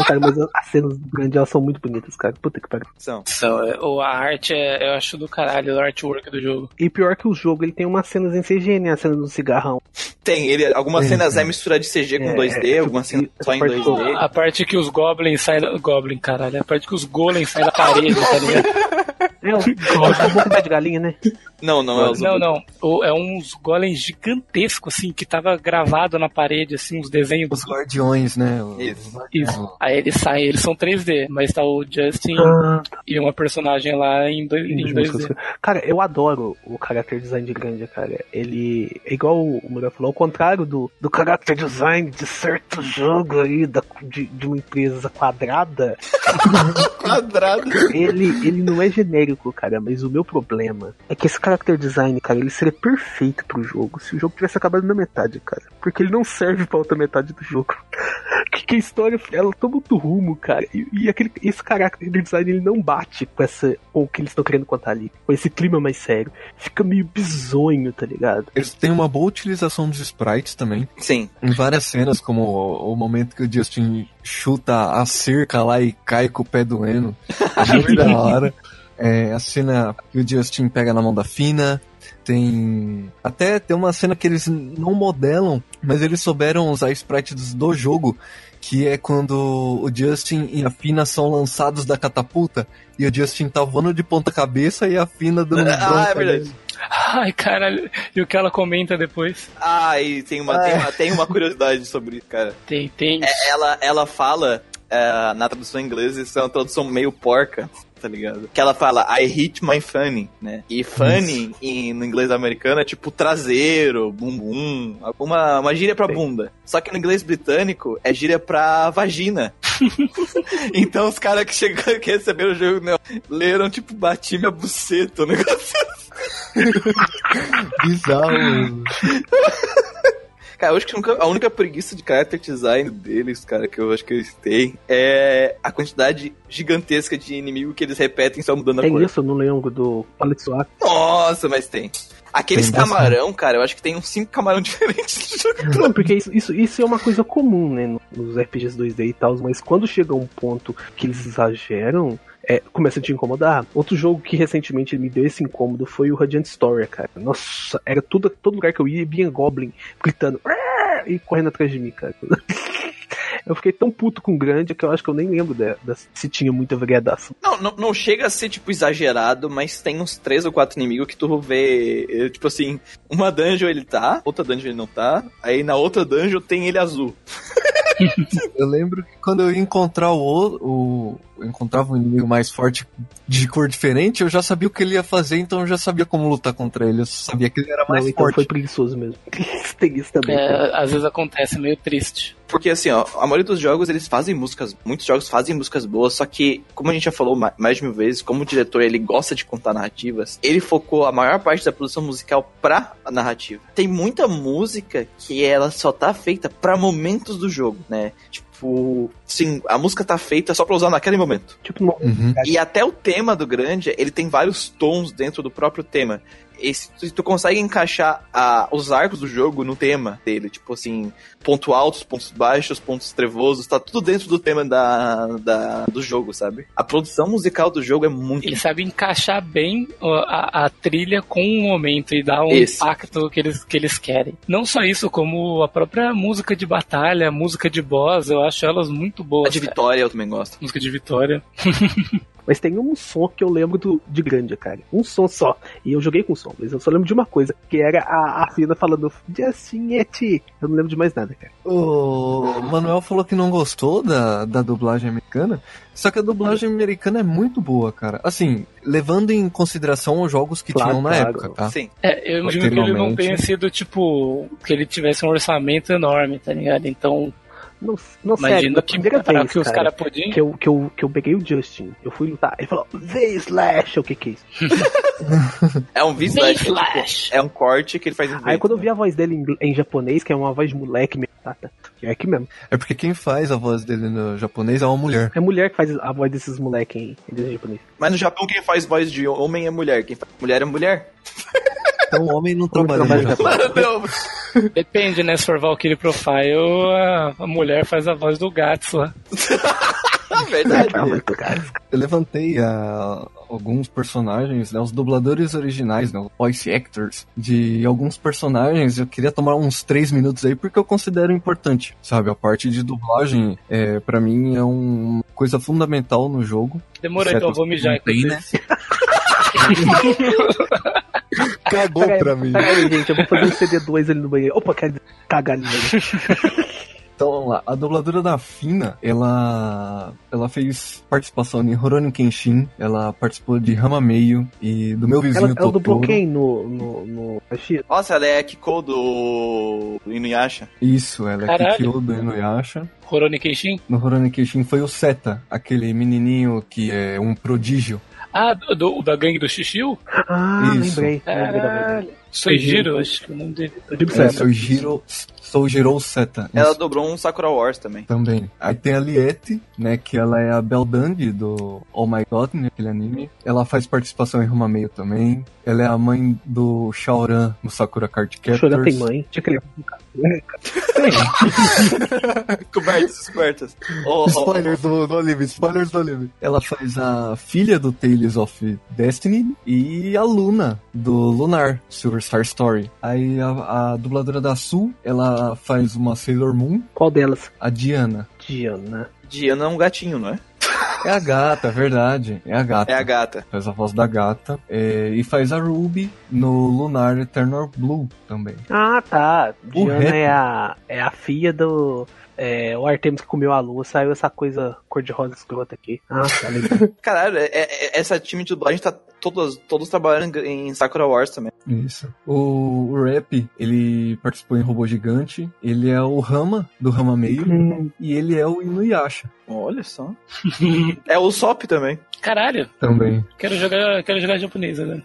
Cara, mas as cenas grandes elas são muito bonitas, cara. Puta que pariu. São. Então, é, ou a arte, é, eu acho do caralho, o artwork do jogo. E pior que o jogo, ele tem umas cenas em CG, né? A cena do cigarrão. Tem, ele, algumas Tem, cenas tem. é mistura de CG com É, 2D, é, algumas cenas só em parte 2D. A parte que os goblins saem. Goblin, caralho. A parte que os golems saem da parede, tá ligado? É, o o boca pé de galinha, né? Não, não, é os Não, não. O- É uns golems gigantescos, assim, que tava gravado na parede, assim, os desenhos Os guardiões, né? O- Isso. Isso. Aí eles saem, eles são 3D, mas tá o Justin Ah, e uma personagem lá em, dois, em 2D. Cara, eu adoro o character design de Grande, cara. Ele é igual o Mura falou, ao contrário do, do character design de certo jogo aí, da, de, de uma empresa quadrada. quadrado. ele, ele não é genérico, cara, mas o meu problema é que esse character design, cara, ele seria perfeito pro jogo se o jogo tivesse acabado na metade, cara. Porque ele não serve pra outra metade do jogo. que, que a história, ela toma outro rumo, cara. E, e aquele, esse character design, ele não bate com essa com o que eles estão querendo contar ali. Com esse clima mais sério. Fica meio bizonho, tá ligado? Eles têm uma boa utilização dos sprites também. Sim. Em várias cenas, como o, o momento que o Justin chuta a cerca lá e cai com o pé doendo. É muito da hora. É, a cena que o Justin pega na mão da Fina. Tem. Até tem uma cena que eles não modelam, mas eles souberam usar sprites do jogo. Que é quando o Justin e a Fina são lançados da catapulta. E o Justin tá voando de ponta cabeça e a Fina dando Ah, é verdade. nele. Ai, caralho. E o que ela comenta depois? Ah, e tem uma, tem uma, tem uma curiosidade sobre isso, cara. Tem, tem. É, ela, ela fala, é, na tradução inglesa, isso é uma tradução meio porca, tá ligado? Que ela fala, I hit my funny, né? E funny, em, no inglês americano, é tipo traseiro, bumbum, uma, uma gíria pra bunda. Só que no inglês britânico, é gíria pra vagina. então os caras que chegaram, que receberam o jogo, né, leram, tipo, bati minha buceta, o negócio Bizarro mesmo. Cara, eu acho que a única preguiça de character design deles, cara, que eu acho que eles têm, é a quantidade gigantesca de inimigo que eles repetem só mudando a Tem cor. isso, eu não lembro do Palitsuak. Nossa, mas tem. Aqueles Tem camarão, cara, eu acho que tem uns cinco camarão diferentes no jogo. Não, porque isso, isso, isso é uma coisa comum, né, nos RPGs 2D e tal, mas quando chega um ponto que eles exageram, é, começa a te incomodar. Outro jogo que recentemente me deu esse incômodo foi o Radiant Story, cara. Nossa, era tudo, todo lugar que eu ia, vinha Goblin gritando e correndo atrás de mim, cara. Eu fiquei tão puto com Grande que eu acho que eu nem lembro de, de, se tinha muita variação. Não, não, não chega a ser, tipo, exagerado, mas tem uns três ou quatro inimigos que tu vê, eh, tipo assim, uma dungeon ele tá, outra dungeon ele não tá, aí na outra dungeon tem ele azul. eu lembro que quando eu ia encontrar o, o encontrava um inimigo mais forte de cor diferente, eu já sabia o que ele ia fazer, então eu já sabia como lutar contra ele. Eu sabia que ele era mais Não, então forte. foi preguiçoso mesmo. Tem isso também. É, às vezes acontece meio triste. Porque assim, ó, a maioria dos jogos eles fazem músicas, muitos jogos fazem músicas boas, só que, como a gente já falou mais de mil vezes, como o diretor ele gosta de contar narrativas, ele focou a maior parte da produção musical pra a narrativa. Tem muita música que ela só tá feita para momentos do jogo, né? Tipo, sim, a música tá feita só pra usar naquele momento. Tipo. Uhum. E até o tema do grande, ele tem vários tons dentro do próprio tema. E se tu, consegue encaixar a, os arcos do jogo no tema dele, tipo assim, pontos altos, pontos baixos, pontos trevosos, tá tudo dentro do tema da, da, do jogo, sabe? A produção musical do jogo é muito. Ele sabe encaixar bem a, a trilha com o momento e dar um Isso. impacto que eles, que eles querem. Não só isso, como a própria música de batalha, música de boss, eu acho elas muito boas. A de cara. Vitória eu também gosto. Música de Vitória. Mas tem um som que eu lembro do, de grande, cara. Um som só. E eu joguei com som, mas eu só lembro de uma coisa, que era a, a Fina falando Justinete. Eu não lembro de mais nada, cara. O Manuel falou que não gostou da, da dublagem americana, só que a dublagem americana é muito boa, cara. Assim, levando em consideração os jogos que Claro, tinham na claro. época, tá? Sim. É, eu imagino que ele não tenha sido, tipo, que ele tivesse um orçamento enorme, tá ligado? Então, Não, não sério, imagino da que primeira vez, que os cara, podiam. que eu, que, eu, que eu peguei o Justin, eu fui lutar, ele falou, The Slash, o que que é isso? É um V-Slash. Flash. É um corte que ele faz em Aí quando eu vi a voz dele em, em japonês, que é uma voz de moleque mesmo, tá, tá, é aqui mesmo. É porque quem faz a voz dele no japonês é uma mulher. É mulher que faz a voz desses moleques em, em japonês. Mas no Japão quem faz voz de homem é mulher. Quem faz mulher é mulher. Então o homem não trabalha. Não. Depende, né? Se for Valkyrie Profile, a, a mulher faz a voz do Gats lá. Ah, verdade. Eu levantei ah, alguns personagens, né, os dubladores originais, né, os voice actors de alguns personagens. Eu queria tomar uns três minutos aí porque eu considero importante, sabe? A parte de dublagem, é, para mim, é uma coisa fundamental no jogo. Demorou, então eu vou mijar tem, enquanto né? Cagou aí, pra mim. Aí, gente, eu vou fazer um CD2 ali no banheiro. Opa, quer dizer, cagar ali. Então vamos lá. A dubladora da Fina, ela ela fez participação em Rurouni Kenshin, ela participou de Rama Meio e do meu vizinho Ela, ela dublou Totoro. quem no, no, no? Nossa, ela é Kiko do do Inuyasha. Isso, ela é Caralho. Kikyo do Inuyasha. Rurouni Kenshin? No Rurouni Kenshin foi o Seta, aquele menininho que é um prodígio. Ah, do, do- da gangue do Xixiu? Ah, Isso. lembrei. Caralho. Soijiro, acho que o nome dele. É, certo. Soujiro, Seta. Ela Isso, dobrou um Sakura Wars também. também. Aí tem a Liette, né, que ela é a Beldandi do Oh My God, né, aquele anime. Ela faz participação em Rama Meio também. Ela é a mãe do Shaoran no Sakura Card Captors. Chorar tem mãe. Tinha que cara. Cobertas, cobertas. Oh, oh, Spoilers do, do Olive, spoilers do Olive. Ela faz a filha do Tales of Destiny e a Luna, do Lunar, Silver Star Story. Aí a, a dubladora da Sul, ela faz uma Sailor Moon, Qual delas? a Diana. Diana. Diana é um gatinho, não é? É a gata, é verdade. É a gata. É a gata. Faz a voz da gata. É, e faz a Ruby no Lunar Eternal Blue também. Ah, tá. O Diana rap. é a, é a filha do. É, o Artemis que comeu a lua, saiu essa coisa cor-de-rosa escrota aqui. Ah, tá legal. Caralho, é- é- essa time de dublagem tá todos, todos trabalhando em Sakura Wars também. Isso. O, o Rap, ele participou em Robô Gigante. Ele é o Rama, do Rama Meio. Hum, E ele é o Inuyasha Olha só. É o Sop também. Caralho, também. quero jogar, quero jogar japonês agora.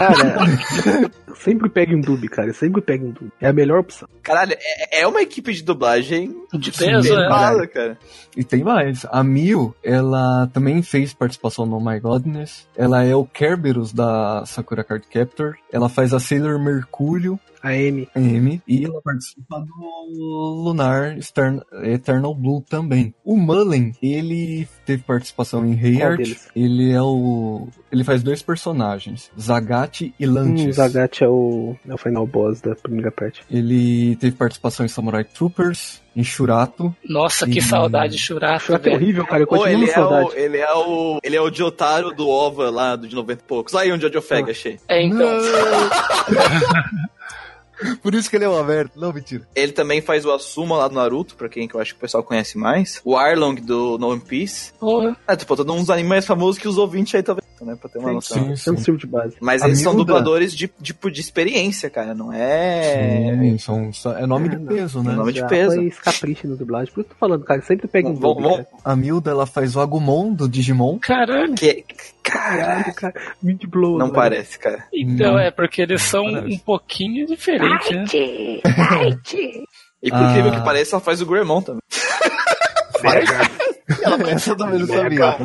Cara, sempre pegue um dub, cara. Sempre pegue um dub. É a melhor opção. Caralho, é, é uma equipe de dublagem De peso, é. pesada, cara. E tem mais. A Mio, ela também fez participação no My Godness. Ela é o Kerberos da Sakura Card Captor. Ela faz a Sailor Mercúrio, A M. M, e ela participa do Lunar Stern- Eternal Blue também. O Mullen, ele teve participação em deles? Ele é o. Ele faz dois personagens, Zagat e Hum, Lantis. Zagat é o, é o final boss da primeira parte. Ele teve participação em Samurai Troopers, em Shurato. Nossa, que E- saudade de Churato, Shurato é horrível, cara. Eu continuo ele com é, o, saudade. ele é o. Ele é o Jotaro do OVA lá do de 90 e poucos. Aí onde o Jojo Feg, Ah. achei. É, então. Por isso que ele é o aberto. Não, mentira. Ele também faz o Asuma lá do Naruto, pra quem que eu acho que o pessoal conhece mais. O Arlong do No One Piece. Porra. É, tipo, todos uns animes mais famosos que os ouvintes aí talvez, né? Pra ter uma noção. Sim, Eu sim. sirvo de base. Mas A eles são dubladores de, tipo, de experiência, cara. Não é. Sim, são, são- é nome de É, peso, né? nome de peso. Foi capricho no dublagem. Por isso que eu tô falando, cara. Sempre pega dúvida, vamos- cara. A Milda, ela faz o Agumon do Digimon. Caralho. Que... Caralho. Cara. Muito blow. Não velho. parece, cara. Então Não. é porque eles são um pouquinho diferentes, né? E por Ah. incrível que pareça, ela faz o Gremon também. Essa eu também não sabia.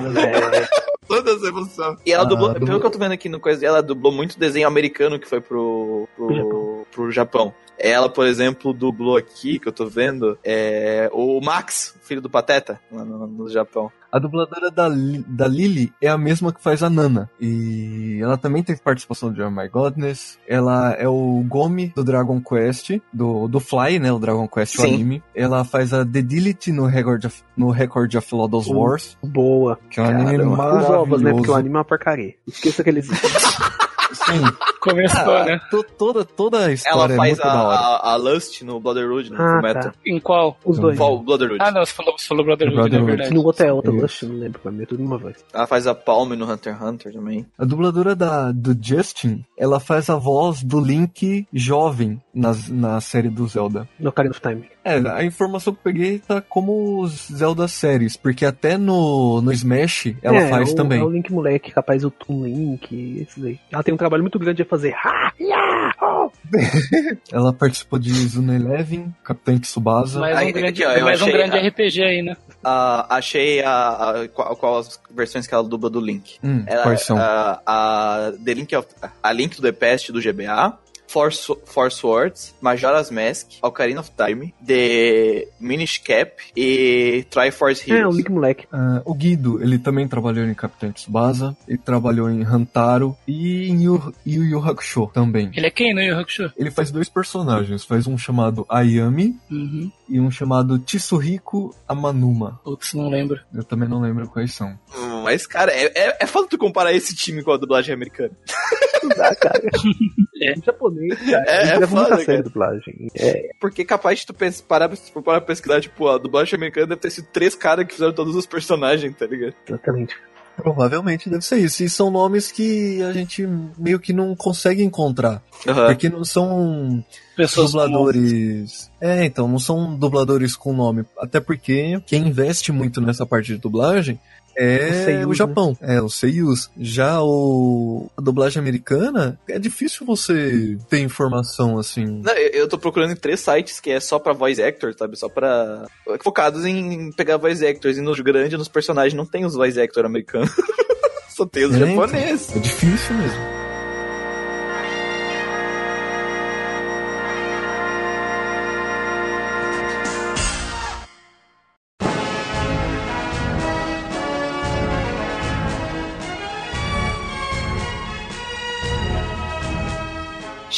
Toda essa emoção. E ela Ah, dublou, dublou- pelo que eu tô vendo aqui no coisa ela dublou muito desenho americano que foi pro, pro, Pro Japão. pro Japão. Ela, por exemplo, dublou aqui, que eu tô vendo, é, o Max, filho do Pateta, lá no, no Japão. A dubladora da, da Lily é a mesma que faz a Nana. E ela também teve participação de Oh My Godness. Ela é o Gomi do Dragon Quest, do, do Fly, né? O Dragon Quest, o Sim. anime. Ela faz a Dedility no Record of, no Record of Lodoss Uh. Wars, Boa. que é um anime Caramba. Os maravilhoso. ovos, né? Porque o anime é uma porcaria. Esqueça que eles Sim. Começou, né? To- toda, toda a Ela história é faz muito a, da hora. a, a Lust no Brotherhood, no Ah, Fullmetal. tá. Em qual? Os dois. Qual? Brotherhood. Ah, não, você falou, você falou Brotherhood, Brotherhood. é verdade. No outro é outra Isso. Lush, não lembro pra mim. É tudo numa voz. Ela faz a Palm no Hunter x Hunter também. A dubladora da, do Justin, ela faz a voz do Link jovem nas, na série do Zelda. No Ocarina of Time. É, a informação que eu peguei tá como os Zelda séries, porque até no, no Smash ela É, faz o, também. É o Link moleque, capaz o Toon Link, esses aí. Ela tem um trabalho muito grande de fazer. Ha, ya, oh. Ela participou de Zuna Eleven, Capitã Tsubasa. Mais Aí, um grande, aqui, mais um achei grande a- RPG aí, né? Ah, achei a, a- qual, qual as versões que ela dubla do Link. Hum, Ela, quais são? A, a, The Link of, a Link to the Past do GBA, Force, Force Swords, Majora's Mask, Ocarina of Time, The Minish Cap e Triforce É, o Heroes. Link moleque. Ah, o Guido, ele também trabalhou em Capitã Tsubasa, ele trabalhou em Hantaro e em Yu Yu, Yu Hakusho também. Ele é quem no Yu Hakusho? Ele faz dois personagens, faz um chamado Ayami Uhum. e um chamado Tsuhiko Amanuma. Putz, não lembro. Eu também não lembro quais são. Mas, cara, é, é, é foda tu comparar esse time com a dublagem americana. Não dá, cara. É. Em japonês, cara. É, é muito sério a dublagem. É, Porque capaz de tu parar, parar pra pesquisar, tipo, a dublagem americana deve ter sido três caras que fizeram todos os personagens, tá ligado? exatamente. Provavelmente deve ser isso. E são nomes que a gente meio que não consegue encontrar. Aham. Porque não são Pessoas dubladores. É, então, não são dubladores com nome. Até porque quem investe muito nessa parte de dublagem é o Japão. É, os seiyus. Já o, a dublagem americana, é difícil você ter informação assim. Não, eu, eu tô procurando em três sites que é só pra voice actor, sabe? Só pra. focados em pegar voice actors. E nos grandes, nos personagens, não tem os voice actor americanos. só tem os É, japoneses. É difícil mesmo.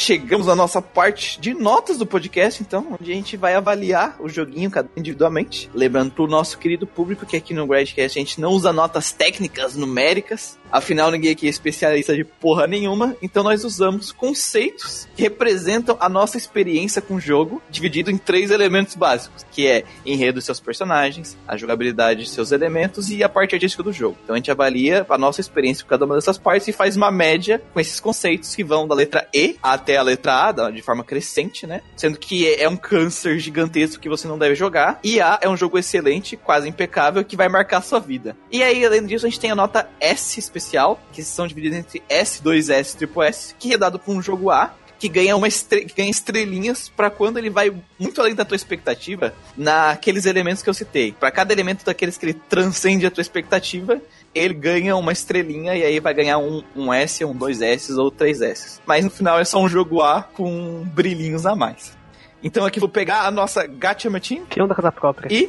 Chegamos na nossa parte de notas do podcast, então, onde a gente vai avaliar o joguinho cada individualmente. Lembrando pro nosso querido público que aqui no Gradcast a gente não usa notas técnicas, numéricas. Afinal, ninguém aqui é especialista de porra nenhuma. Então nós usamos conceitos que representam a nossa experiência com o jogo, dividido em três elementos básicos, que é enredo de seus personagens, a jogabilidade de seus elementos e a parte artística do jogo. Então a gente avalia a nossa experiência com cada uma dessas partes e faz uma média com esses conceitos que vão da letra E até a letra A, de forma crescente, né? Sendo que E é um câncer gigantesco que você não deve jogar, e A é um jogo excelente, quase impecável, que vai marcar a sua vida. E aí, além disso, a gente tem a nota S especial, que são divididas entre S, 2S e triple S, que é dado para um jogo A, que ganha uma estre- que ganha estrelinhas para quando ele vai muito além da tua expectativa naqueles elementos que eu citei. Para cada elemento daqueles que ele transcende a tua expectativa, ele ganha uma estrelinha e aí vai ganhar um, um S, um 2S ou 3S. Mas no final é só um jogo A com brilhinhos a mais. Então aqui vou pegar a nossa Gacha Team Peão da casa própria. E?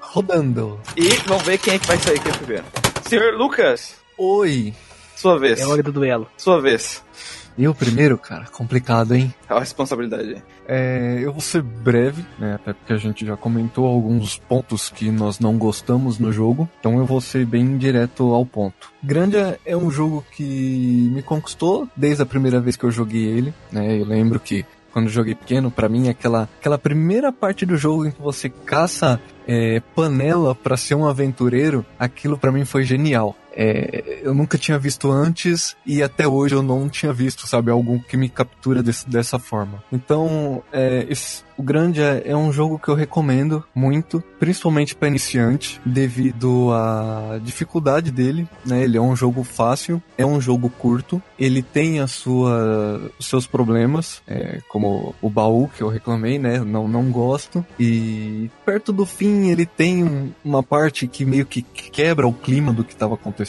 Rodando. e vamos ver quem é que vai sair aqui primeiro. Senhor Lucas, Oi. sua vez. É hora do duelo. Sua vez. Eu primeiro, cara, complicado, hein? É a responsabilidade. É, eu vou ser breve, né? Até porque a gente já comentou alguns pontos que nós não gostamos no jogo. Então eu vou ser bem direto ao ponto. Grandia é um jogo que me conquistou desde a primeira vez que eu joguei ele, né? Eu lembro que quando eu joguei pequeno, para mim aquela aquela primeira parte do jogo em que você caça é, panela para ser um aventureiro, aquilo para mim foi genial. É, eu nunca tinha visto antes e até hoje eu não tinha visto, sabe, algum que me captura desse, dessa forma. Então, é, esse, o Grande é, é, um jogo que eu recomendo muito, principalmente para iniciante, devido à dificuldade dele, né? Ele é um jogo fácil, é um jogo curto, ele tem a sua, os seus problemas, é, como o baú que eu reclamei, né? Não, não gosto. E perto do fim ele tem um, uma parte que meio que quebra o clima do que estava acontecendo,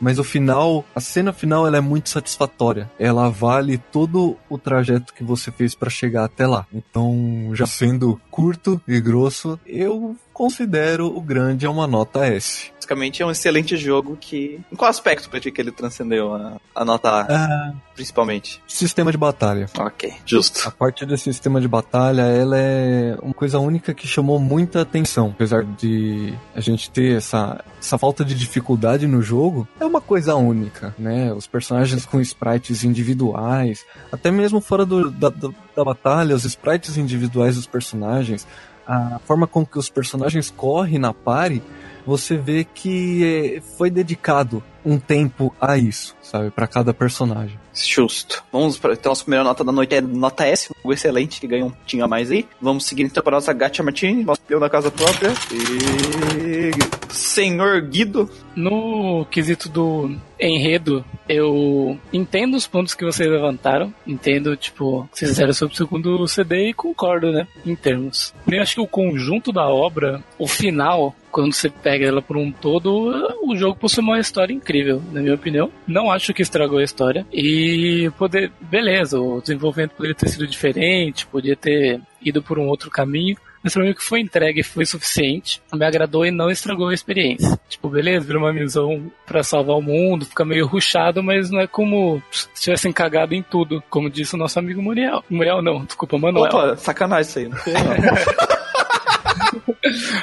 mas o final, a cena final ela é muito satisfatória. Ela vale todo o trajeto que você fez para chegar até lá. Então já sendo curto e grosso, eu considero o grande é uma nota S. Basicamente é um excelente jogo que. Em qual aspecto pra ti que ele transcendeu a, a nota A? Ah, principalmente? Sistema de batalha. Ok, justo. A parte do sistema de batalha, ela é uma coisa única que chamou muita atenção. Apesar de a gente ter essa, essa falta de dificuldade no jogo, é uma coisa única, né? Os personagens com sprites individuais, até mesmo fora do, da, da batalha, os sprites individuais dos personagens, a forma com que os personagens correm na pare, você vê que é, foi dedicado um tempo a isso, sabe, para cada personagem. Justo. Vamos para então, nossa primeira nota da noite é nota S, excelente que ganhou um tinha mais aí. Vamos seguir então para nossa Gacha Martini, nosso peão da casa própria. E Senhor Guido. No quesito do enredo, eu entendo os pontos que vocês levantaram, entendo, tipo, que vocês fizeram sobre o segundo CD e concordo, né, em termos. Eu acho que o conjunto da obra, o final, quando você pega ela por um todo, o jogo possui uma história incrível, na minha opinião. Não acho que estragou a história. E poder, beleza, o desenvolvimento poderia ter sido diferente, podia ter ido por um outro caminho. Mas pra mim o que foi entregue foi suficiente, me agradou e não estragou a experiência. Tipo, beleza, virou uma missão para salvar o mundo, fica meio ruchado, mas não é como se tivessem cagado em tudo, como disse o nosso amigo Muriel. Muriel não, desculpa, Manuel. Opa, sacanagem isso aí, não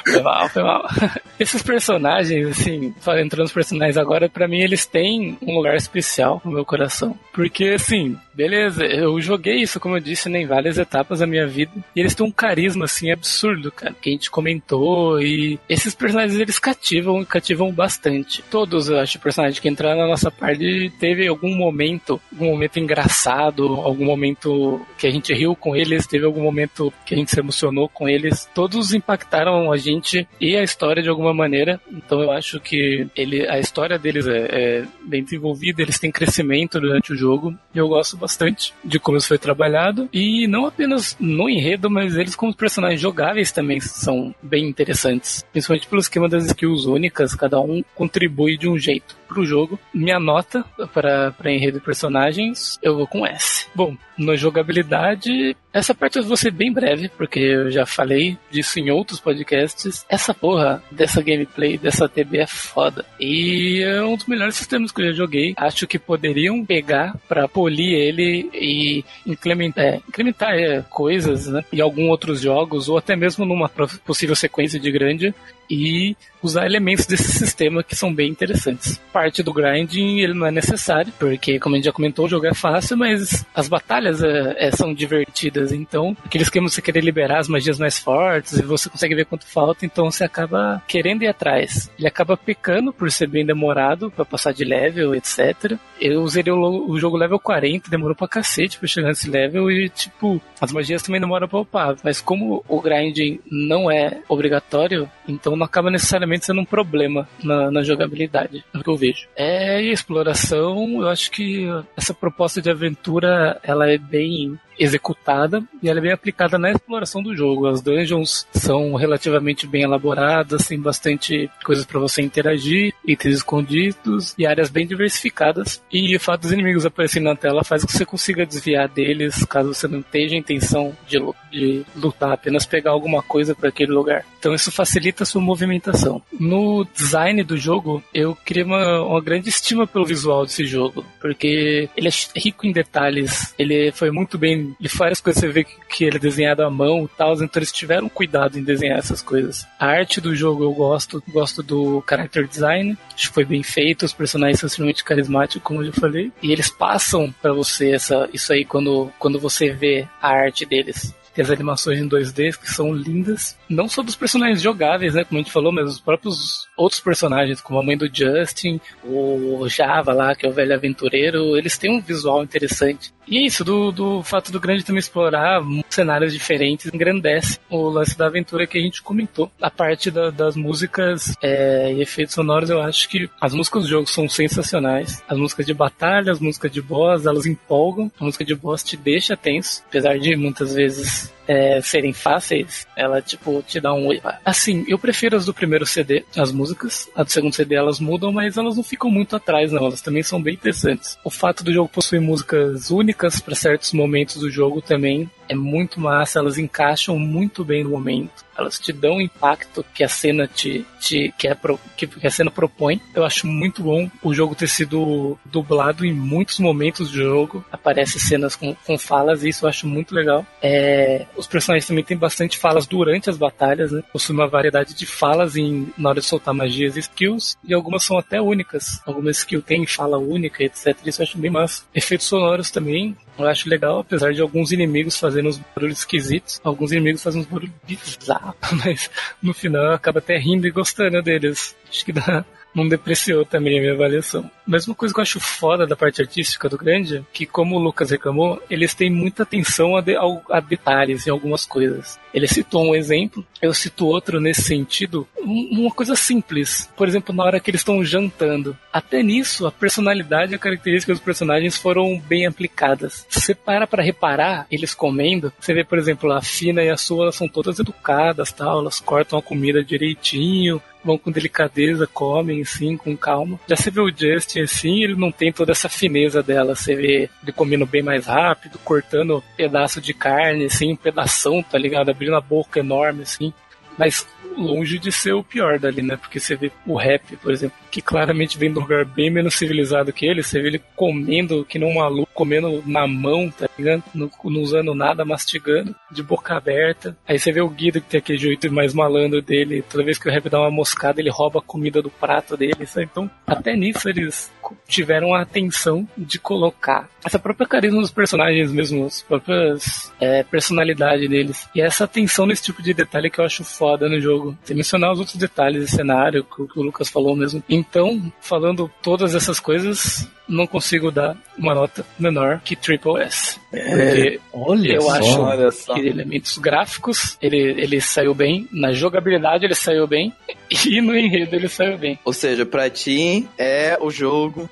foi, mal, foi mal. Esses personagens, assim, entrando nos personagens agora, para mim eles têm um lugar especial no meu coração. Porque, assim, beleza, eu joguei isso, como eu disse, né, em várias etapas da minha vida. E eles têm um carisma, assim, absurdo, cara, que a gente comentou. E esses personagens, eles cativam, cativam bastante. Todos, eu acho, personagens que entraram na nossa parte teve algum momento, algum momento engraçado, algum momento que a gente riu com eles, teve algum momento que a gente se emocionou com eles. Todos impactaram a gente e a história de alguma maneira. Então eu acho que ele, a história deles é, é bem desenvolvida, eles têm crescimento durante o jogo. E eu gosto bastante de como isso foi trabalhado. E não apenas no enredo, mas eles como personagens jogáveis também são bem interessantes. Principalmente pelo esquema das skills únicas, cada um contribui de um jeito pro jogo. Minha nota para enredo e personagens, eu vou com S. Bom, na jogabilidade, essa parte eu vou ser bem breve, porque eu já falei disso em outros podcasts. Essa porra dessa gameplay, dessa TB é foda. E é um dos melhores sistemas que eu já joguei. Acho que poderiam pegar para polir ele e implementar, é, implementar é, coisas né, em alguns outros jogos, ou até mesmo numa possível sequência de grande e usar elementos desse sistema que são bem interessantes. Parte do grinding ele não é necessário, porque como a gente já comentou, o jogo é fácil, mas as batalhas é, é, são divertidas, então aquele esquema de você querer liberar as magias mais fortes e você consegue ver quanto falta, então você acaba querendo ir atrás. Ele acaba pecando por ser bem demorado para passar de level, etc. Eu usei o, o, jogo level 40, demorou pra cacete pra chegar nesse level e tipo, as magias também demoram pra upar, mas como o grinding não é obrigatório, então não acaba necessariamente sendo um problema na, na jogabilidade, é o que eu vejo. É, e exploração, eu acho que essa proposta de aventura, ela é bem executada e ela é bem aplicada na exploração do jogo. As dungeons são relativamente bem elaboradas, tem bastante coisas para você interagir, itens escondidos e áreas bem diversificadas. E o fato dos inimigos aparecerem na tela faz com que você consiga desviar deles caso você não esteja a intenção de, de lutar, apenas pegar alguma coisa para aquele lugar. Então isso facilita a sua movimentação. No design do jogo, eu queria uma, uma grande estima pelo visual desse jogo, porque ele é rico em detalhes, ele foi muito bem, de várias coisas você vê que, que ele é desenhado à mão e tal, então eles tiveram cuidado em desenhar essas coisas. A arte do jogo eu gosto, gosto do character design, acho que foi bem feito, os personagens são extremamente carismáticos, como eu já falei, e eles passam para você essa, isso aí quando, quando você vê a arte deles. As animações em 2D que são lindas. Não só dos personagens jogáveis, né? Como a gente falou, mas os próprios outros personagens, como a mãe do Justin, o Java lá, que é o velho aventureiro, eles têm um visual interessante. E isso, do, do fato do grande também explorar cenários diferentes, engrandece o lance da aventura que a gente comentou. A parte da, das músicas é, e efeitos sonoros, eu acho que as músicas do jogo são sensacionais. As músicas de batalha, as músicas de boss, elas empolgam. A música de boss te deixa tenso, apesar de muitas vezes é, serem fáceis, ela, tipo, te dá um. Assim, eu prefiro as do primeiro CD, as músicas. A do segundo CD elas mudam, mas elas não ficam muito atrás, não. Elas também são bem interessantes. O fato do jogo possuir músicas únicas para certos momentos do jogo também é muito massa, elas encaixam muito bem no momento. Elas te dão o impacto que a cena te, te que, a, que, a cena propõe. Eu acho muito bom o jogo ter sido dublado em muitos momentos do jogo. Aparece cenas com, com falas e isso eu acho muito legal. É, os personagens também têm bastante falas durante as batalhas, né? Possui uma variedade de falas em, na hora de soltar magias e skills, e algumas são até únicas. Algumas skills têm fala única, etc. Isso eu acho bem massa. Efeitos sonoros também, eu acho legal, apesar de alguns inimigos fazendo uns barulhos esquisitos, alguns inimigos fazem uns barulhos bizarros, mas no final acaba até rindo e gostando deles. Acho que dá, não depreciou também a minha avaliação. Mas uma coisa que eu acho foda da parte artística do Grande, que como o Lucas reclamou, eles têm muita atenção a, de, a detalhes em algumas coisas. Ele citou um exemplo, eu cito outro nesse sentido, uma coisa simples. Por exemplo, na hora que eles estão jantando. Até nisso, a personalidade e a característica dos personagens foram bem aplicadas. Se você para pra reparar, eles comendo, você vê, por exemplo, a Fina e a sua são todas educadas, tal, elas cortam a comida direitinho, vão com delicadeza, comem, assim, com calma. Já você vê o Justin, assim, ele não tem toda essa fineza dela. Você vê ele comendo bem mais rápido, cortando pedaço de carne, assim, um pedação, tá ligado? Abrindo a boca enorme, assim. Mas longe de ser o pior dali, né? Porque você vê o rap, por exemplo, que claramente vem de um lugar bem menos civilizado que ele. Você vê ele comendo que não um maluco, comendo na mão, tá ligado? Não, não, usando nada, mastigando, de boca aberta. Aí você vê o Guido que tem aquele jeito mais malandro dele. Toda vez que o rap dá uma moscada, ele rouba a comida do prato dele. Sabe? Então, até nisso eles tiveram a atenção de colocar essa própria carisma dos personagens mesmo, as próprias é, personalidade deles. E essa atenção nesse tipo de detalhe que eu acho foda no jogo. Sem mencionar os outros detalhes de cenário, que, que o Lucas falou mesmo. Então, falando todas essas coisas, não consigo dar uma nota menor que Triple S. É, olha eu só, acho olha que elementos gráficos ele, ele saiu bem, na jogabilidade ele saiu bem e no enredo ele saiu bem. Ou seja, pra ti é o jogo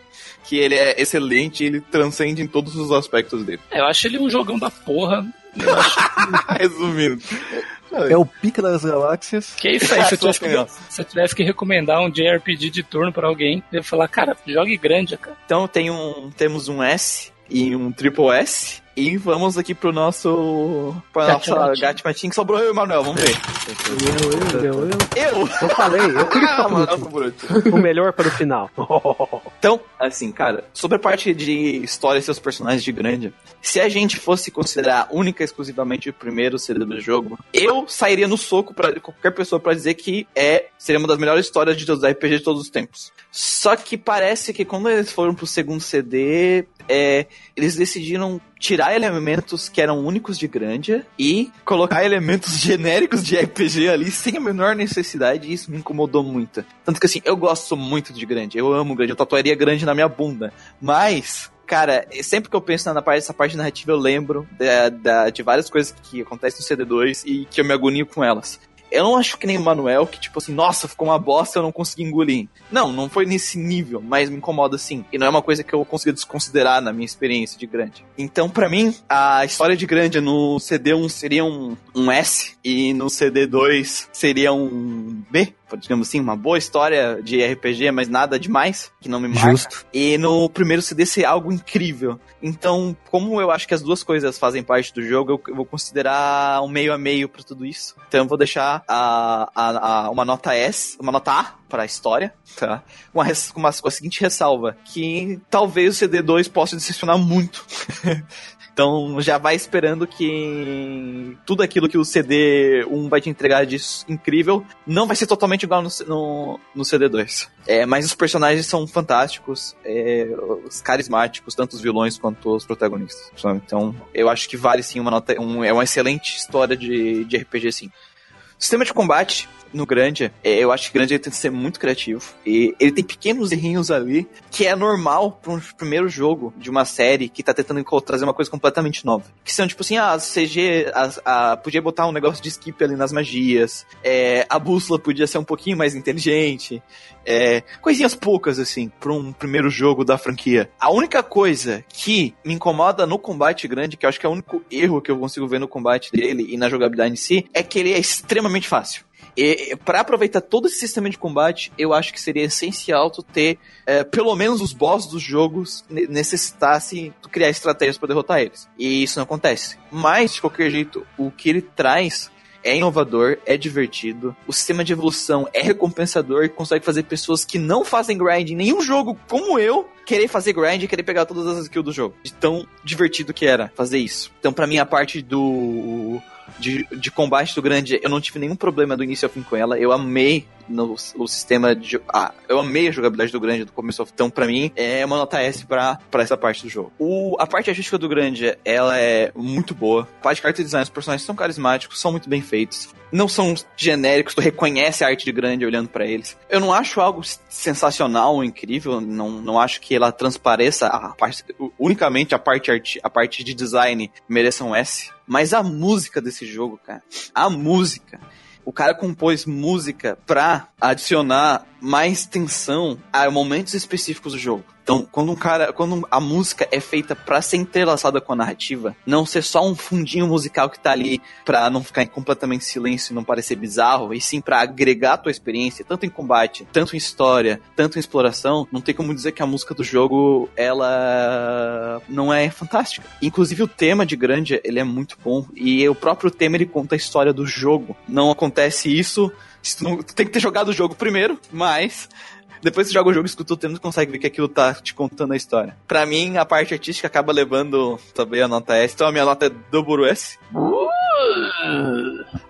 que ele é excelente e ele transcende em todos os aspectos dele. Eu acho ele um jogão da porra. Resumindo. É o pica das galáxias. Que isso aí, se eu, tivesse que, se eu tivesse que recomendar um JRPG de turno pra alguém, eu ia falar, cara, jogue grande, cara. Então tem um, temos um S e um triple S. E vamos aqui pro nosso. pra nossa Gatmatin, que sobrou eu e o Manuel, vamos ver. Eu, eu, eu, eu. Eu? Eu falei, eu queria Ah, Manuel por último. O melhor para o final. Então, assim, cara, sobre a parte de história e seus personagens de grande, se a gente fosse considerar única e exclusivamente o primeiro CD do jogo, eu sairia no soco pra qualquer pessoa pra dizer que é seria uma das melhores histórias de todos os RPG de todos os tempos. Só que parece que quando eles foram pro segundo CD, é, eles decidiram tirar elementos que eram únicos de Grandia e colocar elementos genéricos de RPG ali sem a menor necessidade, e isso me incomodou muito. Tanto que assim, eu gosto muito de Grandia, eu amo Grandia, eu tatuaria Grande na minha bunda, mas Cara, sempre que eu penso na parte, essa parte narrativa, eu lembro da, da- de várias coisas que acontecem no CD2 e que eu me agonio com elas. Eu não acho que nem o Manuel, que tipo assim, nossa, ficou uma bosta, eu não consegui engolir. Não, não foi nesse nível, mas me incomoda sim. E não é uma coisa que eu consigo desconsiderar na minha experiência de grande. Então, para mim, a história de grande no CD1 seria um, um S e no CD2 seria um B digamos assim, uma boa história de RPG, mas nada demais, que não me marca. Justo. E no primeiro CD ser algo incrível. Então, como eu acho que as duas coisas fazem parte do jogo, eu, vou considerar um meio a meio para tudo isso. Então eu vou deixar a, a, a, uma nota S, uma nota A para a história, tá? Com a, com, a seguinte ressalva, que talvez o CD2 possa decepcionar muito. Então já vai esperando que tudo aquilo que o CD1 vai te entregar de incrível não vai ser totalmente igual no, no, no CD2. É, mas os personagens são fantásticos, é, os carismáticos, tanto os vilões quanto os protagonistas. Sabe? Então eu acho que vale sim uma nota. Um, é uma excelente história de, de RPG, sim. Sistema de combate no Grande, é, eu acho que o Grande tem que ser muito criativo. E ele tem pequenos errinhos ali que é normal para um primeiro jogo de uma série que tá tentando trazer uma coisa completamente nova. Que são tipo assim, ah, CG, a, a, podia botar um negócio de skip ali nas magias, é, a bússola podia ser um pouquinho mais inteligente, é, coisinhas poucas assim, para um primeiro jogo da franquia. A única coisa que me incomoda no combate grande, que eu acho que é o único erro que eu consigo ver no combate dele e na jogabilidade em si, é que ele é extremamente fácil. Para aproveitar todo esse sistema de combate, eu acho que seria essencial tu ter, é, pelo menos os bosses dos jogos necessitassem tu criar estratégias para derrotar eles. E isso não acontece. Mas, de qualquer jeito, o que ele traz é inovador, é divertido, o sistema de evolução é recompensador e consegue fazer pessoas que não fazem grind em nenhum jogo, como eu, querer fazer grind e querer pegar todas as skills do jogo. De tão divertido que era fazer isso. Então, para mim, a parte do de, de combate do grande, eu não tive nenhum problema do início ao fim com ela. Eu amei no, o sistema de. Ah, eu amei a jogabilidade do grande do começo ao. Então, pra mim, é uma nota S pra, pra essa parte do jogo. O, a parte artística do grande, ela é muito boa. A parte de art design, os personagens são carismáticos, são muito bem feitos. Não são genéricos, tu reconhece a arte de grande olhando para eles. Eu não acho algo sensacional ou incrível, não, não acho que ela transpareça a parte, unicamente a parte, art, a parte de design mereça um S. Mas a música desse jogo, cara, a música, o cara compôs música pra adicionar mais tensão a momentos específicos do jogo. Então, quando um cara, quando a música é feita para ser entrelaçada com a narrativa, não ser só um fundinho musical que tá ali para não ficar em completamente silêncio e não parecer bizarro, e sim para agregar a tua experiência, tanto em combate, tanto em história, tanto em exploração, não tem como dizer que a música do jogo ela não é fantástica. Inclusive o tema de Grande, ele é muito bom e o próprio tema ele conta a história do jogo. Não acontece isso tu tem que ter jogado o jogo primeiro, mas depois que você joga o jogo, escuta o tema, tu consegue ver que aquilo tá te contando a história. Pra mim, a parte artística acaba levando também a nota S. Então a minha nota é dobro S. Uh!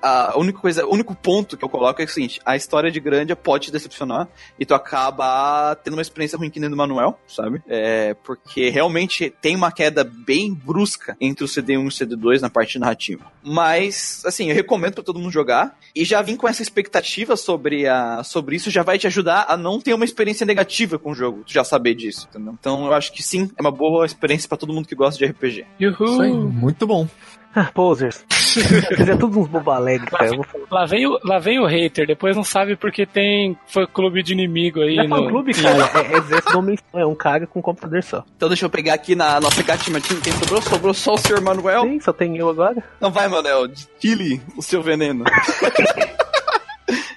A única coisa, o único ponto que eu coloco é o seguinte: a história de Grandia pode te decepcionar e tu acaba tendo uma experiência ruim que nem do Manuel, sabe? É, porque realmente tem uma queda bem brusca entre o CD1 e o CD2 na parte narrativa. Mas, assim, eu recomendo para todo mundo jogar e já vim com essa expectativa sobre, a, sobre isso, já vai te ajudar a não ter uma experiência negativa com o jogo, tu já saber disso, entendeu? Então eu acho que sim, é uma boa experiência para todo mundo que gosta de RPG. Uhul. Isso aí, muito bom. Ah, posers. Quer todos uns bobo alegre, cara. Lá vem, o, lá vem o hater, depois não sabe porque tem foi clube de inimigo aí. Não é clube, cara. É, é exército é um cara com um computador só. Então deixa eu pegar aqui na nossa gatinha quem sobrou? Sobrou só o Sr. Manuel? Sim, só tem eu agora. Não vai, Manuel. Destile o seu veneno.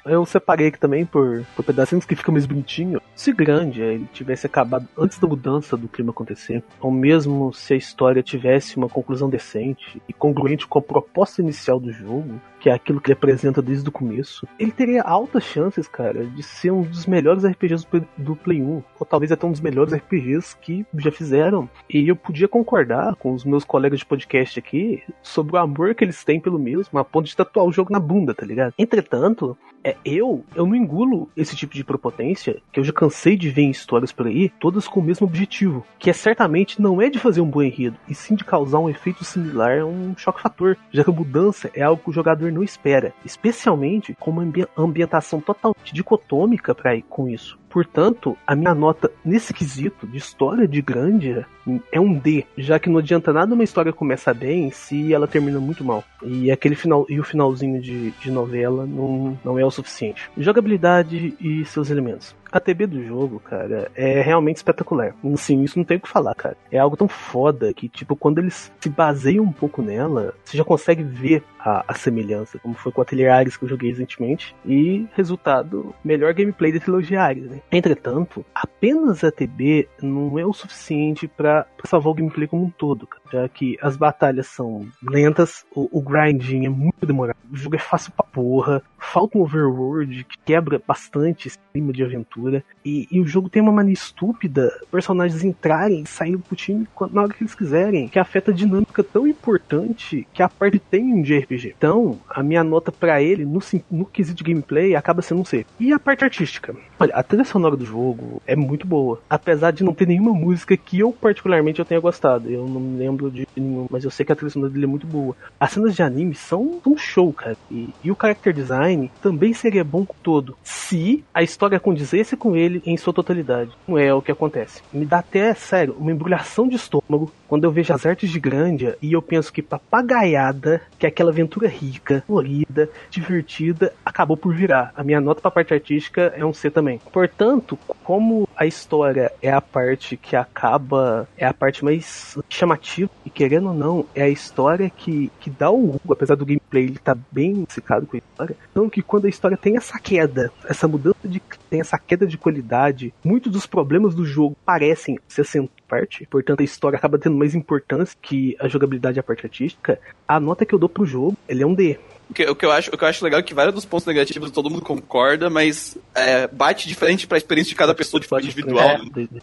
Eu separei aqui também por, por pedacinhos que ficam mais bonitinho. Se grande ele tivesse acabado antes da mudança do clima acontecer, ou mesmo se a história tivesse uma conclusão decente e congruente com a proposta inicial do jogo, que é aquilo que ele apresenta desde o começo, ele teria altas chances, cara, de ser um dos melhores RPGs do Play 1, ou talvez até um dos melhores RPGs que já fizeram. E eu podia concordar com os meus colegas de podcast aqui sobre o amor que eles têm pelo mesmo, a ponto de tatuar o jogo na bunda, tá ligado? Entretanto, é, eu, eu não engulo esse tipo de propotência que eu já cansei de ver em histórias por aí, todas com o mesmo objetivo, que é certamente não é de fazer um bom enredo, e sim de causar um efeito similar a um choque fator, já que a mudança é algo que o jogador não espera, especialmente com uma ambientação totalmente dicotômica para ir com isso. Portanto, a minha nota nesse quesito de história de Grandia é um D, já que não adianta nada uma história começar bem se ela termina muito mal. E aquele final e o finalzinho de, de novela não, não é o suficiente. Jogabilidade e seus elementos. A TB do jogo, cara, é realmente espetacular. Sim, isso não tem o que falar, cara. É algo tão foda que, tipo, quando eles se baseiam um pouco nela, você já consegue ver a, a semelhança, como foi com a Atelier Ares que eu joguei recentemente. E, resultado, melhor gameplay da trilogia Ares, né? Entretanto, apenas a TB não é o suficiente para salvar o gameplay como um todo, cara. Já que as batalhas são lentas, o, o grinding é muito demorado, o jogo é fácil pra porra, falta um overworld que quebra bastante esse clima de aventura, e, e o jogo tem uma mania estúpida, personagens entrarem e saírem pro time na hora que eles quiserem, que afeta a dinâmica tão importante que a parte tem de RPG. Então, a minha nota para ele, no, no quesito de gameplay, acaba sendo um C. E a parte artística? Olha, a trilha sonora do jogo é muito boa. Apesar de não ter nenhuma música que eu particularmente eu tenha gostado. Eu não me lembro de nenhum, mas eu sei que a trilha sonora dele é muito boa. As cenas de anime são um show, cara. E, e o character design também seria bom com todo. Se a história condizesse com ele em sua totalidade. Não é o que acontece. Me dá até, sério, uma embrulhação de estômago quando eu vejo as artes de Grandia e eu penso que papagaiada, que é aquela aventura rica, colorida, divertida, acabou por virar. A minha nota pra parte artística é um C também. Portanto, como a história é a parte que acaba, é a parte mais chamativa, e querendo ou não, é a história que, que dá o rumo, apesar do gameplay ele tá bem secado com a história. Então que quando a história tem essa queda, essa mudança de tem essa queda de qualidade, muitos dos problemas do jogo parecem se acentuar parte, portanto a história acaba tendo mais importância que a jogabilidade e a parte artística, a nota que eu dou pro jogo, ele é um D. O que, o que, eu acho, o que eu acho legal é que vários dos pontos negativos todo mundo concorda, mas é, bate diferente pra experiência de cada pessoa de forma individual. É, de, de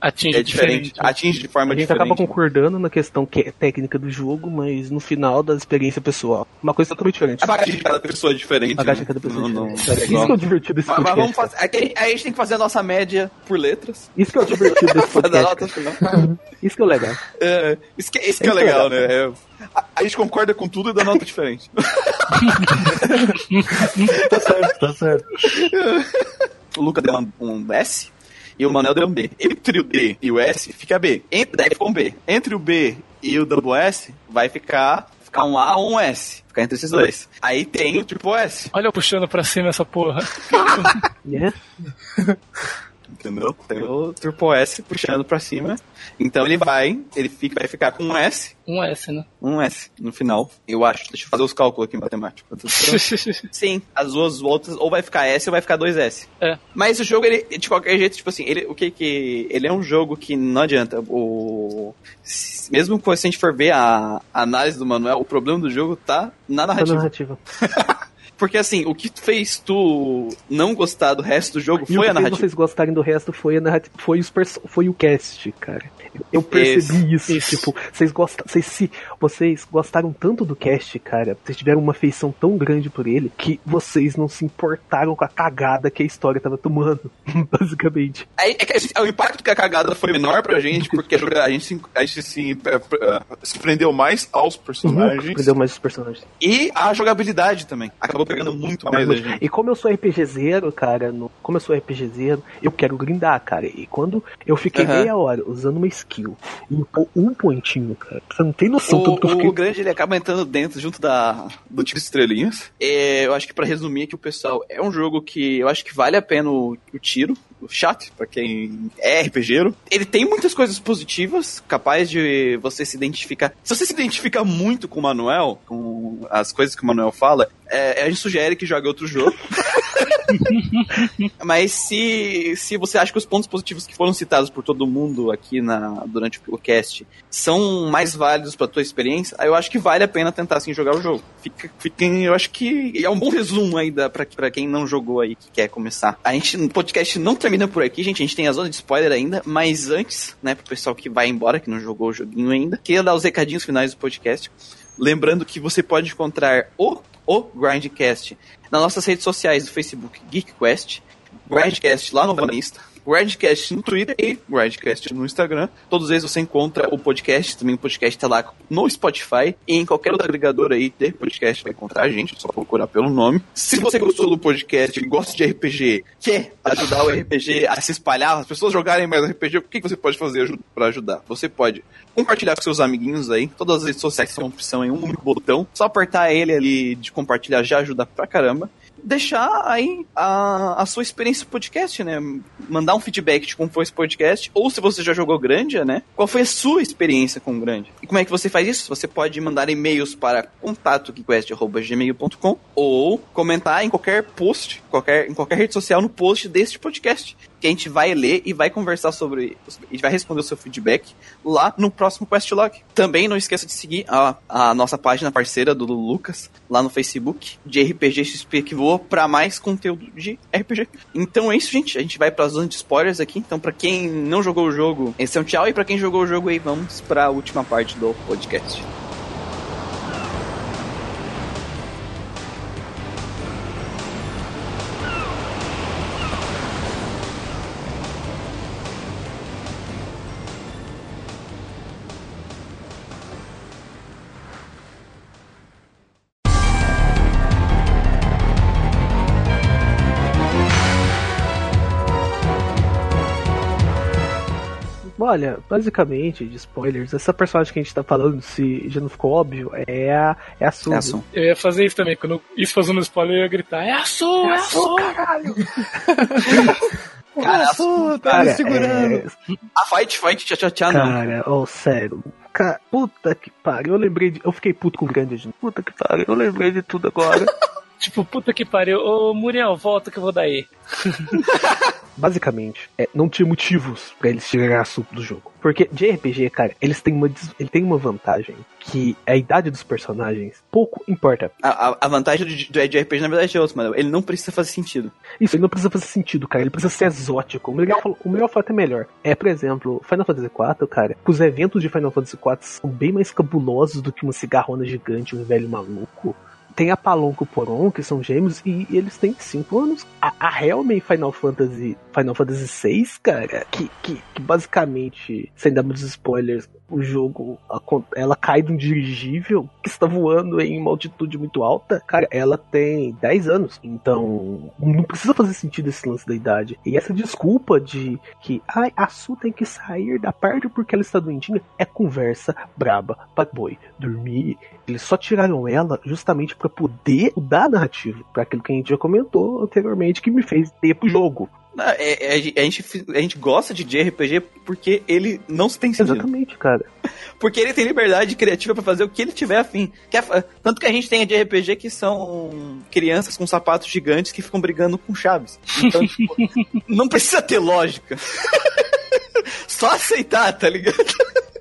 atinge é diferente, diferente, atinge de forma diferente. A gente acaba concordando na questão que é técnica do jogo, mas no final da experiência pessoal. Uma coisa totalmente diferente. A bagagem de cada pessoa é diferente. A bagagem de cada pessoa não, é diferente. Não, Isso que é o divertido desse mas, podcast. Mas vamos fazer, aí a gente tem que fazer a nossa média por letras. Isso que é o divertido desse podcast. Isso que é o legal. É, isso que, isso que é legal, né? É, a, a, gente concorda com tudo e dá nota diferente. tá certo, tá certo. O Luca deu um S e o Manel deu um B. Entre o D e o S fica B. Entre, daí fica um B. Entre o B e o double S vai ficar, ficar um A ou um S. Ficar entre esses dois. Aí tem o triple S. Olha eu puxando pra cima essa porra. yeah. Entendeu? Tem o Triple S puxando pra cima. Então ele vai, ele fica, vai ficar com um S. Um S, né? Um S no final, eu acho. Deixa eu fazer os cálculos aqui em matemática. Sim, as duas voltas ou vai ficar S ou vai ficar 2S. É. Mas o jogo, ele, de qualquer jeito, tipo assim, ele, o que que. Ele é um jogo que não adianta. O, mesmo que a gente for ver a, a análise do Manuel, o problema do jogo tá na narrativa. Tá na narrativa. Porque assim, o que fez tu não gostar do resto do jogo e foi a narrativa. vocês gostarem do resto foi a narrativa, foi, os foi o cast, cara. Eu percebi isso, isso. Tipo, vocês gostam, vocês se vocês gostaram tanto do cast, cara, vocês tiveram uma afeição tão grande por ele que vocês não se importaram com a cagada que a história tava tomando, basicamente. É, é que o impacto que a cagada foi menor pra gente, porque a gente se, a gente se, uh, se prendeu mais aos personagens. Uhum, prendeu mais os personagens. E a jogabilidade também. Acabou pegando muito mais a gente. E como eu sou RPG zero, cara, no, como eu sou RPG zero, eu quero grindar, cara. E quando eu fiquei uhum. meia hora usando uma skill e um pontinho, cara. Você não tem noção o, tanto que eu fiquei... O grande ele acaba entrando dentro, junto da, do tipo de estrelinhas. É, eu acho que para resumir aqui o pessoal, é um jogo que eu acho que vale a pena o, o tiro, chat, para quem é RPGero. Ele tem muitas coisas positivas, capaz de você se identificar. Se você se identifica muito com o Manuel, com as coisas que o Manuel fala, é, a gente sugere que jogue outro jogo. Mas se, se você acha que os pontos positivos que foram citados por todo mundo aqui na, durante o cast são mais válidos para tua experiência, eu acho que vale a pena tentar assim jogar o jogo. Fica, fica, eu acho que é um bom resumo ainda para quem não jogou aí que quer começar. A gente no podcast não termina por aqui, gente. A gente tem a zona de spoiler ainda, mas antes, né, pro pessoal que vai embora, que não jogou o joguinho ainda, queria dar os recadinhos finais do podcast. Lembrando que você pode encontrar o, o Grindcast nas nossas redes sociais do Facebook GeekQuest, Grindcast lá no Vanista, Redcast no Twitter e Redcast no Instagram. Todos eles você encontra o podcast, também o podcast tá lá no Spotify e em qualquer outro agregador aí de podcast vai encontrar a gente, é só procurar pelo nome. Se você gostou do podcast, gosta de RPG, quer ajudar o RPG a se espalhar, as pessoas jogarem mais RPG, o que você pode fazer para ajudar? Você pode compartilhar com seus amiguinhos aí, todas as redes sociais são opção em um único botão, só apertar ele ali de compartilhar já ajuda pra caramba deixar aí a, a sua experiência podcast, né? Mandar um feedback de como foi esse podcast, ou se você já jogou Grandia, né? Qual foi a sua experiência com Grandia? E como é que você faz isso? Você pode mandar e-mails para contatoquest.gmail.com ou comentar em qualquer post, qualquer, em qualquer rede social no post deste podcast que a gente vai ler e vai conversar sobre. Gente vai responder o seu feedback lá no próximo Questlog. Também não esqueça de seguir a, a nossa página parceira do Lucas lá no Facebook, de RPG XP que voa, para mais conteúdo de RPG. Então é isso, gente. A gente vai pra zona de spoilers aqui. Então, para quem não jogou o jogo, esse é um tchau. E para quem jogou o jogo aí, vamos para a última parte do podcast. Olha, basicamente, de spoilers, essa personagem que a gente tá falando, se já não ficou óbvio, é a, é a Su. É a Su. Eu ia fazer isso também, quando isso fazendo spoiler, eu ia gritar, é a Su, é, é a Su, caralho! Cara, a Su, tá cara, me segurando. É... A fight, fight, tchau, tchau, tchau, não. Cara, oh, sério. Cara, puta que pariu, eu lembrei de. Eu fiquei puto com o grande. Puta que pariu, eu lembrei de tudo agora. Tipo, puta que pariu. Ô, Muriel, volta que eu vou daí. Basicamente, é, não tinha motivos para eles tirarem assunto do jogo. Porque de RPG, cara, eles têm uma, ele tem uma vantagem que a idade dos personagens pouco importa. A, a vantagem do, do de RPG, na verdade, é outra, mano. Ele não precisa fazer sentido. Isso, ele não precisa fazer sentido, cara. Ele precisa ser exótico. O melhor, o melhor fato é melhor. É, por exemplo, Final Fantasy IV, cara, os eventos de Final Fantasy IV são bem mais cabulosos do que uma cigarrona gigante, um velho maluco tem a Palonco Poron, que são gêmeos, e, eles têm 5 anos. A, a Helm Final Fantasy Final Fantasy VI, cara, que, que, que basicamente, sem dar muitos spoilers, o jogo, ela cai de um dirigível que está voando em uma altitude muito alta, cara, ela tem 10 anos. Então, não precisa fazer sentido esse lance da idade. E essa desculpa de que, ai, a Su tem que sair da parte porque ela está doentinha, é conversa braba pra boi dormir. Eles só tiraram ela justamente para poder mudar a narrativa, para aquilo que a gente já comentou anteriormente, que me fez ter pro jogo. É, é, a, gente, a gente gosta de JRPG porque ele não se tem sentido. Exatamente, cara. Porque ele tem liberdade criativa para fazer o que ele tiver afim. É, tanto que a gente tem JRPG que são crianças com sapatos gigantes que ficam brigando com chaves. Então, tipo, não precisa ter lógica. Só aceitar, tá ligado?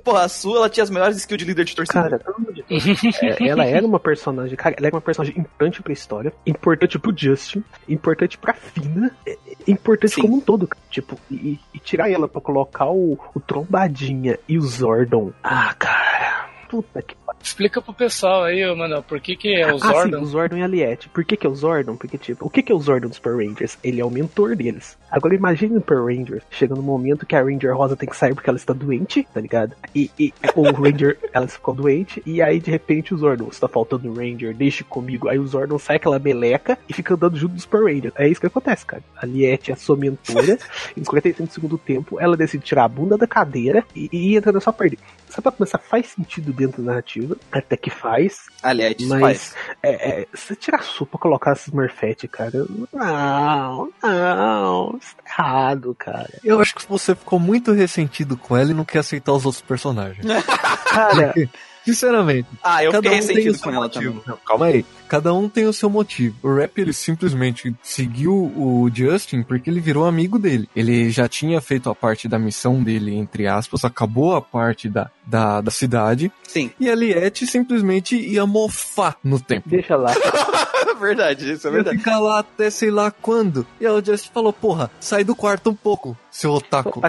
Porra, a sua, ela tinha as melhores skills de líder de torcida. Cara, pelo amor de Deus. é, ela era uma personagem, cara, ela era uma personagem importante pra história, importante pro Justin, importante pra Fina, é, importante Sim. como um todo, Tipo, e, e, tirar ela pra colocar o, o Trombadinha e o Zordon. Ah, cara. Puta que Explica pro pessoal aí, mano, por que, que é o Zordon? Ah, sim, o Zordon e a Liette. Por que, que é o Zordon? Porque, tipo, o que, que é o Zordon dos Power Rangers? Ele é o mentor deles. Agora imagine o Power Rangers chega no momento que a Ranger Rosa tem que sair porque ela está doente, tá ligado? E, e o Ranger, ela ficou doente, e aí de repente o Zordon, está faltando o Ranger, deixe comigo. Aí o Zordon sai aquela meleca e fica andando junto dos Power Rangers. É isso que acontece, cara. A Liette é a sua mentora, e nos 45 do segundo tempo, ela decide tirar a bunda da cadeira e, e entra na sua parte. Sabe pra começar, faz sentido dentro da narrativa, até que faz. Aliás, mas faz. É, é, você tira a sopa colocar esses Smurfette, cara. Não, não, isso tá errado, cara. Eu acho que você ficou muito ressentido com ela e não quer aceitar os outros personagens. cara. Sinceramente. Ah, eu fiquei um ressentido com ela motivo. também. Não, calma aí. Cada um tem o seu motivo. O Rap, ele simplesmente seguiu o Justin porque ele virou amigo dele. Ele já tinha feito a parte da missão dele, entre aspas, acabou a parte da, da, da cidade. Sim. E a Liette simplesmente ia mofar no tempo. Deixa lá. verdade, isso é verdade. Ia ficar lá até sei lá quando. E aí o Justin falou, porra, sai do quarto um pouco, seu otaku.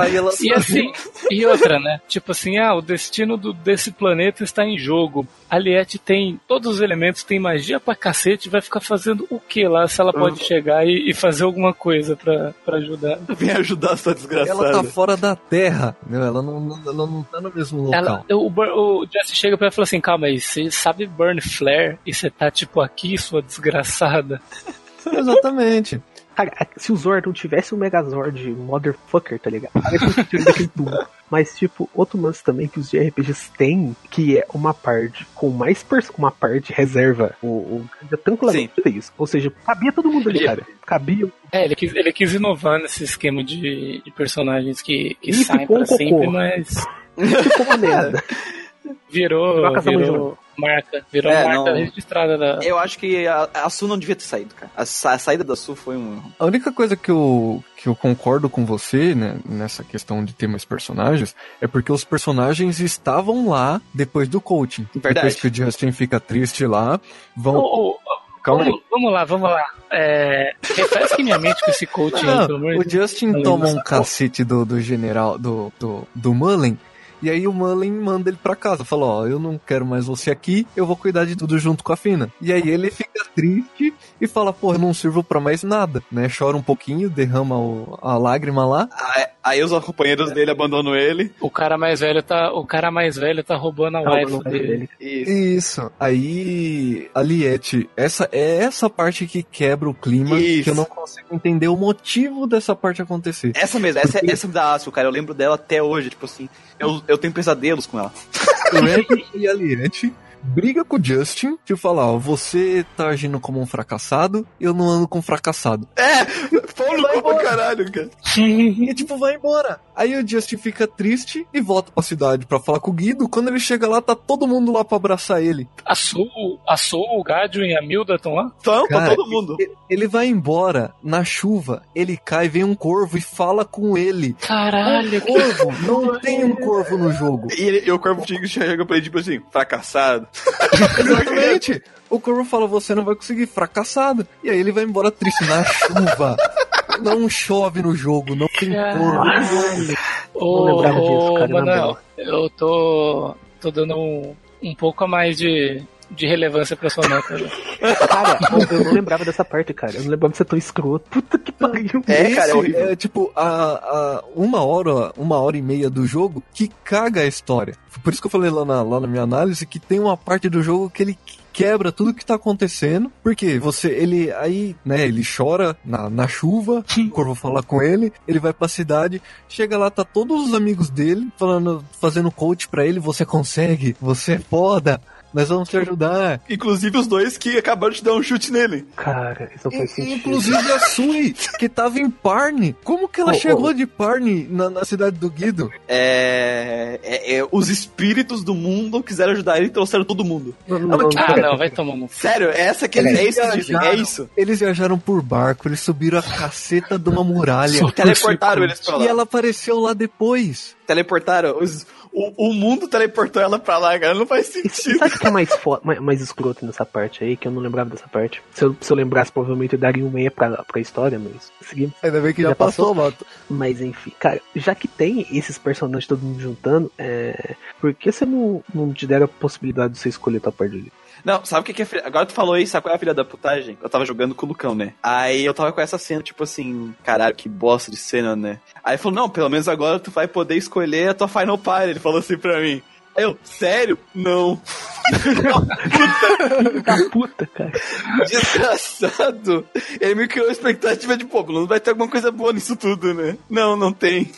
aí ela... E assim, e outra, né? Tipo assim, ah, o destino do, desse planeta está em jogo. A Liette tem todos os elementos, tem magia pra cacete, vai ficar fazendo o que lá se ela pode chegar e, e fazer alguma coisa pra, pra ajudar? Vem ajudar essa desgraçada. Ela tá fora da Terra, entendeu? ela não, não, ela não tá no mesmo local. Ela, o, Bur- o Jesse chega pra ela e fala assim: calma aí, você sabe Burn Flare e você tá tipo aqui, sua desgraçada. Exatamente. Cara, se o Zordon tivesse um Megazord motherfucker, tá ligado? Aí eu conseguiria daquele tubo. Mas, tipo, outro lance também que os JRPGs têm, que é uma parte com mais pers uma parte reserva. O, o Ganja tranquilamente fez isso. Ou seja, cabia todo mundo ali, cara. Cabia. É, ele quis, ele quis inovar nesse esquema de, de personagens que, que E saem pra um cocô. sempre, mas Ficou uma merda. virou, virou marca. Virou É, marca não. registrada da. Eu acho que a, a Su não devia ter saído, cara. A, a saída da Su foi um erro. A única coisa que eu, que eu concordo com você, né, nessa questão de ter mais personagens, é porque os personagens estavam lá depois do coaching. Verdade. Depois que o Justin fica triste lá, vão. Ô, ô, Calma aí. vamos, vamos lá, vamos lá. É, refresque minha mente com esse coaching aí, Não, pelo amor de o. Justin toma um cacete do, do general, do, do, do Mullen, e aí o Mullen manda ele pra casa, fala, ó, eu não quero mais você aqui, eu vou cuidar de tudo junto com a Fina. E aí ele fica triste e fala, pô, eu não sirvo pra mais nada, né? Chora um pouquinho, derrama o- a lágrima lá. Aí, aí os companheiros dele abandonam ele. O cara mais velho tá, o cara mais velho tá roubando a Calma, wife dele. dele. Isso. Isso. Aí, a Liette, essa é essa parte que quebra o clima, Isso. que eu não consigo entender o motivo dessa parte acontecer. Essa mesmo, essa, essa da Aço, cara. Eu lembro dela até hoje, tipo assim. Eu, eu tenho pesadelos com ela. Red e a Liette briga com o Justin, tipo, falar, ó, você tá agindo como um fracassado, eu não ando com um fracassado. É, no cu pra caralho, cara. E tipo, vai embora. Aí o Justin fica triste e volta pra cidade pra falar com o Guido. Quando ele chega lá, tá todo mundo lá pra abraçar ele. A Sul, a o Gadio e a Milda estão lá? Então, tá todo mundo. Ele vai embora na chuva, ele cai, vem um corvo e fala com ele. Caralho, que Corvo, não tem um corvo no jogo. E, ele, e o Corvo chega pra ele, tipo assim, fracassado. Exatamente. O Corvo fala, você não vai conseguir, fracassado. E aí ele vai embora triste na chuva. Não chove no jogo, não tem corvo. Ô, boa. eu tô, tô dando um, um pouco a mais de, de relevância pra sua nota. né? Cara, eu, não lembrava dessa parte, cara. Eu não lembrava de ser tão escroto. Puta que pariu. É, cara, é Esse horrível. É tipo a, a uma hora, uma hora e meia do jogo que caga a história. Por isso que eu falei lá na, lá na minha análise que tem uma parte do jogo que ele quebra tudo que tá acontecendo. Porque você, ele aí, né, ele chora na, na chuva, o Corvo fala com ele, ele vai pra cidade, chega lá, tá todos os amigos dele falando, fazendo coach pra ele, você consegue, você é foda. Nós vamos te ajudar. Inclusive os dois que acabaram de dar um chute nele. Cara, isso não faz E- sentido. Inclusive a Sui, que tava em Parne. Como que ela Oh, chegou oh. de Parne na, na cidade do Guido? É, é- é, Os espíritos do mundo quiseram ajudar ele e trouxeram todo mundo. Não, não, Ah, não, Ah, não, vai tomando. Sério, essa que Eles é isso dizem, é isso. Eles viajaram por barco, eles subiram a caceta de uma muralha. Teleportaram eles pra lá. E ela apareceu lá depois. Teleportaram. Os- o, o mundo teleportou ela pra lá, cara. Não faz sentido. sabe o que é mais, mais, mais escroto nessa parte aí? Que eu não lembrava dessa parte. Se eu, se eu lembrasse, provavelmente eu daria um meia pra, pra história, mas seguimos. Ainda bem que Já já, passou, Mato. Mas enfim, cara, já que tem esses personagens todo mundo juntando, é... por que você não, não te deram a possibilidade de você escolher tua parte ali? Não, sabe o que, que é. filha- Agora tu falou isso, sabe qual é a filha da putagem? Eu tava jogando com o Lucão, né? Aí eu tava com essa cena, tipo assim, caralho, que bosta de cena, né? Aí ele falou, não, pelo menos agora tu vai poder escolher a tua Final Party. Ele falou assim pra mim. Eu, sério? Não. Da puta, cara. Desgraçado. Ele me criou a expectativa de, pô, menos vai ter alguma coisa boa nisso tudo, né? Não, não tem.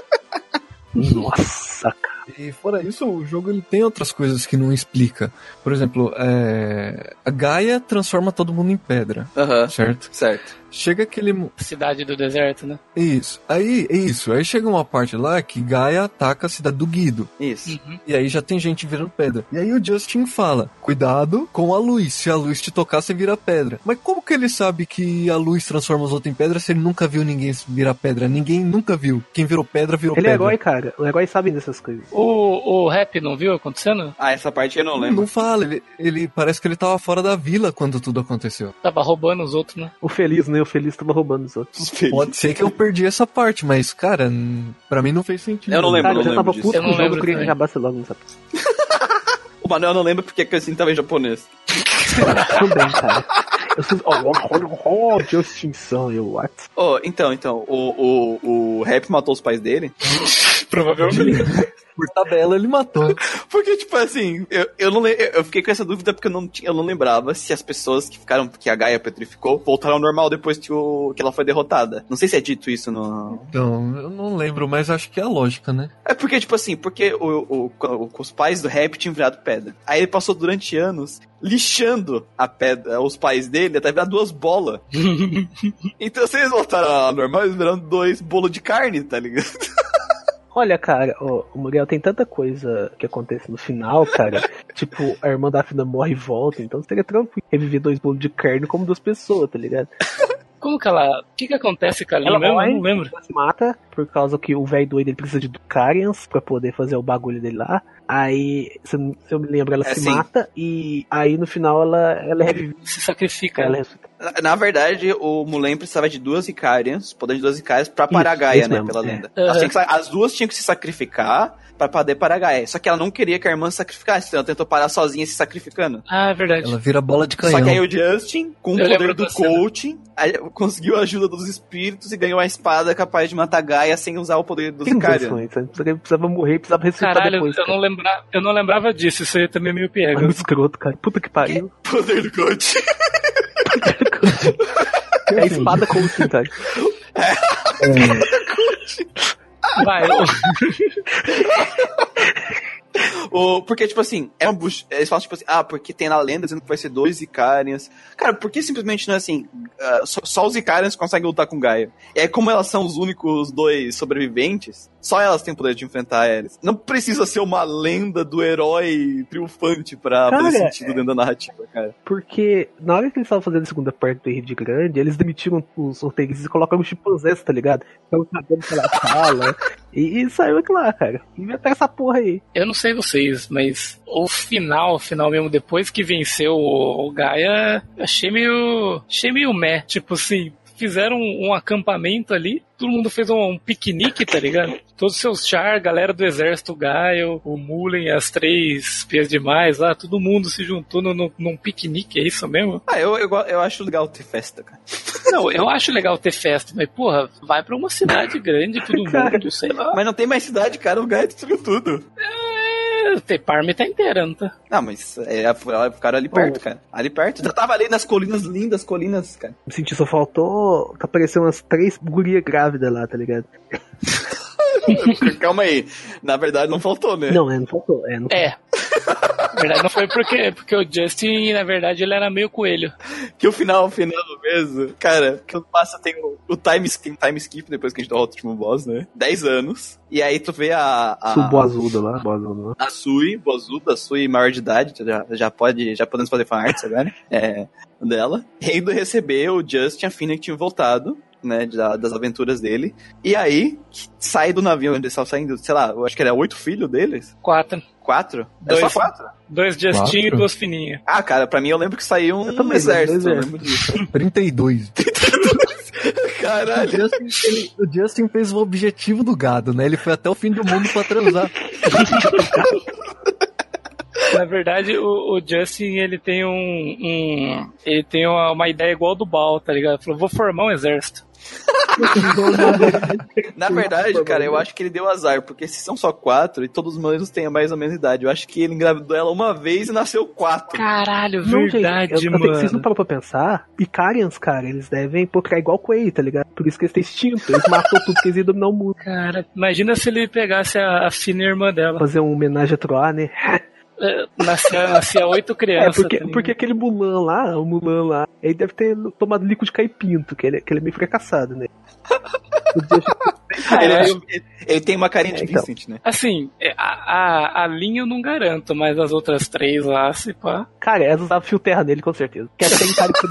Nossa, cara. E fora isso, o jogo ele tem outras coisas que não explica. Por exemplo, é... a Gaia transforma todo mundo em pedra, Aham. certo? Certo. Chega aquele. Cidade do deserto, né? Isso. Aí, isso. Aí chega uma parte lá que Gaia ataca a cidade do Guido. Isso. E aí já tem gente virando pedra. E aí o Justin fala: Cuidado com a luz. Se a luz te tocar, você vira pedra. Mas como que ele sabe que a luz transforma os outros em pedra se ele nunca viu ninguém virar pedra? Ninguém nunca viu. Quem virou pedra, virou Ele é pedra. herói, cara. O herói sabe dessas coisas. O, o rap não viu acontecendo? Ah, essa parte eu não Não, lembro. não fala, ele, ele parece que ele tava fora da vila quando tudo aconteceu. Tava roubando os outros, né? O feliz, né? O feliz tava roubando os outros. Pode ser que eu perdi essa parte, mas, cara, pra mim não fez sentido. Eu não lembro, Cara, não eu já lembro tava disso. puto Eu não o jogo, lembro eu queria que acabasse logo nessa O Manuel não lembra porque assim tava em japonês. Também, cara. Eu sou. Oh, oh, de extinção, eu. What? Oh, então, então, o, o, o Rap matou os pais dele. Provavelmente. Por tabela ele matou. Porque, tipo assim, eu, eu, não, eu fiquei com essa dúvida porque eu não, tinha, eu não lembrava se as pessoas que ficaram, que a Gaia petrificou, voltaram ao normal depois que, o, que ela foi derrotada. Não sei se é dito isso no. Então, eu não lembro, mas acho que é a lógica, né? É porque, tipo assim, porque o, o, o- os pais do Rap tinham virado pedra. Aí ele passou durante anos lixando a pedra, os pais dele, até virar duas bolas. então, se eles voltaram ao normal, eles viraram dois bolos de carne, tá ligado? Olha, cara, o Muriel tem tanta coisa que acontece no final, cara. tipo, a irmã da Fina morre e volta, então seria tranquilo reviver dois bolos de carne como duas pessoas, tá ligado? Como que ela. O que que acontece com a Lin Ela mesmo? morre. Eu não lembro. Ela se mata por causa que o velho doido ele precisa de Ducarians pra poder fazer o bagulho dele lá. Aí, se eu, me lembro, ela É, se sim. mata e aí no final ela, ela é revivida. Se sacrifica. Ela é. Na, verdade, o Mulen precisava de duas Icarians, poder de duas Icarians, pra parar a Isso, Gaia, isso né? mesmo, Pela é. lenda. As duas tinham que se sacrificar pra poder parar a Gaia. Só que ela não queria que a irmã se sacrificasse, então ela tentou parar sozinha se sacrificando. Ah, é verdade. Ela vira bola de canhão. Só que aí o Justin, com o Eu poder lembro do coaching, aí conseguiu a ajuda dos espíritos e ganhou uma espada capaz de matar a Gaia sem usar o poder dos Icarians. versões, né? Precisava- morrer, precisava ressuscitar Caralho, depois. eu cara. não, lembra... eu não lembrava disso. Isso aí também é meio É pega. muito escroto, cara. Puta que pariu. Poder do coaching. É espada coaching, cara. Vai, o- O, porque, tipo assim, é um bush. Eles falam, tipo assim, ah, porque tem na lenda dizendo que vai ser dois Icarians. Cara, por que simplesmente não é assim? ah, só, só os Icarians conseguem lutar com Gaia. E aí, como elas são os únicos dois sobreviventes, só elas têm o poder de enfrentar eles. Não precisa ser uma lenda do herói triunfante pra Cara, fazer sentido dentro da narrativa, cara. Porque na hora que eles estavam fazendo a segunda parte do Rede Grande, eles demitiram os roteiristas e colocaram os chimpanzés, tá ligado? Estavam cagando pela sala. E, e saiu aquilo lá, cara. Inventaram essa porra aí. eu não sei vocês, mas o final, o final mesmo, depois que venceu o, o Gaia, achei meio. Achei meio meh. Tipo assim, fizeram um, um acampamento ali, todo mundo fez um, um piquenique, tá ligado? Todos os seus char, galera do exército Gaia, o Mullen, as três pias demais lá, todo mundo se juntou no, no- num piquenique, é isso mesmo? Ah, eu, eu, eu acho legal ter festa, cara. Não, eu acho legal ter festa, mas porra, vai pra uma cidade grande, todo mundo, sei lá. Mas não tem mais cidade, cara. O Gaia destruiu tudo. É, Parme tá inteira, não tá? Não, mas é, é, ficaram ali perto, cara. Ali perto. Já tava ali nas colinas lindas, colinas, cara. Me senti, só faltou que apareceu umas três gurias grávidas lá, tá ligado? Calma aí. Na verdade, não faltou, né? Não, é, não faltou. É, não É. Na verdade, não foi porque, porque o Justin, na verdade, ele era meio coelho. Que o final, o final mesmo. Cara, que passa tem o, o time, skip, time skip depois que a gente derrota o último boss, né? 10 anos. E aí tu vê a. a boazuda lá, boazuda lá. a Sui, Bozuda, a Sui maior de idade, já, já pode, já podemos fazer fanarts agora, é, dela, indo receber o Justin, a Fina que tinha voltado, né, da- das aventuras dele, e aí, sai do navio onde eles estavam saindo, sei lá, eu acho que era oito filhos deles, Quatro. quatro? É só Dois. quatro? Dois Justin e duas fininhas. Ah, cara, pra mim eu lembro que saiu um Eu também, exército, dois eu lembro disso. 32. O Caralho. Justin, ele- o Justin fez o objetivo do gado, né? Ele foi até o fim do mundo pra transar. Na verdade, o, o Justin, ele tem um, um- Ele tem uma, uma ideia igual do Bal, tá ligado? Ele falou, vou formar um exército. Na verdade, cara, eu acho que ele deu azar, porque se são só quatro e todos os meninos têm a mais ou menos idade, eu acho que ele engravidou ela uma vez e nasceu quatro. Caralho, Não, gente, verdade, eu, eu, mano. Vocês não param pra pensar? Icarians, cara, eles devem procriar igual coelho, tá ligado? Por isso que eles têm extinto. Eles matou tudo que eles iam dominar o mundo. Cara, imagina se ele pegasse a, a fina irmã dela. Fazer um homenagem a Troar, né? É, Nascia, nascia oito É, crianças. porque, tá porque aquele Mulan lá, o Mulan lá, ele deve ter tomado líquido de caipinto, que ele, que ele é meio fracassado, né? Ele, É, ele- ele tem uma carinha de É, então. Vincent, né? Assim, é, a, a, a linha eu não garanto, mas as outras três lá, se pá. Cara, elas usavam fio terra nele, com certeza. Porque até tem cara que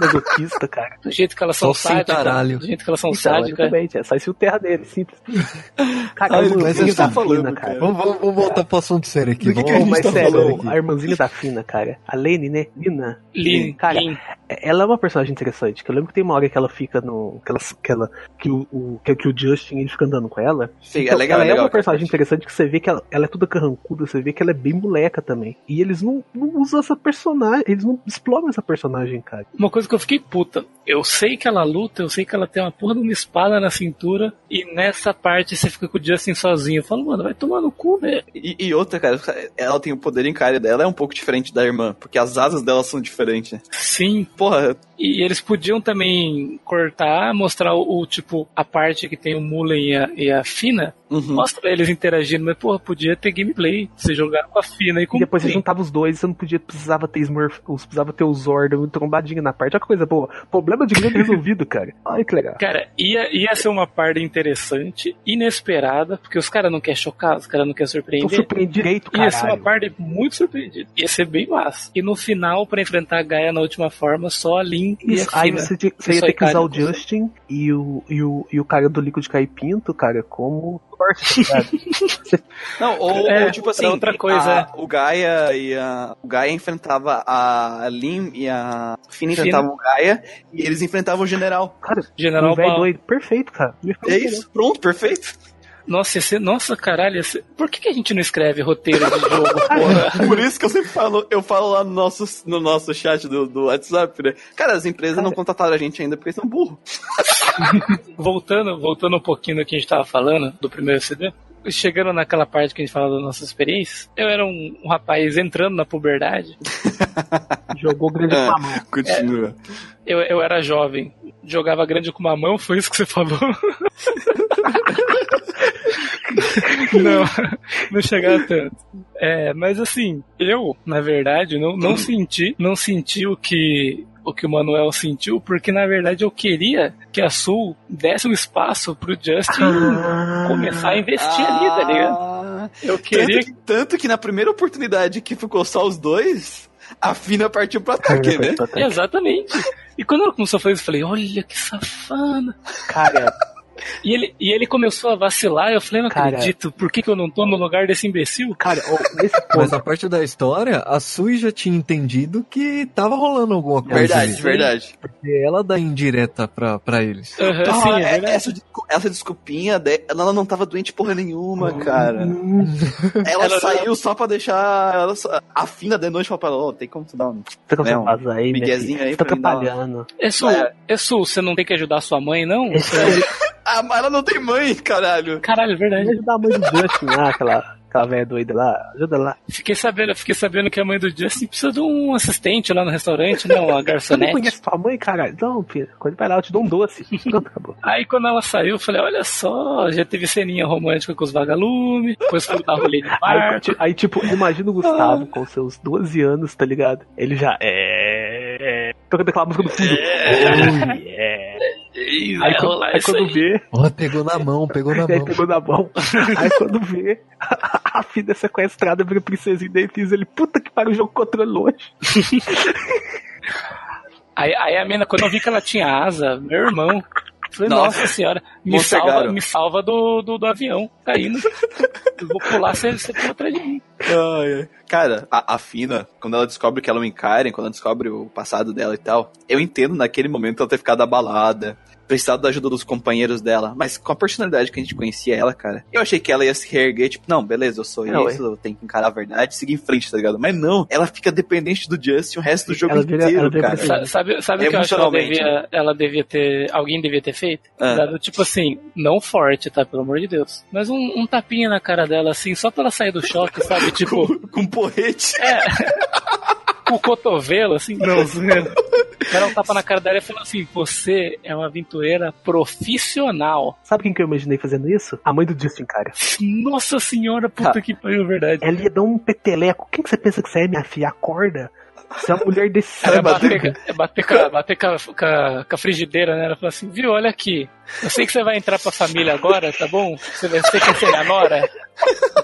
é cara. Do jeito que elas são sádicas. Do jeito que elas são Então, sádicas. exatamente, é só fio terra dele, simples. Cara, Ai, mas ele tá falando, cara. cara. Vamos, vamos- vamos voltar pro assunto sério aqui. Do que Vamos- que a gente mas tá sério? A irmãzinha da Fina, cara. A Lene, né? Lina. Lin, Cara, Lin. Ela é uma personagem interessante. Que eu lembro que tem uma hora que ela fica no. Que, ela, que, ela, que, o, o, que, que o Justin ele fica andando com ela. Sim, Então, é legal, ela é é legal. uma personagem interessante que você vê que ela, ela é toda carrancuda, você vê que ela é bem moleca também. E eles não, não usam essa personagem, eles não exploram essa personagem, cara. Uma coisa que eu fiquei puta. Eu sei que ela luta, eu sei que ela tem uma porra de uma espada na cintura. E nessa parte você fica com o Justin sozinho. Eu falo, mano, vai tomar no cu, velho. E, e outra, cara, ela tem o poder em cara dela, é um pouco diferente da irmã, porque as asas dela são diferentes. Sim. Porra, E eles podiam também cortar, mostrar o, o, tipo, a parte que tem o Mullen e a, e a Fina. uhum. Mostra eles interagindo, mas porra, podia ter gameplay. Você jogar com a Fina e com E depois você juntava os dois, você não podia, precisava ter Smurf, precisava ter o Zordon trombadinho na parte. Olha que coisa boa. Problema de grande resolvido, cara. Olha que legal. Cara, ia, ia ser uma parte interessante, inesperada, porque os caras não querem chocar, os caras não querem surpreender. surpreende direito, Ia ser uma parte muito surpreendida. Ia ser bem massa. E no final, pra enfrentar a Gaia na última forma, só a Lin e a Isso, aí você, tinha- você ia ter que usar o Justin e o, e, o, e o cara do Liquid Caipinto, cara, como corte? Não, ou, É, ou, tipo assim, outra coisa, a- o Gaia e a. O Gaia enfrentava a Lin e a Fina Fina. enfrentavam o Gaia e eles enfrentavam o general. Cara, General um doido. Perfeito, cara. É isso, pronto, perfeito. Nossa, esse, nossa, caralho, esse, por que, que a gente não escreve roteiro de jogo, porra? Por isso que eu sempre falo, eu falo lá no nosso, no nosso chat do, do WhatsApp, né? Cara, as empresas não contrataram a gente ainda porque são burros. voltando, voltando um pouquinho do que a gente tava falando, do primeiro CD, chegando naquela parte que a gente fala das nossas experiências, eu era um, um rapaz entrando na puberdade, Jogou grande É. Continua. eu, eu era jovem, jogava grande com uma mão, foi isso que você falou? não, não chegava tanto. É, mas assim, eu, na verdade, não, não senti, não senti o que o que o Manuel sentiu, porque na verdade eu queria que a Sul desse um espaço pro Justin começar a investir ali, tá ligado? Ah, Eu queria tanto, tanto que na primeira oportunidade que ficou só os dois, a Fina partiu pro ataque, né? Exatamente. E quando ela começou a fazer isso, eu falei, olha que safana. Cara, E ele, e ele começou a vacilar, eu falei, não Cara. acredito, por que, que eu não tô no lugar desse imbecil? cara, nesse Mas ponto. a parte da história, a Sui já tinha entendido que tava rolando alguma coisa. Verdade, ali. verdade. Porque ela dá indireta pra, pra eles. Aham, Ah, sim, é é- essa, essa desculpinha ela não tava doente porra nenhuma, cara. Hum, Ela, Ela- saiu só pra deixar ela só- a Fina de noite pra falar, ô, tem como tu dar um. Você consegue É, um aí, minha miguezinho aí tá pra dar uma- atrapalhando. É Sul, É. é Sul, você não tem que ajudar sua mãe, não? Ah, mas ela não tem mãe, caralho. Caralho, é verdade. ajudar a mãe do Justin lá, aquela, aquela velha doida lá. Ajuda lá. Fiquei sabendo, fiquei sabendo que a mãe do Justin precisa de um assistente lá no restaurante, não, uma Você não garçonete. conhece sua mãe, caralho? Não, filho. Quando vai lá, eu te dou um doce. Pronto, acabou. Aí quando ela saiu, eu falei, olha só, já teve ceninha romântica com os vagalumes, depois foi dar rolê de Aí, bar. ti- aí, tipo, imagina o Gustavo com seus 12 anos, tá ligado? Ele já é. é tocando aquela música do fundo. Oh, yeah. Ih, Aí, vai quando- aí quando aí. vê, Ó, pegou na mão, pegou na mão. pegou na mão. Aí quando vê, a filha é sequestrada, vira princesinha da Efisa, ele, puta que pariu, o jogo controle longe. Aí, aí a menina, quando eu vi que ela tinha asa, meu irmão. Falei, Nossa. senhora, me salva, me salva do, do, do avião caindo. Eu vou pular, você, você tem atrás de mim. Ai, ai. Cara, a, a Fina, quando ela descobre que ela é um Enkaren, quando ela descobre o passado dela e tal, eu entendo naquele momento ela ter ficado abalada, precisado da ajuda dos companheiros dela, mas com a personalidade que a gente conhecia ela, cara, eu achei que ela ia se reerguer, tipo, não, beleza, eu sou Não, isso, eu tenho que encarar a verdade, seguir em frente, tá ligado? Mas não, ela fica dependente do Justin o resto do jogo Ela inteiro, ela vira cara. Sa- Sabe, sabe o que eu acho que ela devia, ela devia ter. Alguém devia ter feito? Ah. Dado, tipo assim, não forte, tá? Pelo amor de Deus. Mas um, um tapinha na cara dela, assim, só pra ela sair do choque, sabe? Tipo, Com, com porrete. é. Com o cotovelo, assim, não, zoando. Era um tapa na cara dela e falou assim: Você é uma aventureira profissional. Sabe quem que eu imaginei fazendo isso? A mãe do Justin, cara. Nossa senhora, puta Tá. que pariu, verdade. Ela ia dar um peteleco. Quem que você pensa que você é, minha filha? Acorda. É uma mulher desse Ela ia sangue. bater, é bater, com, a- bater com, a, com a- a frigideira, né? Ela falou assim, viu, olha aqui. Eu sei que você vai entrar pra família agora, tá bom? Você vai ser quer ser a nora.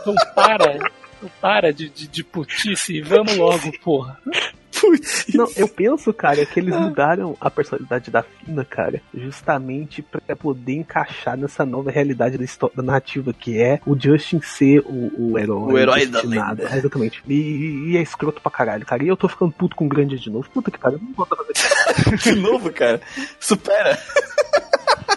Então para. Então para de, de, de putice e vamos logo, porra. Não, eu penso, cara, que eles mudaram a personalidade da Fina, cara, justamente pra poder encaixar nessa nova realidade da, história, da narrativa, que é o Justin ser o, o herói. O herói da destinado. É, Exatamente. E, e é escroto pra caralho, cara. E eu tô ficando puto com o grande de novo. Puta que pariu, não volta a fazer De novo, cara. Supera.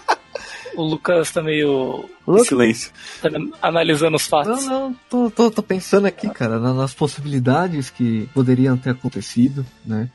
O Lucas tá meio Silêncio. tá analisando os fatos. Não, não, tô, tô, tô pensando aqui, cara, na- nas possibilidades que poderiam ter acontecido, né?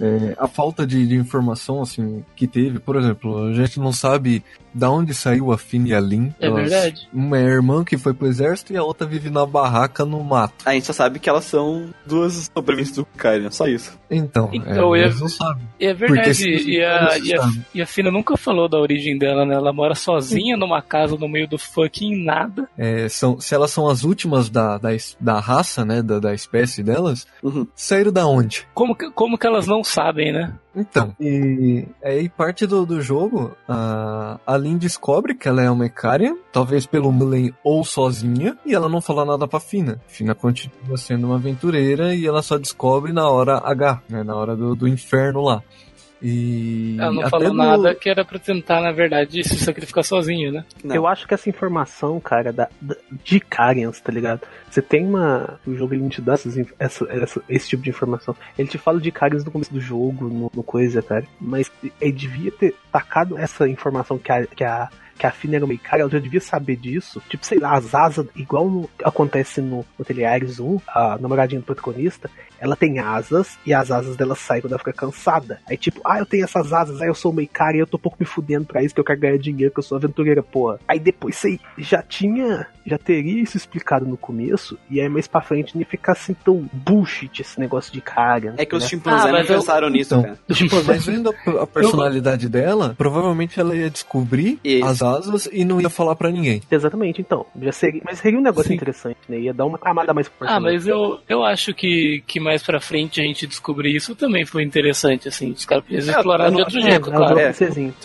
É, a falta de, de informação, assim, que teve, por exemplo, a gente não sabe da onde saiu a Finn e a Lin. É Elas- verdade. Uma é a irmã que foi pro exército e a outra vive na barraca no mato. A gente só sabe que elas são duas sobreviventes do Kyrian, só isso. Então, Então, é, eu- eles não sabem. E é verdade. E a, não e, a, sabe. e a Fina nunca falou da origem dela, né? Ela mora sozinha numa casa no meio do fucking nada. É, são, se elas são as últimas da, da, da raça, né, da, da espécie delas, Uhum. saíram da onde? Como que, como que elas não sabem, né? Então, e aí parte do, do jogo, a, a Lin descobre que ela é uma Icarian, talvez pelo Mullen ou sozinha, e ela não fala nada pra Fina. Fina continua sendo uma aventureira e ela só descobre na hora H, né, na hora do, do inferno lá. E Ela não falou no- nada que era pra tentar, na verdade, se sacrificar sozinho, né? Não. Eu acho que essa informação, cara, da, da- de Carians, tá ligado? Você tem uma. O jogo ele não te dá essas essa, essa- esse tipo de informação. Ele te fala de Carians no começo do jogo, no, no coisa, cara. Mas ele devia ter tacado essa informação que a. Que a que a Fina era uma Icari, ela já devia saber disso. Tipo, sei lá, as asas, igual no- acontece no, no Teleares 1, a namoradinha do protagonista, ela tem asas e as asas dela saem quando ela fica cansada. Aí, tipo, ah, eu tenho essas asas, aí eu sou uma Icari e eu tô um pouco me fudendo pra isso, que eu quero ganhar dinheiro, que eu sou aventureira, porra. Aí depois você já tinha, já teria isso explicado no começo, e aí mais pra frente não ia ficar assim tão bullshit esse negócio de cara. É que os né? chimpanzés Ah, não eu- pensaram nisso, Então, cara. Mas vendo a, a personalidade dela, provavelmente ela ia descobrir E- as asas e não ia falar pra ninguém. Exatamente, então. Já seria, mas seria um negócio Sim. interessante, né? Ia dar uma camada mais pro Ah, mas eu, eu acho que, que mais pra frente a gente descobrir isso também foi interessante, assim. Os caras podiam É, explorar de não- outro É, jeito, ela claro. É.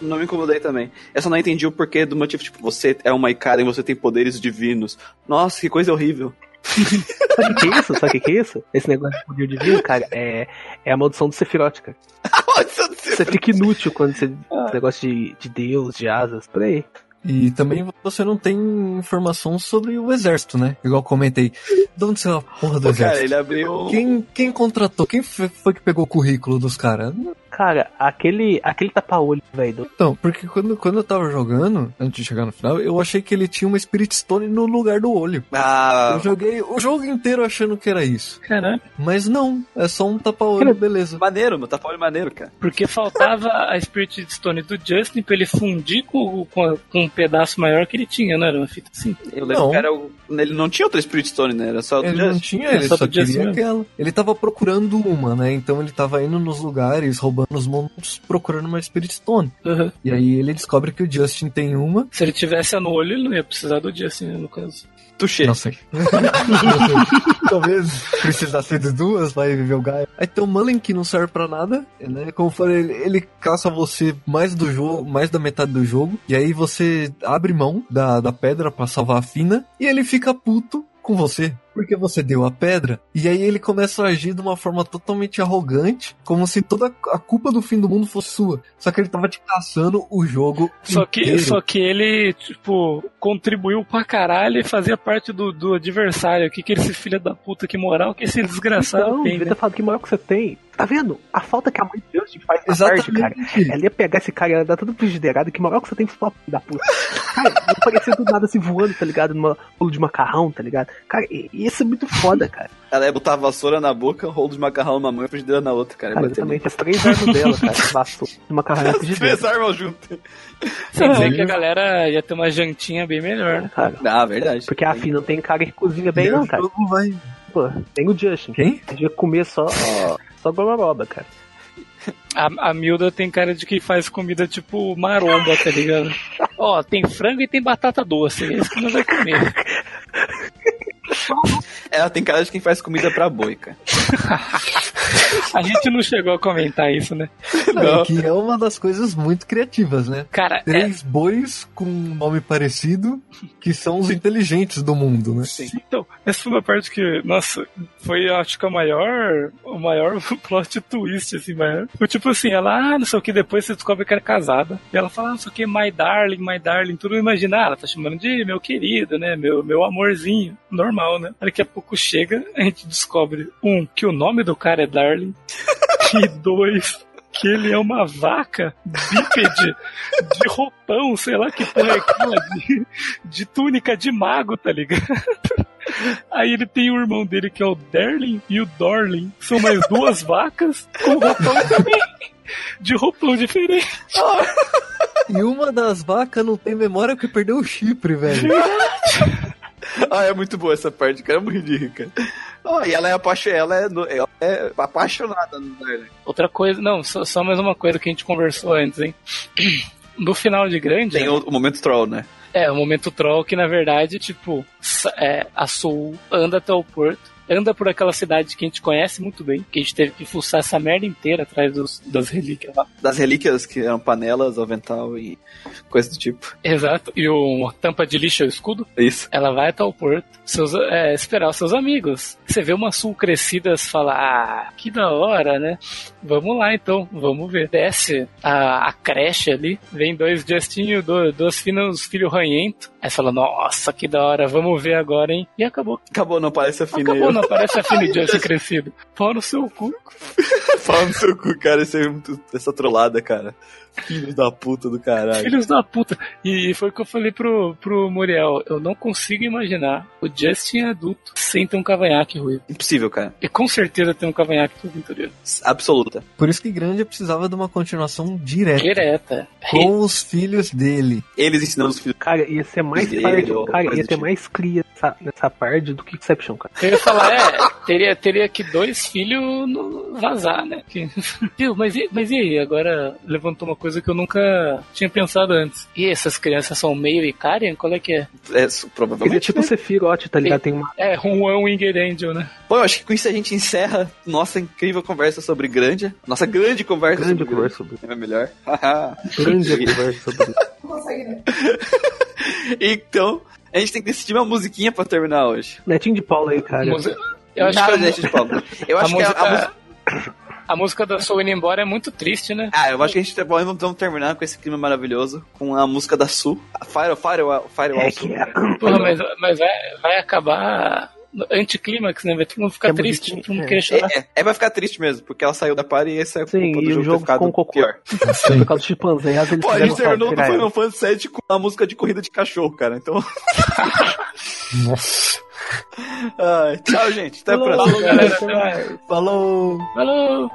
Não me incomodei também. Eu só não entendi o porquê do motivo, tipo, você é uma Icarian e você tem poderes divinos. Nossa, que coisa horrível. Sabe o que é isso? Sabe o que é isso? Esse negócio de poder divino, cara, é, é a maldição do Sephiroth, cara. Você fica inútil quando você. Esse negócio de, de Deus, de asas, por aí. E também você não tem informação sobre o exército, né? Igual comentei. De onde saiu a porra do Pô, cara, exército? ele abriu. Quem, quem contratou? Quem foi foi que pegou o currículo dos caras? Cara, aquele, aquele tapa-olho, velho. Então, porque quando, quando eu tava jogando, antes de chegar no final, eu achei que ele tinha uma Spirit Stone no lugar do olho. Ah, Eu joguei o jogo inteiro achando que era isso. Caralho. Mas não, é só um tapa-olho, beleza. maneiro, meu. Tapa-olho maneiro, cara. Porque faltava a Spirit Stone do Justin pra ele fundir com, com, a- com um pedaço maior que ele tinha, não era uma fita assim? Eu lembro Não. que era o... ele não tinha outra Spirit Stone, né? Era só Ele não tinha, ele só só queria mesmo. aquela. Ele tava procurando uma, né? Então ele tava indo nos lugares, roubando os monstros, procurando uma Spirit Stone. Uhum. E aí ele descobre que o Justin tem uma. Se ele tivesse a no olho, ele não ia precisar do Justin, né, no caso. Tuxê. Não sei. Talvez precisasse de duas, vai viver o Gaia. Aí tem o Mullen que não serve pra nada, né? Como eu falei, ele, ele caça você mais do jogo, mais da metade do jogo. E aí você abre mão da, da pedra pra salvar a Fina. E ele fica puto com você. Porque você deu a pedra. E aí ele começa a agir de uma forma totalmente arrogante. Como se toda a culpa do fim do mundo fosse sua. Só que ele tava te caçando o jogo. Só que, só que ele, tipo, contribuiu pra caralho e fazia parte do, do adversário. Que que esse filho da puta, que moral que esse desgraçado Não, tem, devia né? ter falado que moral que você tem. Tá vendo? A falta que a mãe de Justin faz na tarde, cara. Exatamente. Ela ia pegar esse cara e ia dar tudo frigideirado. Que moral que você tem pra da puta. Cara, não parecia do nada assim voando, tá ligado? Numa bolo de macarrão, tá ligado? Cara, isso é muito foda, cara. Ela ia botar a vassoura na boca, rolo de macarrão numa mão e frigideira na outra, cara. Cara, exatamente. As três armas dela, cara. Vassoura macarrão e frigideira. Três armas juntas. Sem dizer que a galera ia ter uma jantinha bem melhor, né? Cara, Ah, verdade. porque a Fih não tem cara que cozinha bem, não, cara. vai. Pô, tem o Justin. Quem? A gente ia comer só, só gororoba, cara. A, a Milda tem cara de que faz comida tipo maromba, tá ligado? Ó, tem frango e tem batata doce. É isso que nós vai comer. Ela tem cara de quem faz comida pra boi, cara. A gente não chegou a comentar isso, né? Não. Que é uma das coisas muito criativas, né? Cara, é, Três bois com um nome parecido, que são os inteligentes do mundo, né? Sim. então, essa foi uma parte que, nossa, foi acho que a maior, o maior plot twist, assim, maior. Foi tipo assim, ela, ah, não sei o que, depois você descobre que era casada. E ela fala, ah, não sei o que, my darling, my darling, tudo imagina, ah, ela tá chamando de meu querido, né? Meu, meu amorzinho, normal, né? Daqui a pouco chega, a gente descobre, um, que o nome do cara é Darling, e dois, que ele é uma vaca bípede de roupão, sei lá que porra é aquela, de, de túnica de mago, tá ligado? Aí ele tem o irmão dele que é o Darling e o Dorling. São mais duas vacas com roupão também. De roupão diferente. E uma das vacas não tem memória porque perdeu o chifre, velho. Ah, é muito boa essa parte, cara. É muito rica. Oh, e ela é, apaixo... ela é, ela é apaixonada no Darling. Outra coisa, não, só, só mais uma coisa que a gente conversou antes, hein? No final de grande. Tem o, o momento troll, né? É, o momento troll que na verdade, tipo, é, a Soul anda até o porto, anda por aquela cidade que a gente conhece muito bem, que a gente teve que fuçar essa merda inteira atrás dos, das relíquias lá. Das relíquias que eram panelas, avental e coisa do tipo. Exato. E o tampa de lixo é o escudo. Isso. Ela vai até o porto, seus, é, esperar os seus amigos. Você vê uma Sul crescidas fala, ah, que da hora, né? Vamos lá então, vamos ver. Desce a, a creche ali, vem dois Justinho, dois, dois finos filho ranhento. Aí fala, nossa, que da hora, vamos ver agora, hein? E acabou. Acabou, não parece a fina Acabou, não aparece a Fina e Justin crescido. Pau no seu cu. Fala no seu cu, cara. Isso é. Essa trollada, cara. Filho da puta do caralho. Filhos da puta. E foi o que eu falei pro, pro Muriel. Eu não consigo imaginar o Justin adulto sem ter um cavanhaque ruim. Impossível, cara. E com certeza tem um cavanhaque todo inteiro. Absoluta. Por isso que Grande precisava de uma continuação direta Direta. com os filhos dele. Eles ensinando os filhos. Cara, ia ser mais Dele, parte. ou Cara, ia do ter mais cria nessa, nessa parte do que Exception, cara. Eu ia falar, é, teria, teria que dois filhos no- vazar, né? Que- mas, e- mas e aí? Agora levantou uma coisa que eu nunca tinha pensado antes. E essas crianças são meio Icarian? Qual é que é? É, su- Ele é provavelmente. tipo Sephiroth, tá ligado? Tem uma. É, Juan Winger Angel, né? Bom, eu acho que com isso a gente encerra nossa incrível conversa sobre grande. Nossa grande conversa Grande sobre conversa sobre É melhor. grande conversa sobre. Não consegue, né? então, a gente tem que decidir uma musiquinha pra terminar hoje. Netinho de Paula aí, cara. Música- Eu acho Nada que a, de. Eu a música. a música da Soul indo embora é muito triste, né? Ah, eu acho que a gente vamos vamos terminar com esse clima maravilhoso com a música da Su. A Fire, Fire, Fire, É Sul. que é. Porra, mas, mas vai, vai acabar no anticlímax, né? Vai todo mundo ficar É triste, todo mundo é. querer chorar. É, é, é, vai ficar triste mesmo, porque ela saiu da party e esse é a Sim, culpa do jogo o jogo ter ficado ficou um cocô. pior. Por causa dos chimpanzés, Pô, a gente terminou do Final. Fantasy VII com a música de corrida de cachorro, cara. Então. Nossa. Ai, tchau, gente. Até a Falou, próxima. Galera, até mais. Falou! Falou!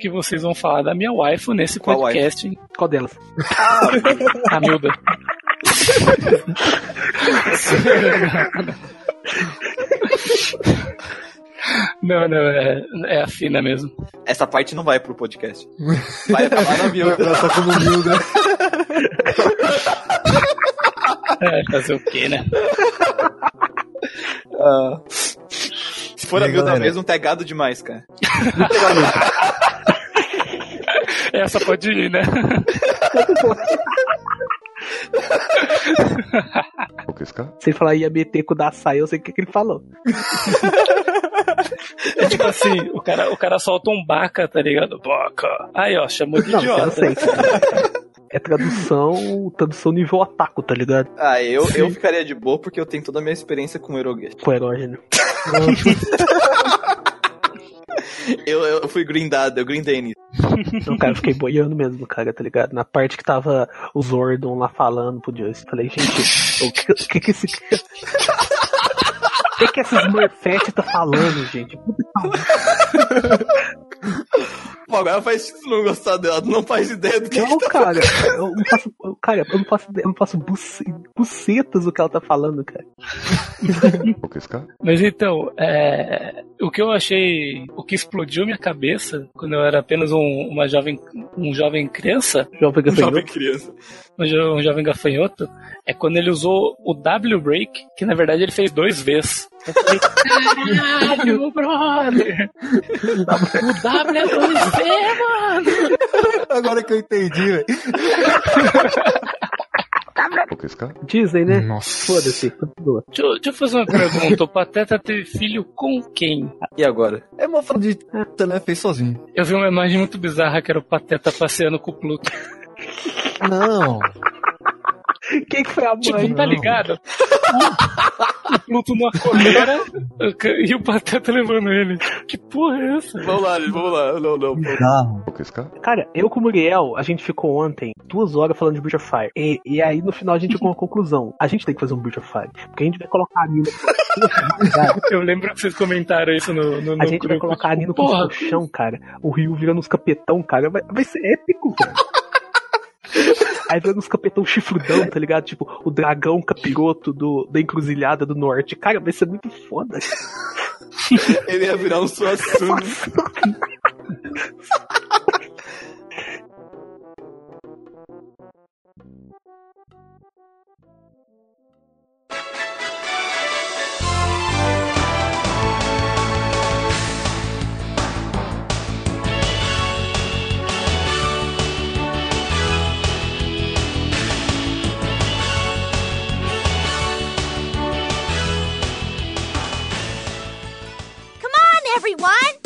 Que vocês vão falar da minha waifu nesse Qual podcast. Qual delas? A Milda. Não, não, é, é a fina mesmo. Essa parte não vai pro podcast. Vai acabar na Milda. Tá como humilde. É, fazer o quê, né? Ah. Se for a E Milda mesmo, tá gado demais, cara. Essa pode ir, né? Se ele falar ia meter com o da saia, eu sei o que, que ele falou. É tipo assim, o cara, o cara solta um baca, tá ligado? Baca. Aí, ó, chamou de Não, idiota. sei. É tradução, tradução nível otaku, tá ligado? Ah, eu, eu ficaria de boa porque eu tenho toda a minha experiência com eroguete. Com erógeno. Eu, eu fui grindado, eu grindei nisso. Então, cara, eu fiquei boiando mesmo, cara, tá ligado? Na parte que tava o Zordon lá falando pro Joyce. Falei, gente, o que, que que esse. O que que essa Smurfette tá falando, gente? Puta. Pô, agora faz sentido não gostar dela, tu não faz ideia do que Não, que tá cara, eu não faço. eu- Cara, eu não faço, ideia, eu não faço buce- bucetas o que ela tá falando, cara. Mas então, é, o que eu achei, o que explodiu minha cabeça quando eu era apenas um, uma jovem, um jovem criança, Jovem jovem gafanhoto. criança. Um, jo- um jovem gafanhoto, é quando ele usou o W break, que na verdade ele fez dois vezes. Eu falei, caralho, brother! O W é dois V, mano! Agora que eu entendi, velho. Dizem, né? Nossa. Foda-se, continua. Deixa, eu- deixa eu fazer uma pergunta. O Pateta teve filho com quem? E agora? É uma foto de né? Fez sozinho. Eu vi uma imagem muito bizarra que era o Pateta passeando com o Pluto. Não. Quem que foi a mãe? Tipo, tá ligado? O, o Pluto numa coleira e o Pateta levando ele. Que porra é essa? Vamos lá, vamos lá. Não, não. Bizarro. Cara, eu com o Muriel, a gente ficou ontem duas horas falando de Bridge of Fire. E, e aí no final a gente chegou a uma conclusão. A gente tem que fazer um Bridge of Fire. Porque a gente vai colocar a Nina. Eu lembro que vocês comentaram isso no, no, no A gente vai grupo. colocar a Nina com Porra, o chão, cara. O Rio virando uns capetão, cara. Vai, vai ser épico, velho. Aí vem uns capetão chifrudão, tá ligado? Tipo, o dragão capiroto do, da encruzilhada do norte. Cara, vai ser muito foda. Ele ia virar um Suassuna. everyone!